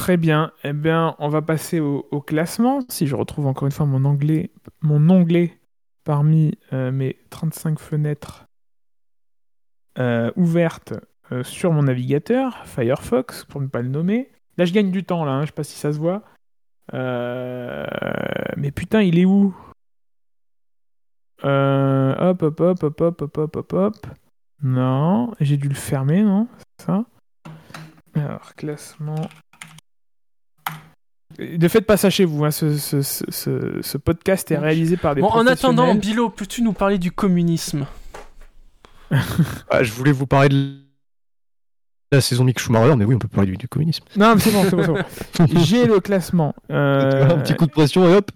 Très bien. Eh bien, on va passer au, classement. Si je retrouve encore une fois mon mon onglet parmi euh, mes 35 fenêtres euh, ouvertes euh, sur mon navigateur, Firefox, pour ne pas le nommer. Là, je gagne du temps, là. hein, Je sais pas si ça se voit. Euh, Mais putain, il est où? Euh, Hop, hop, hop, hop, hop, hop, hop, hop, hop. Non, j'ai dû le fermer, non? C'est ça? Alors, classement. Ne faites pas ça chez vous, hein, ce, ce- ce- ce- ce podcast est réalisé par des Bon, en attendant. Bilo, peux-tu nous parler du communisme? Ah, je voulais vous parler de la saison Mick Schumacher, mais oui, on peut parler du, du communisme. Non, mais c'est bon, c'est bon. J'ai le classement. Euh, Un petit coup de pression et hop,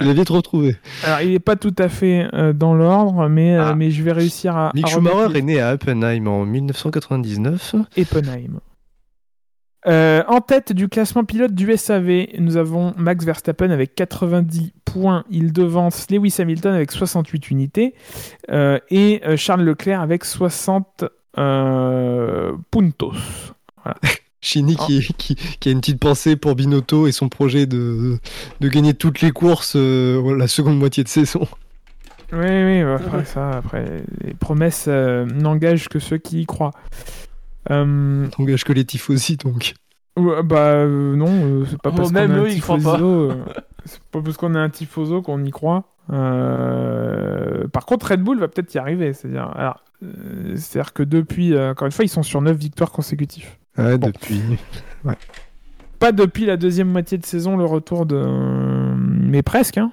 il a vite retrouvé. Alors, il n'est pas tout à fait euh, dans l'ordre, mais, euh, Ah. mais je vais réussir à. Mick à Schumacher est né à Oppenheim en 1999. Eppenheim. Euh, en tête du classement pilote du SAV, nous avons Max Verstappen avec 90 points. Il devance Lewis Hamilton avec 68 unités euh, et Charles Leclerc avec 60 euh, puntos. Chini qui, qui, qui a une petite pensée pour Binotto et son projet de, de gagner toutes les courses euh, la seconde moitié de saison. Oui, oui, bah, après ça, après, les promesses euh, n'engagent que ceux qui y croient. Euh, T'engages que les tifosi donc. Ouais, bah euh, non, euh, c'est pas Oh, parce qu'on a un tifoso, euh, c'est pas parce qu'on a un tifoso qu'on y croit. Euh, Par contre, Red Bull va peut-être y arriver. C'est-à-dire, alors, euh, c'est-à-dire que depuis, euh, encore une fois, ils sont sur 9 victoires consécutives. Ouais, Bon. depuis. Pas depuis la deuxième moitié de saison, le retour de, mais presque, hein.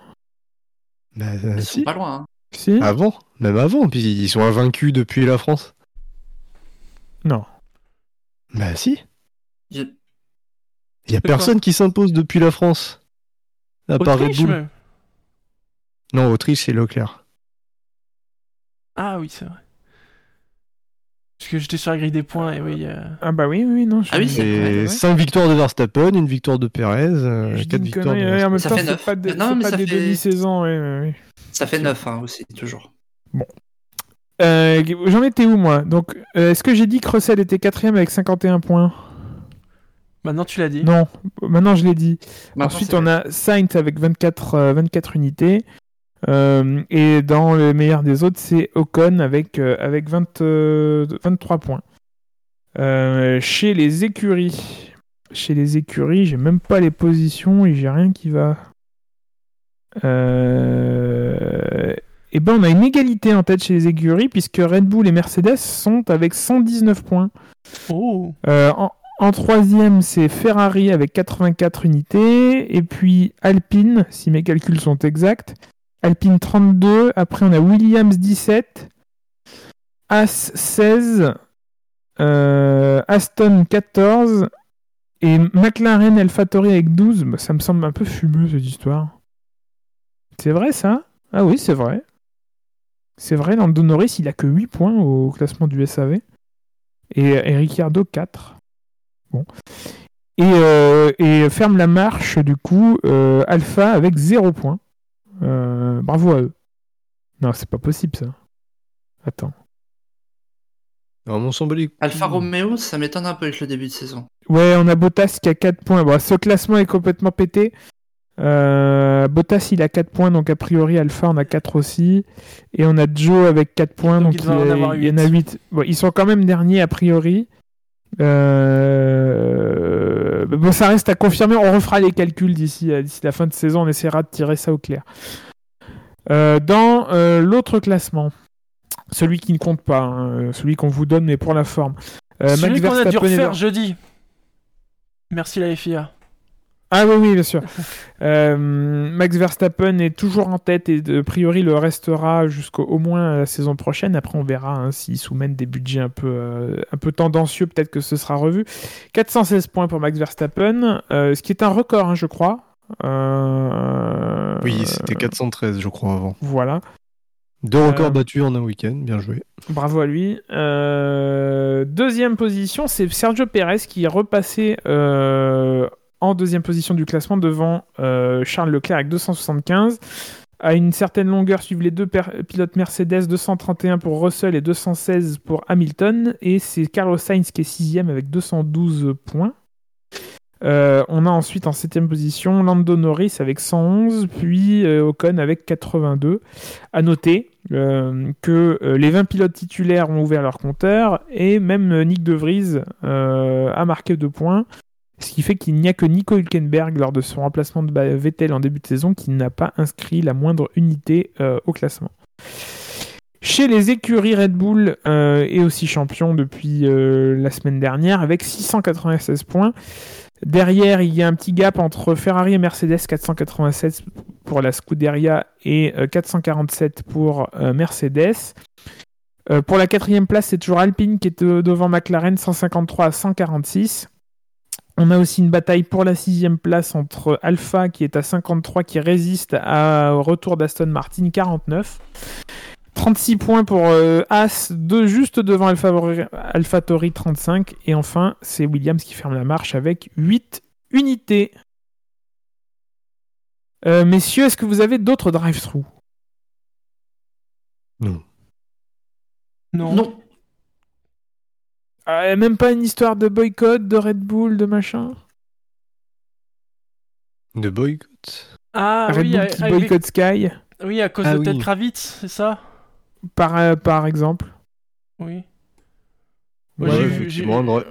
Bah, euh, Ils si. sont pas loin. hein. Si. Avant, même avant, puis ils sont invaincus depuis la France. Non. Bah si. Je- Il y a personne qui s'impose depuis la France. À part Red Bull. Non, Autriche, c'est Leclerc. Ah oui, c'est vrai. Parce que j'étais sur la grille des points et oui. euh, Ah bah oui, oui, non. je- Ah oui, c'est vrai, C'est ouais. 5 victoires de Verstappen, une victoire de Perez, je 4 dis une victoires de ouais, en même Ça temps, fait c'est neuf. pas, des- Non, c'est mais pas ça des fait- demi-saisons, ouais, ouais, ouais. Ça fait 9 hein, aussi, toujours. Euh, J'en étais où, moi? Donc, euh, est-ce que j'ai dit que Russell était quatrième avec 51 points? Maintenant, tu l'as dit. Non, maintenant je l'ai dit. Maintenant, Ensuite, on a Sainz avec 24, euh, 24 unités. Euh, et dans le meilleur des autres, c'est Ocon avec, euh, avec 20, euh, 23 points. Chez les écuries, chez les écuries, j'ai même pas les positions et j'ai rien qui va. Et ben, on a une égalité en tête chez les écuries puisque Red Bull et Mercedes sont avec 119 points. Oh en, en troisième, c'est Ferrari avec 84 unités. Et puis Alpine, si mes calculs sont exacts. Alpine 32. Après, on a Williams 17. As 16. euh, Aston 14. Et McLaren AlphaTauri avec 12. Bah, ça me semble un peu fumeux cette histoire. C'est vrai ça? Ah oui, c'est vrai. C'est vrai, Lando Norris, il a que 8 points au classement du SAV. Et, et Ricciardo 4. Bon. Et, euh, et ferme la marche, du coup, euh, Alpha avec 0 points. Euh, bravo à eux. Non, c'est pas possible ça. Attends. Semble les- Alfa Romeo, ça m'étonne un peu avec le début de saison. Ouais, on a Bottas qui a 4 points. Bon, ce classement est complètement pété. Euh, Bottas il a 4 points, donc a priori Alpha en a 4 aussi. Et on a Joe avec 4 points, Donc donc, il en a- avoir il y en a 8. Bon, ils sont quand même derniers a priori. Euh, mais Bon, ça reste à confirmer. On refera les calculs d'ici euh, d'ici la fin de saison. On essaiera de tirer ça au clair. Euh, dans euh, l'autre classement, celui qui ne compte pas, hein, celui qu'on vous donne mais pour la forme. Celui qu'on a dû refaire jeudi. Merci la FIA. Ah oui, oui, bien sûr. Euh, Max Verstappen est toujours en tête et de a priori le restera jusqu'au au moins la saison prochaine. Après, on verra hein, s'ils soumettent des budgets un peu, euh, un peu tendancieux. Peut-être que ce sera revu. 416 points pour Max Verstappen, euh, ce qui est un record, hein, je crois. Euh, Oui, c'était 413, je crois, avant. Voilà. Deux records Euh, battus en un week-end, bien joué. Bravo à lui. Euh, deuxième position, c'est Sergio Perez qui est repassé euh, en deuxième position du classement devant euh, Charles Leclerc avec 275. À une certaine longueur suivent les deux pilotes Mercedes, 231 pour Russell et 216 pour Hamilton. Et c'est Carlos Sainz qui est sixième avec 212 points. Euh, on a ensuite en septième position Lando Norris avec 111, puis euh, Ocon avec 82. À noter euh, que les 20 pilotes titulaires ont ouvert leur compteur et même Nick De Vries a marqué deux points. Ce qui fait qu'il n'y a que Nico Hülkenberg lors de son remplacement de Ba- Vettel en début de saison qui n'a pas inscrit la moindre unité euh, au classement. Chez les écuries Red Bull euh, est aussi champion depuis euh, la semaine dernière avec 696 points. Derrière, il y a un petit gap entre Ferrari et Mercedes, 487 pour la Scuderia et euh, 447 pour euh, Mercedes. Euh, pour la quatrième place, c'est toujours Alpine qui est euh, devant McLaren, 153 à 146. On a aussi une bataille pour la sixième place entre Alpha qui est à 53 qui résiste à- au retour d'Aston Martin 49. 36 points pour euh, As, deux juste devant Alpha- AlphaTauri 35. Et enfin, c'est Williams qui ferme la marche avec 8 unités. Euh, messieurs, est-ce que vous avez d'autres drive-through? Non. Non. Euh, Même pas une histoire de boycott, de Red Bull, de machin De boycott. Ah Red oui, Bull avec- qui avec- boycotte Sky, oui, à cause Ah de oui. Ted Kravitz, c'est ça? Par, euh, par exemple. Oui. Ouais, Ouais, j'ai vu- effectivement.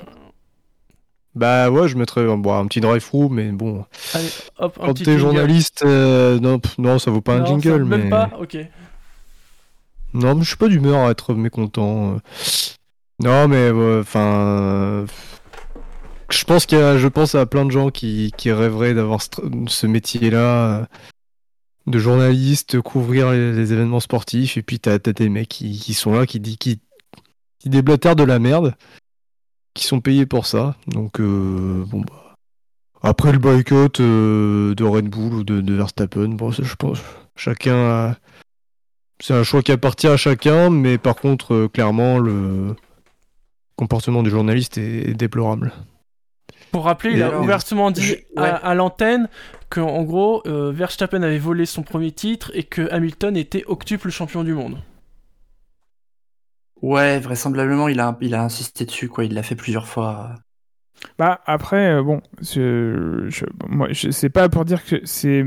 Bah ouais, je mettrais un, bon, un petit drive-through, mais bon. Allez, hop, un Quand t'es journaliste, euh, non, pff, non, ça vaut pas un ça- jingle, mais. Même pas Ok. Non, mais je suis pas d'humeur à être mécontent. Euh. Non, mais ouais, enfin. euh, Je pense qu'il je pense à plein de gens qui, rêveraient d'avoir ce, métier-là euh, de journaliste, couvrir les, événements sportifs, et puis t'as t'as des mecs qui, sont là, qui, dit- qui, qui déblatèrent de la merde, qui sont payés pour ça. Donc, euh, bon, bah. Après le boycott euh, de Red Bull ou de, Verstappen, bon, je pense, chacun c'est un choix qui appartient à chacun, mais par contre, euh, clairement, le comportement du journaliste est, déplorable. Pour rappeler, il a alors, ouvertement dit je- à, ouais. à l'antenne que en gros, euh, Verstappen avait volé son premier titre et que Hamilton était octuple champion du monde. Ouais, vraisemblablement, il a, il a insisté dessus, quoi. Il l'a fait plusieurs fois. Bah après, euh, bon, je, je, moi, je sais pas pour dire que c'est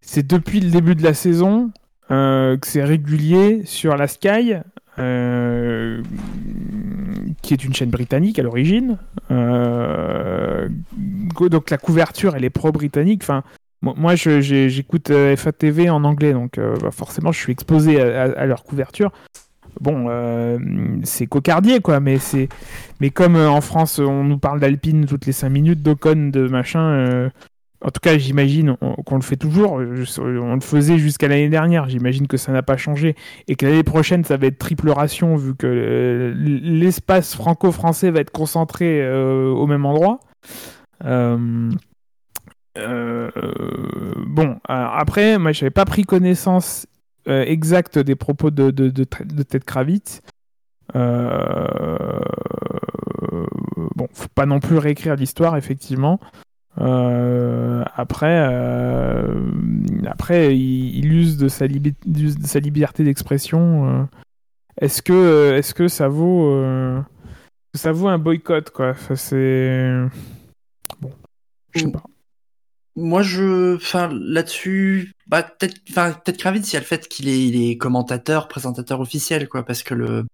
c'est depuis le début de la saison euh, que c'est régulier sur la Sky, euh, qui est une chaîne britannique à l'origine. Euh, donc la couverture, elle est pro-britannique. Enfin, moi, j'écoute euh, FATV en anglais, donc bah, forcément, je suis exposé à, leur couverture. Bon, c'est cocardier, quoi, mais c'est mais comme en France, on nous parle d'Alpine toutes les 5 minutes, d'Ocon, de machin, en tout cas, j'imagine on- qu'on le fait toujours. euh, je- On le faisait jusqu'à l'année dernière. J'imagine que ça n'a pas changé et que l'année prochaine, ça va être triple ration vu que euh, l'espace franco-français va être concentré euh, au même endroit. Euh, euh, bon, euh, après, moi, j'avais pas pris connaissance euh, exacte des propos de, de, Ted Kravitz. Euh, bon, faut pas non plus réécrire l'histoire, effectivement. Euh, après, euh, après, il, il use de sa, libi- use de sa liberté d'expression. euh. Est-ce que, est-ce que ça vaut, euh, ça vaut un boycott, quoi? Enfin, C'est bon, je sais pas. Moi, je, enfin, là-dessus, bah, peut-être, enfin, peut-être Kravitz, il y a le fait qu'il est, il est commentateur, présentateur officiel, quoi, parce que le,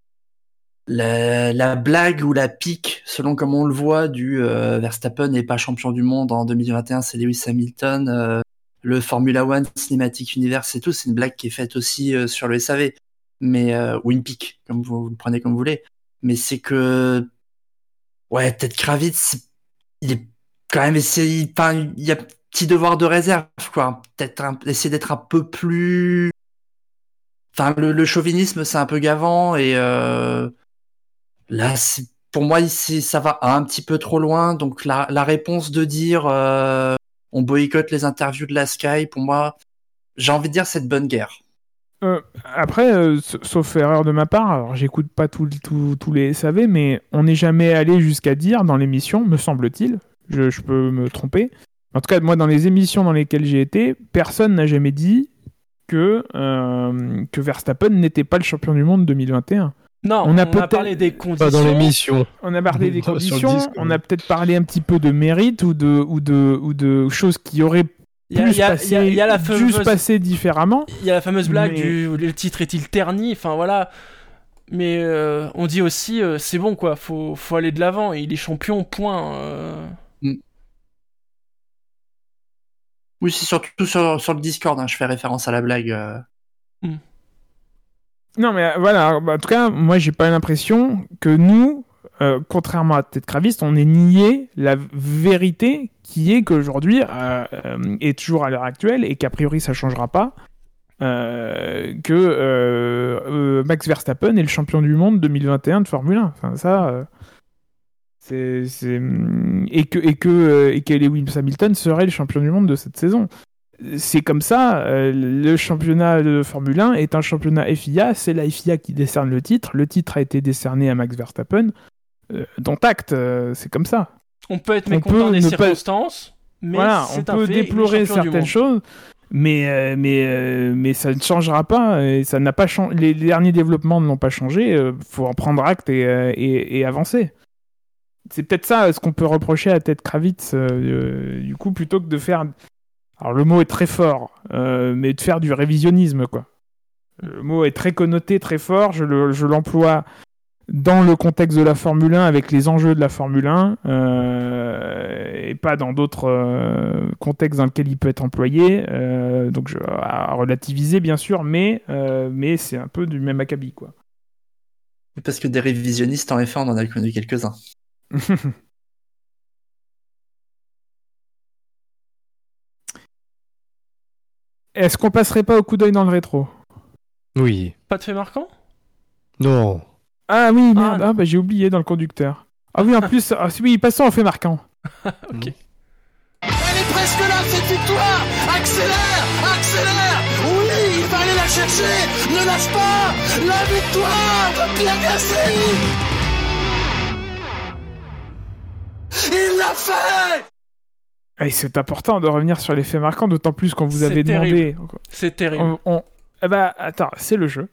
la, la blague ou la pique, selon comme on le voit, du euh, Verstappen n'est pas champion du monde en 2021, c'est Lewis Hamilton, euh, le Formula One Cinematic Universe et tout, c'est une blague qui est faite aussi euh, sur le SAV, mais euh, ou une pique, comme vous, vous le prenez comme vous voulez. Mais c'est que, ouais, peut-être Kravitz, il est quand même essayé, il y a petit devoir de réserve, quoi. Peut-être essayer d'être un peu plus. Enfin, le, le chauvinisme, c'est un peu gavant et euh, là, pour moi, ça va un petit peu trop loin. Donc, la, réponse de dire euh, on boycotte les interviews de la Sky, pour moi, j'ai envie de dire c'est bonne guerre. Euh, après, euh, sauf erreur de ma part, alors j'écoute pas tous les SAV, mais on n'est jamais allé jusqu'à dire dans l'émission, me semble-t-il, je, peux me tromper. En tout cas, moi, dans les émissions dans lesquelles j'ai été, personne n'a jamais dit que, que Verstappen n'était pas le champion du monde 2021. Non, on a, parlé des conditions. On a parlé des conditions. On a peut-être parlé un petit peu de mérite ou de, ou de, ou de choses qui auraient plus y passer différemment. Il y a la fameuse blague du le titre est-il terni Enfin voilà. Mais euh, on dit aussi euh, c'est bon quoi, faut, faut aller de l'avant. Il est champion, point. Euh. Mm. Oui, c'est surtout sur, sur, le Discord. Hein, je fais référence à la blague. Mm. Non, mais euh, voilà, bah, en tout cas, moi, j'ai pas l'impression que nous, euh, contrairement à Ted Kravitz, on ait nié la vérité qui est qu'aujourd'hui, euh, euh, et toujours à l'heure actuelle, et qu'a priori ça changera pas, euh, que euh, euh, Max Verstappen est le champion du monde 2021 de Formule 1. Enfin, ça. euh, Et, que, et, que, euh, et Hamilton serait le champion du monde de cette saison. C'est comme ça, euh, le championnat de Formule 1 est un championnat FIA, c'est la FIA qui décerne le titre, le titre a été décerné à Max Verstappen, euh, dont acte, euh, c'est comme ça. On peut être On mécontent peut des pas- circonstances, mais voilà, on un peut fait, il déplorer certaines choses, mais, euh, mais, mais ça ne changera pas, et ça n'a pas changé, les, les derniers développements ne l'ont pas changé, euh, faut en prendre acte et, et, et avancer. C'est peut-être ça ce qu'on peut reprocher à Ted Kravitz, euh, du coup, plutôt que de faire. Alors le mot est très fort, euh, mais de faire du révisionnisme, quoi. Le mot est très connoté, très fort, je le- je l'emploie dans le contexte de la Formule 1 avec les enjeux de la Formule 1 euh, et pas dans d'autres euh, contextes dans lesquels il peut être employé. donc je, à relativiser bien sûr, mais, mais c'est un peu du même acabit quoi. Parce que des révisionnistes, en effet, on en a connu quelques-uns. Est-ce qu'on passerait pas au coup d'œil dans le rétro? Oui. Pas de fait marquant? Non. Ah oui, merde, Ah, ah, bah, j'ai oublié dans le conducteur. Ah oui, en plus, ah, oui, passons au fait marquant. Ok. Elle est presque là, cette victoire! Accélère! Accélère! Oui, il va aller la chercher! Ne lâche pas! La victoire de Pierre Gasly! Il l'a fait Et c'est important de revenir sur les faits marquants, d'autant plus qu'on vous avait demandé. C'est terrible. On, on- Eh bah, attends, c'est le jeu.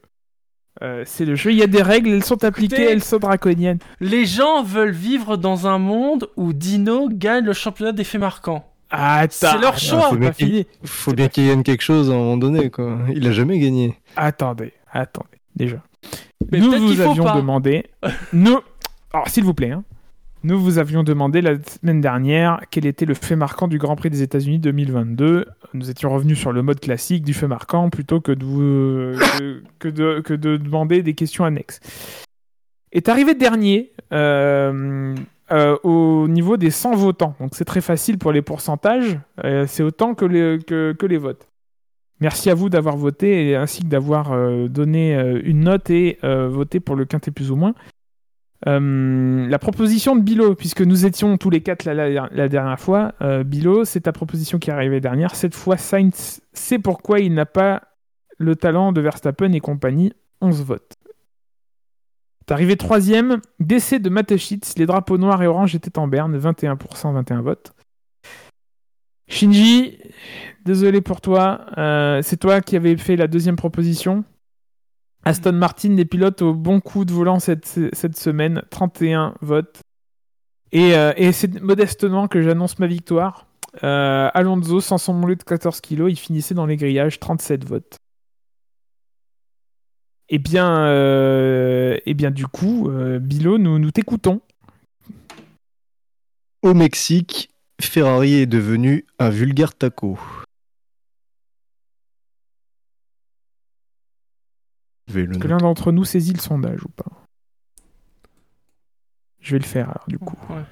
Euh, c'est le jeu. Il y a des règles, elles sont appliquées, elles sont draconiennes. Les gens veulent vivre dans un monde où Dino gagne le championnat des faits marquants. Attends, C'est leur attends, choix. Faut bien qu'il-. Faut bien qu'il gagne quelque chose à un moment donné, quoi. Il a jamais gagné. Attendez, attendez, déjà. Mais nous vous avions pas. demandé. nous. Alors, s'il vous plaît, hein. Nous vous avions demandé la semaine dernière quel était le fait marquant du Grand Prix des États-Unis 2022. Nous étions revenus sur le mode classique du fait marquant plutôt que de, vous- que, de, demander des questions annexes. Est arrivé dernier euh, euh, au niveau des 100 votants. Donc c'est très facile pour les pourcentages. Euh, c'est autant que les, que, les votes. Merci à vous d'avoir voté ainsi que d'avoir donné une note et voté pour le quintet plus ou moins. Euh, la proposition de Bilo, puisque nous étions tous les quatre la, dernière fois, euh, Bilo, c'est ta proposition qui est arrivée dernière. Cette fois, Sainz sait pourquoi il n'a pas le talent de Verstappen et compagnie. 11 votes. T'es arrivé troisième, décès de Mateschitz, les drapeaux noirs et orange étaient en berne, 21%, 21 votes. Shinji, désolé pour toi, euh, c'est toi qui avais fait la deuxième proposition. Aston Martin, des pilotes au bon coup de volant cette, semaine, 31 votes. Et, euh, et c'est modestement que j'annonce ma victoire. Euh, Alonso, sans son monté de 14 kilos, il finissait dans les grillages, 37 votes. Eh bien, euh, eh bien du coup, Bilo, nous t'écoutons. Au Mexique, Ferrari est devenu un vulgaire taco. Est-ce que l'un d'entre nous saisit le sondage ou pas Je vais le faire alors, du coup. Ouais.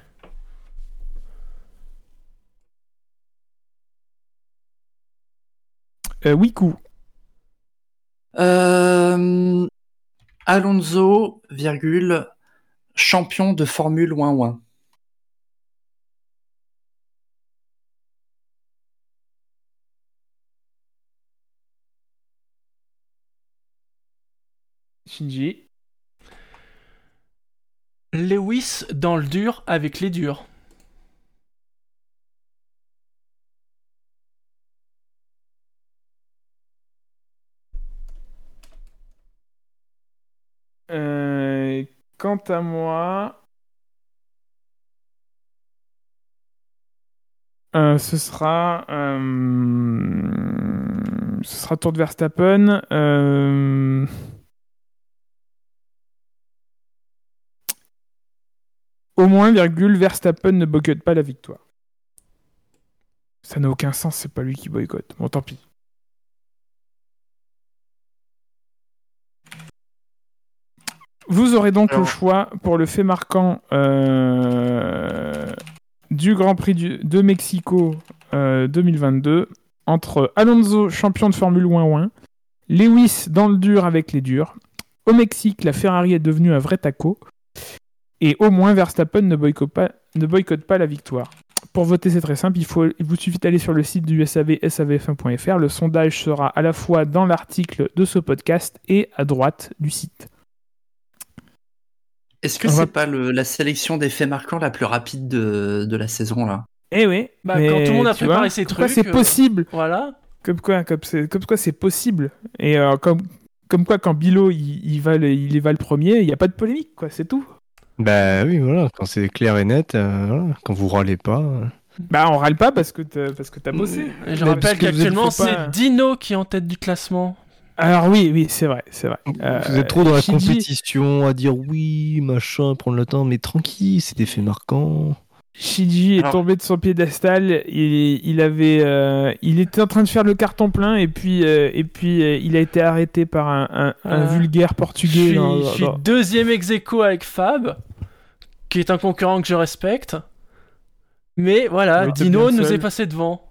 Euh, Wiku, Euh, Alonso, virgule, champion de Formule 1 Lewis dans le dur avec les durs. Euh, quant à moi, euh, ce sera euh, ce sera tour de Verstappen. Au moins, virgule, Verstappen ne boycotte pas la victoire. Ça n'a aucun sens, c'est pas lui qui boycotte. Bon, tant pis. Vous aurez donc Alors- le choix pour le fait marquant euh, du Grand Prix du- de Mexico euh, 2022 entre Alonso, champion de Formule 1 1, Lewis dans le dur avec les durs. Au Mexique, la Ferrari est devenue un vrai taco. Et au moins, Verstappen ne boycotte pas, ne boycotte pas la victoire. Pour voter, c'est très simple. Il, faut, il vous suffit d'aller sur le site du SAV, savf1.fr. Le sondage sera à la fois dans l'article de ce podcast et à droite du site. Est-ce que c'est va- pas le- la sélection des faits marquants la plus rapide de, de la saison là? Eh oui. Bah, quand tout le monde a préparé vois, ses comme quoi trucs, c'est euh, possible. Voilà. Comme quoi, comme quoi c'est possible. Et euh, comme, comme quoi, quand Bilo il, il va le, il y va le premier, il n'y a pas de polémique, quoi. C'est tout. Bah oui, voilà, quand c'est clair et net, euh, voilà, quand vous râlez pas. euh. Bah, on râle pas parce que t'as, parce que t'as bossé. Et je Mais rappelle parce que vous êtes- qu'actuellement, faut pas- c'est Dino qui est en tête du classement. Alors oui, oui, c'est vrai, c'est vrai. Euh, Vous êtes trop dans la Shinji- compétition à dire oui, machin, prendre le temps, mais tranquille, c'est des faits marquants. Shinji est Alors- tombé de son piédestal. Il, il avait, euh, il était en train de faire le carton plein et puis, euh, et puis euh, il a été arrêté par un, un- un Euh, vulgaire Je portugais. suis, dans- je suis dans- deuxième ex aequo avec Fab, qui est un concurrent que je respecte. Mais voilà, Oui, Dino nous seul. est passé devant.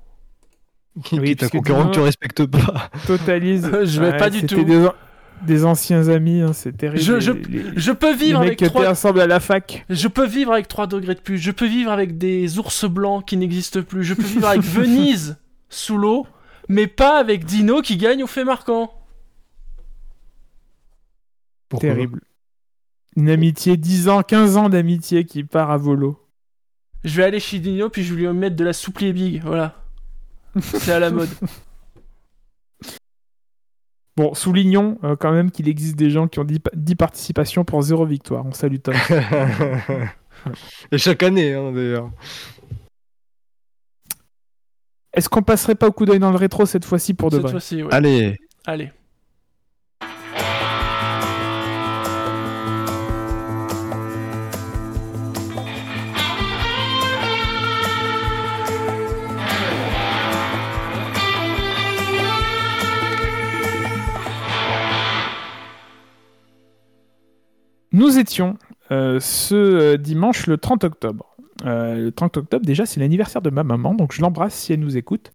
Qui Oui, est un concurrent Dino- que tu respectes pas. totalise. Je vais pas du tout. Des, an- des anciens amis, hein, c'est terrible. Je- je- Les- les- Je peux les vivre mecs avec qui étaient 3 ensemble à la fac. Je peux vivre avec 3 degrés de plus. Je peux vivre avec des ours blancs qui n'existent plus. Je peux vivre avec Venise sous l'eau, mais pas avec Dino qui gagne au fait marquant. Pourquoi Terrible. Une amitié, 10 ans, 15 ans d'amitié qui part à volo. Je vais aller chez Dino puis je vais lui mettre de la souplier big. Voilà. C'est à la mode. Bon, soulignons euh, quand même qu'il existe des gens qui ont 10, pa- 10 participations pour 0 victoire. On salue Tom. Et chaque année, hein, d'ailleurs. Est-ce qu'on passerait pas au coup d'œil dans le rétro cette fois-ci pour de Cette vrai? fois-ci, ouais. Allez, Allez. Nous étions euh, ce euh, dimanche le 30 octobre. Euh, le 30 octobre, déjà, c'est l'anniversaire de ma maman, donc je l'embrasse si elle nous écoute.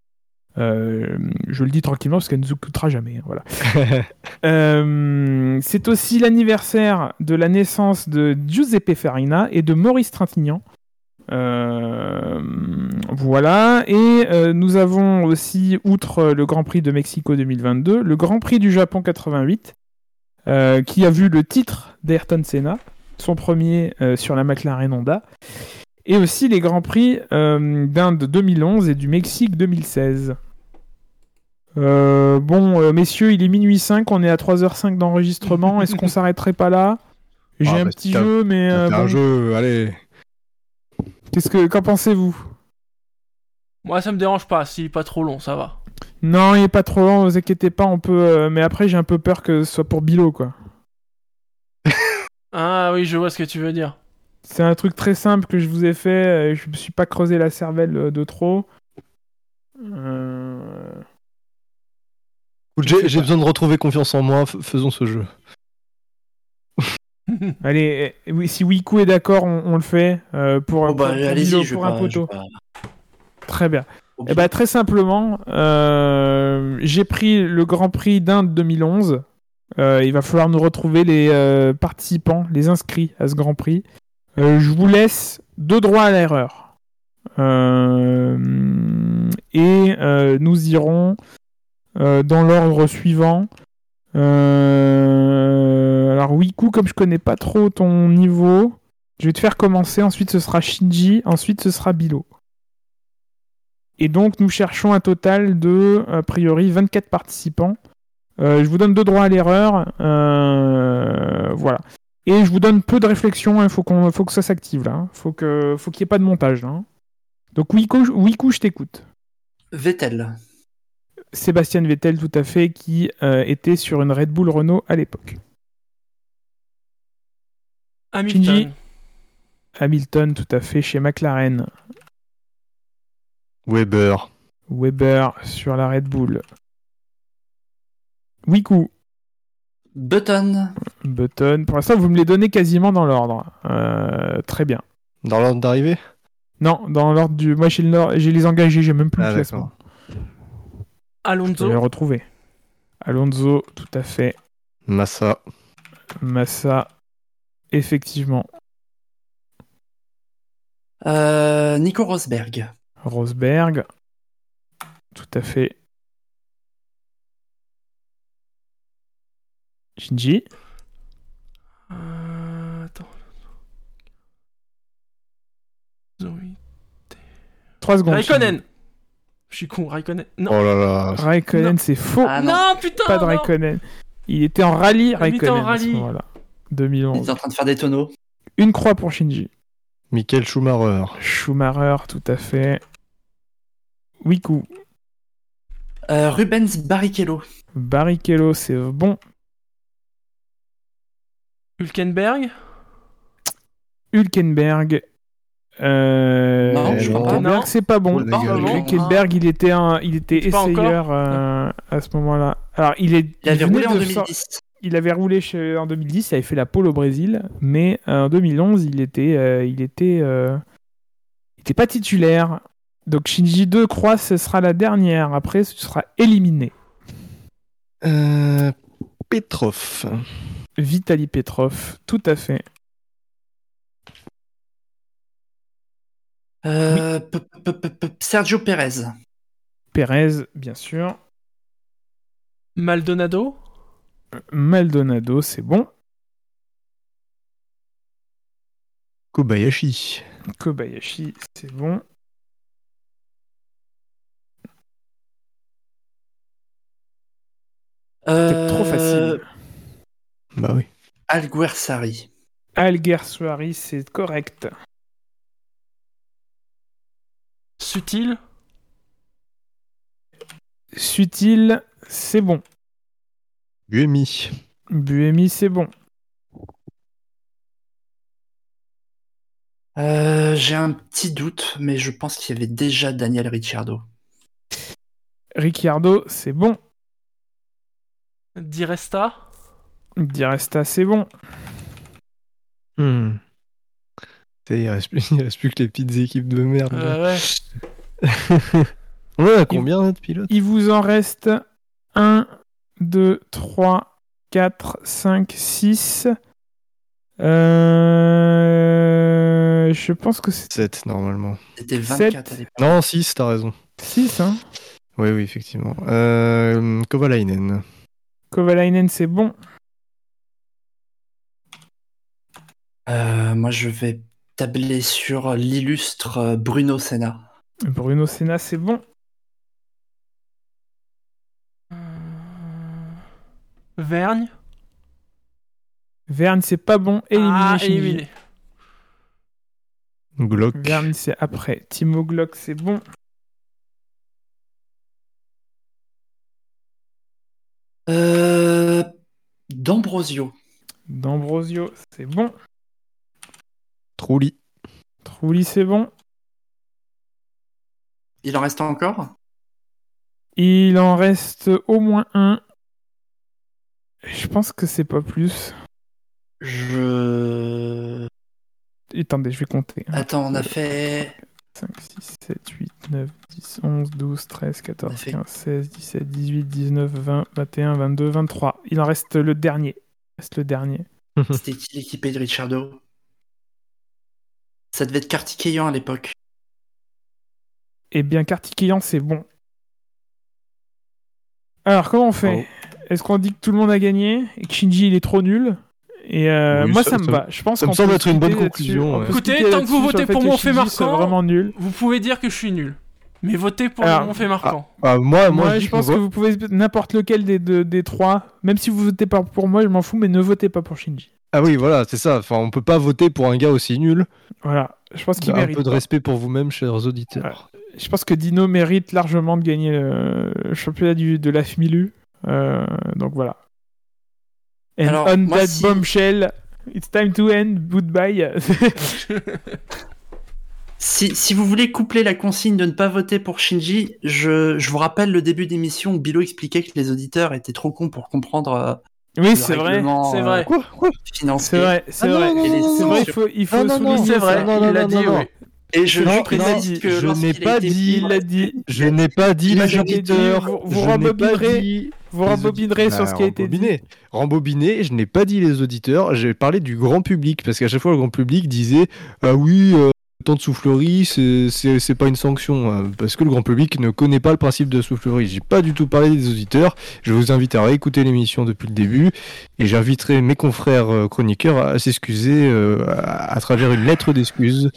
Euh, je le dis tranquillement parce qu'elle ne nous écoutera jamais. hein, voilà. Euh, c'est aussi l'anniversaire de la naissance de Giuseppe Farina et de Maurice Trintignant. Euh, voilà. Et nous avons aussi, outre le Grand Prix de Mexico 2022, le Grand Prix du Japon 88, euh, qui a vu le titre d'Ayrton Senna, son premier euh, sur la McLaren Honda, et aussi les Grands Prix euh, d'Inde 2011 et du Mexique 2016. Euh, bon, euh, messieurs, il est minuit 5, on est à 3h05 d'enregistrement. Est-ce qu'on s'arrêterait pas là? J'ai Ah, un bah, petit jeu, mais euh, c'est un bon, jeu, allez. qu'est-ce que qu'en pensez-vous? Moi, ça me dérange pas. S'il est pas trop long, ça va. Non, il est pas trop long, vous inquiétez pas, on peut. euh, mais après, j'ai un peu peur que ce soit pour Bilo, quoi. Ah oui, je vois ce que tu veux dire. C'est un truc très simple que je vous ai fait. euh, Je me suis pas creusé la cervelle euh, de trop. Euh, Écoute, J'ai besoin de retrouver confiance en moi, f- faisons ce jeu. Allez, eh, oui, si Wiku est d'accord, on, on le fait euh, pour, Bon, bah, pour- pour allez-y, Bilo, je vais pour un pas- je poteau. pas- Très bien. Eh ben, très simplement, euh, j'ai pris le Grand Prix d'Inde 2011. Euh, il va falloir nous retrouver les euh, participants, les inscrits à ce Grand Prix. Je vous laisse deux droits à l'erreur. Et nous irons dans l'ordre suivant. Alors Wiku, comme je connais pas trop ton niveau, je vais te faire commencer. Ensuite, ce sera Shinji. Ensuite, ce sera Bilo. Et donc, nous cherchons un total de, a priori, 24 participants. Euh, je vous donne deux droits à l'erreur. euh, voilà. Et je vous donne peu de réflexion. Il faut, qu'on, faut que ça s'active là. Il faut, que, faut qu'il n'y ait pas de montage là. hein. Donc, Wiku, Wiku, je t'écoute. Vettel. Sébastien Vettel, tout à fait, qui euh, était sur une Red Bull Renault à l'époque. Hamilton. Hamilton, tout à fait, chez McLaren. Weber. Weber sur la Red Bull. Wiku. Button. Button. Pour l'instant, vous me les donnez quasiment dans l'ordre. Euh, très bien. Dans l'ordre d'arrivée? Non, dans l'ordre du. Moi, j'ai le nord- j'ai les engagés, j'ai même plus Ah, le classement. Je vais Alonso. les retrouver. Alonso, tout à fait. Massa. Massa, effectivement. Euh, Nico Rosberg. Rosberg, tout à fait. Shinji, Euh, attends. Zoé. 3 secondes. Raikkonen. Je suis con, Raikkonen. Non. Oh là là. Raikkonen, c'est faux. Ah non, non, putain. Pas de non. Raikkonen. Il était en rallye, Il était Raikkonen, en rallye. moment-là. il 2011. est en train de faire des tonneaux. Une croix pour Shinji. Michael Schumacher. Schumacher, tout à fait. Wiku. Euh, Rubens Barrichello. Barrichello, c'est bon. Hülkenberg? Hulkenberg. Euh... Non, je crois pas. Hulkenberg, Non. c'est pas bon. La gueule. Hulkenberg, il était, un, il était essayeur euh, à ce moment-là. Alors, il, est, Il avait roulé en de sor- 2010. il avait roulé chez- en 2010, il avait fait la pole au Brésil, mais euh, en 2011, il était, euh, il était, euh, il était pas titulaire. Donc Shinji 2 croit ce sera la dernière. Après, ce sera éliminé. Euh, Petrov. Vitali Petrov, tout à fait. Euh, Sergio Perez. Perez, bien sûr. Maldonado? Maldonado, c'est bon. Kobayashi. Kobayashi, c'est bon. C'est trop Euh, facile. Bah oui. Alguersuari. Alguersuari, c'est correct. Sutil. Sutil, c'est bon. Buemi. Buemi, c'est bon. Euh, J'ai un petit doute, mais je pense qu'il y avait déjà Daniel Ricciardo. Ricciardo, c'est bon. Di Resta. Di Resta, c'est bon. Hmm. Ça y est, Il reste, plus, il reste plus que les petites équipes de merde. Euh, ouais. On a combien là, de pilotes? Il vous en reste 1, 2, 3, 4, 5, 6. Euh... Je pense que c'est 7 normalement. C'était Sept. 24 à l'époque. Non, 6, t'as raison. 6. Hein. Oui, oui, effectivement. Euh, Kovalainen. Kovalainen, c'est bon. Euh, moi, je vais tabler sur l'illustre euh, Bruno Senna. Bruno Senna, c'est bon. Vergne. Verne, c'est pas bon. Éliminé Ah, éliminé. Glock. Verne, c'est après. Timo Glock, c'est bon. Euh, D'Ambrosio. D'Ambrosio, c'est bon. Trulli. Trulli, c'est bon. Il en reste encore? Il en reste au moins un. Je pense que c'est pas plus. Je... Attendez, je vais compter. Attends, on a fait... 5, 6, 7, 8, 9, 10, 11, 12, 13, 14, Parfait. 15, 16, 17, 18, 19, 20, 21, 22, 23. Il en reste le dernier. Il reste le dernier. C'était qui l'équipé de Ricciardo Ça devait être Kartikeyan à l'époque. Eh bien, Kartikeyan, c'est bon. Alors, comment on fait? Est-ce qu'on dit que tout le monde a gagné et que Shinji il est trop nul? Et euh, Oui, moi, ça- ça, me ça- va. Je pense ça me semble être une bonne conclusion, ouais. Écoutez, tant que vous votez pour mon fait marquant, vraiment nul. Vous pouvez dire que je suis nul. Mais votez pour Alors, mon fait marquant. Ah, moi, moi, Moi, je, je pense que vote. vous pouvez n'importe lequel des, deux- des trois. Même si vous votez pas pour moi, je m'en fous, mais ne votez pas pour Shinji. Ah oui, voilà, c'est ça. Enfin, on peut pas voter pour un gars aussi nul. Voilà. Je pense qu'il Un mérite. peu de respect pour vous-même, chers auditeurs. Je pense que Dino mérite largement de gagner le championnat du, de la FMILU. Euh, donc voilà. And Alors, on that si- bombshell, it's time to end. Goodbye. Si, si vous voulez coupler la consigne de ne pas voter pour Shinji, je, je vous rappelle le début d'émission où Bilo expliquait que les auditeurs étaient trop cons pour comprendre euh, Oui, le c'est vrai. c'est euh, vrai. Quoi. C'est vrai, c'est Ah non, vrai. non, non, non, C'est non, vrai, non. il faut, il faut Non, souligner C'est vrai, il l'a non, dit, oui. Et je, Non, je non, précise que je lorsqu'il n'ai pas dit- Il l'a dit. Je n'ai pas dit les auditeurs. vous- rembobinerez Vous rembobinerez sur ce qui a été dit. rembobiné. Rembobiné, je n'ai pas dit les auditeurs, j'ai parlé du grand public, parce qu'à chaque fois le grand public disait Ah oui, euh, tant de soufflerie, c'est- pas une sanction, euh, parce que le grand public ne connaît pas le principe de soufflerie. J'ai pas du tout parlé des auditeurs, je vous invite à réécouter l'émission depuis le début, et j'inviterai mes confrères euh, chroniqueurs à s'excuser euh, à, à travers une lettre d'excuse.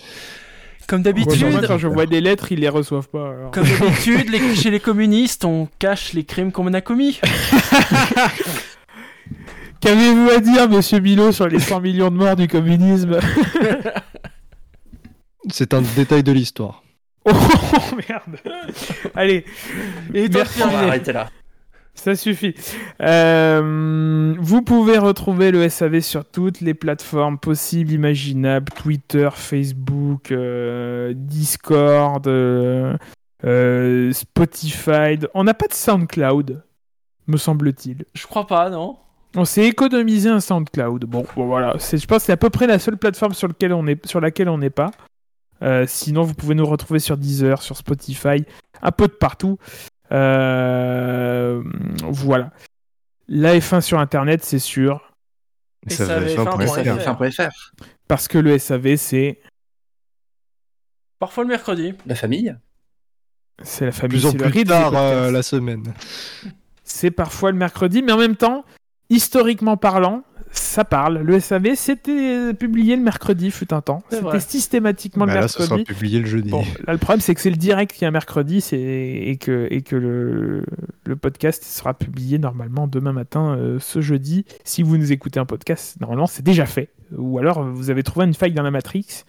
Comme d'habitude, quand je vois des lettres, ils les reçoivent pas. alors. comme d'habitude, les- chez les communistes, on cache les crimes qu'on a commis. Qu'avez-vous à dire, monsieur Bilot, sur les 100 millions de morts du communisme? C'est un détail de l'histoire. Oh merde Allez, Et toi, Merci. On va arrêter là. Ça suffit. Euh, vous pouvez retrouver le SAV sur toutes les plateformes possibles, imaginables Twitter, Facebook, euh, Discord, euh, Spotify. On n'a pas de SoundCloud, me semble-t-il. je crois pas, non On s'est économisé un SoundCloud. Bon, bon, voilà, c'est, je pense que c'est à peu près la seule plateforme sur, lequel on est, sur laquelle on n'est pas. Sinon, vous pouvez nous retrouver sur Deezer, sur Spotify, un peu de partout. Euh, voilà. La F1 sur Internet, c'est sûr, Et Ça ça va avait être un fait un point point fr. fr. F1.fr. parce que le SAV, c'est, Parfois le mercredi. La famille. c'est la famille, Plus en le tard euh, la semaine. C'est parfois le mercredi, mais en même temps, historiquement parlant, ça parle. Le SAV, c'était publié le mercredi, fut un temps. C'est C'était systématiquement Bah le là, ce sera mercredi. publié le jeudi. Bon, là, le problème, c'est que c'est le direct qui est un mercredi c'est... et que, et que le, le podcast sera publié normalement demain matin, euh, ce jeudi. Si vous nous écoutez un podcast, normalement, c'est déjà fait. Ou alors, vous avez trouvé une faille dans la Matrix.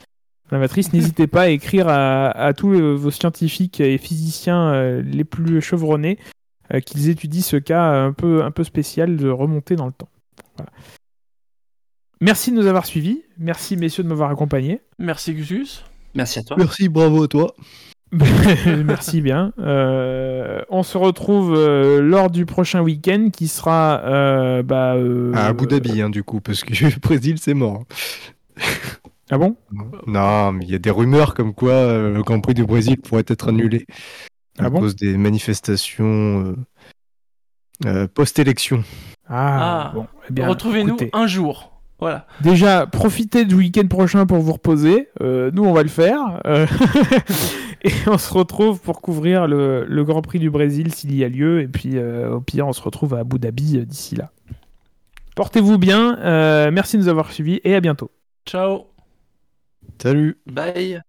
La Matrix, n'hésitez pas à écrire à, à tous euh, vos scientifiques et physiciens euh, les plus chevronnés euh, qu'ils étudient ce cas un peu, un peu spécial de remonter dans le temps. Voilà. Merci de nous avoir suivis. Merci, messieurs, de m'avoir accompagné. Merci, Gus. Merci à toi. Merci, bravo à toi. Merci bien. Euh, on se retrouve euh, lors du prochain week-end qui sera euh, bah, euh, À Abu Dhabi, hein, du coup, parce que le Brésil, c'est mort. Ah bon? Non, mais il y a des rumeurs comme quoi euh, le Grand Prix du Brésil pourrait être annulé à Ah bon? cause des manifestations euh, euh, post-élection. Ah, Ah. bon. Eh bien, Retrouvez-nous un jour. Voilà. Déjà, profitez du week-end prochain pour vous reposer. Euh, nous, on va le faire. Euh, et on se retrouve pour couvrir le, le Grand Prix du Brésil s'il y a lieu. Et puis, euh, au pire, on se retrouve à Abu Dhabi euh, d'ici là. Portez-vous bien. euh, merci de nous avoir suivis et à bientôt. Ciao. Salut Bye.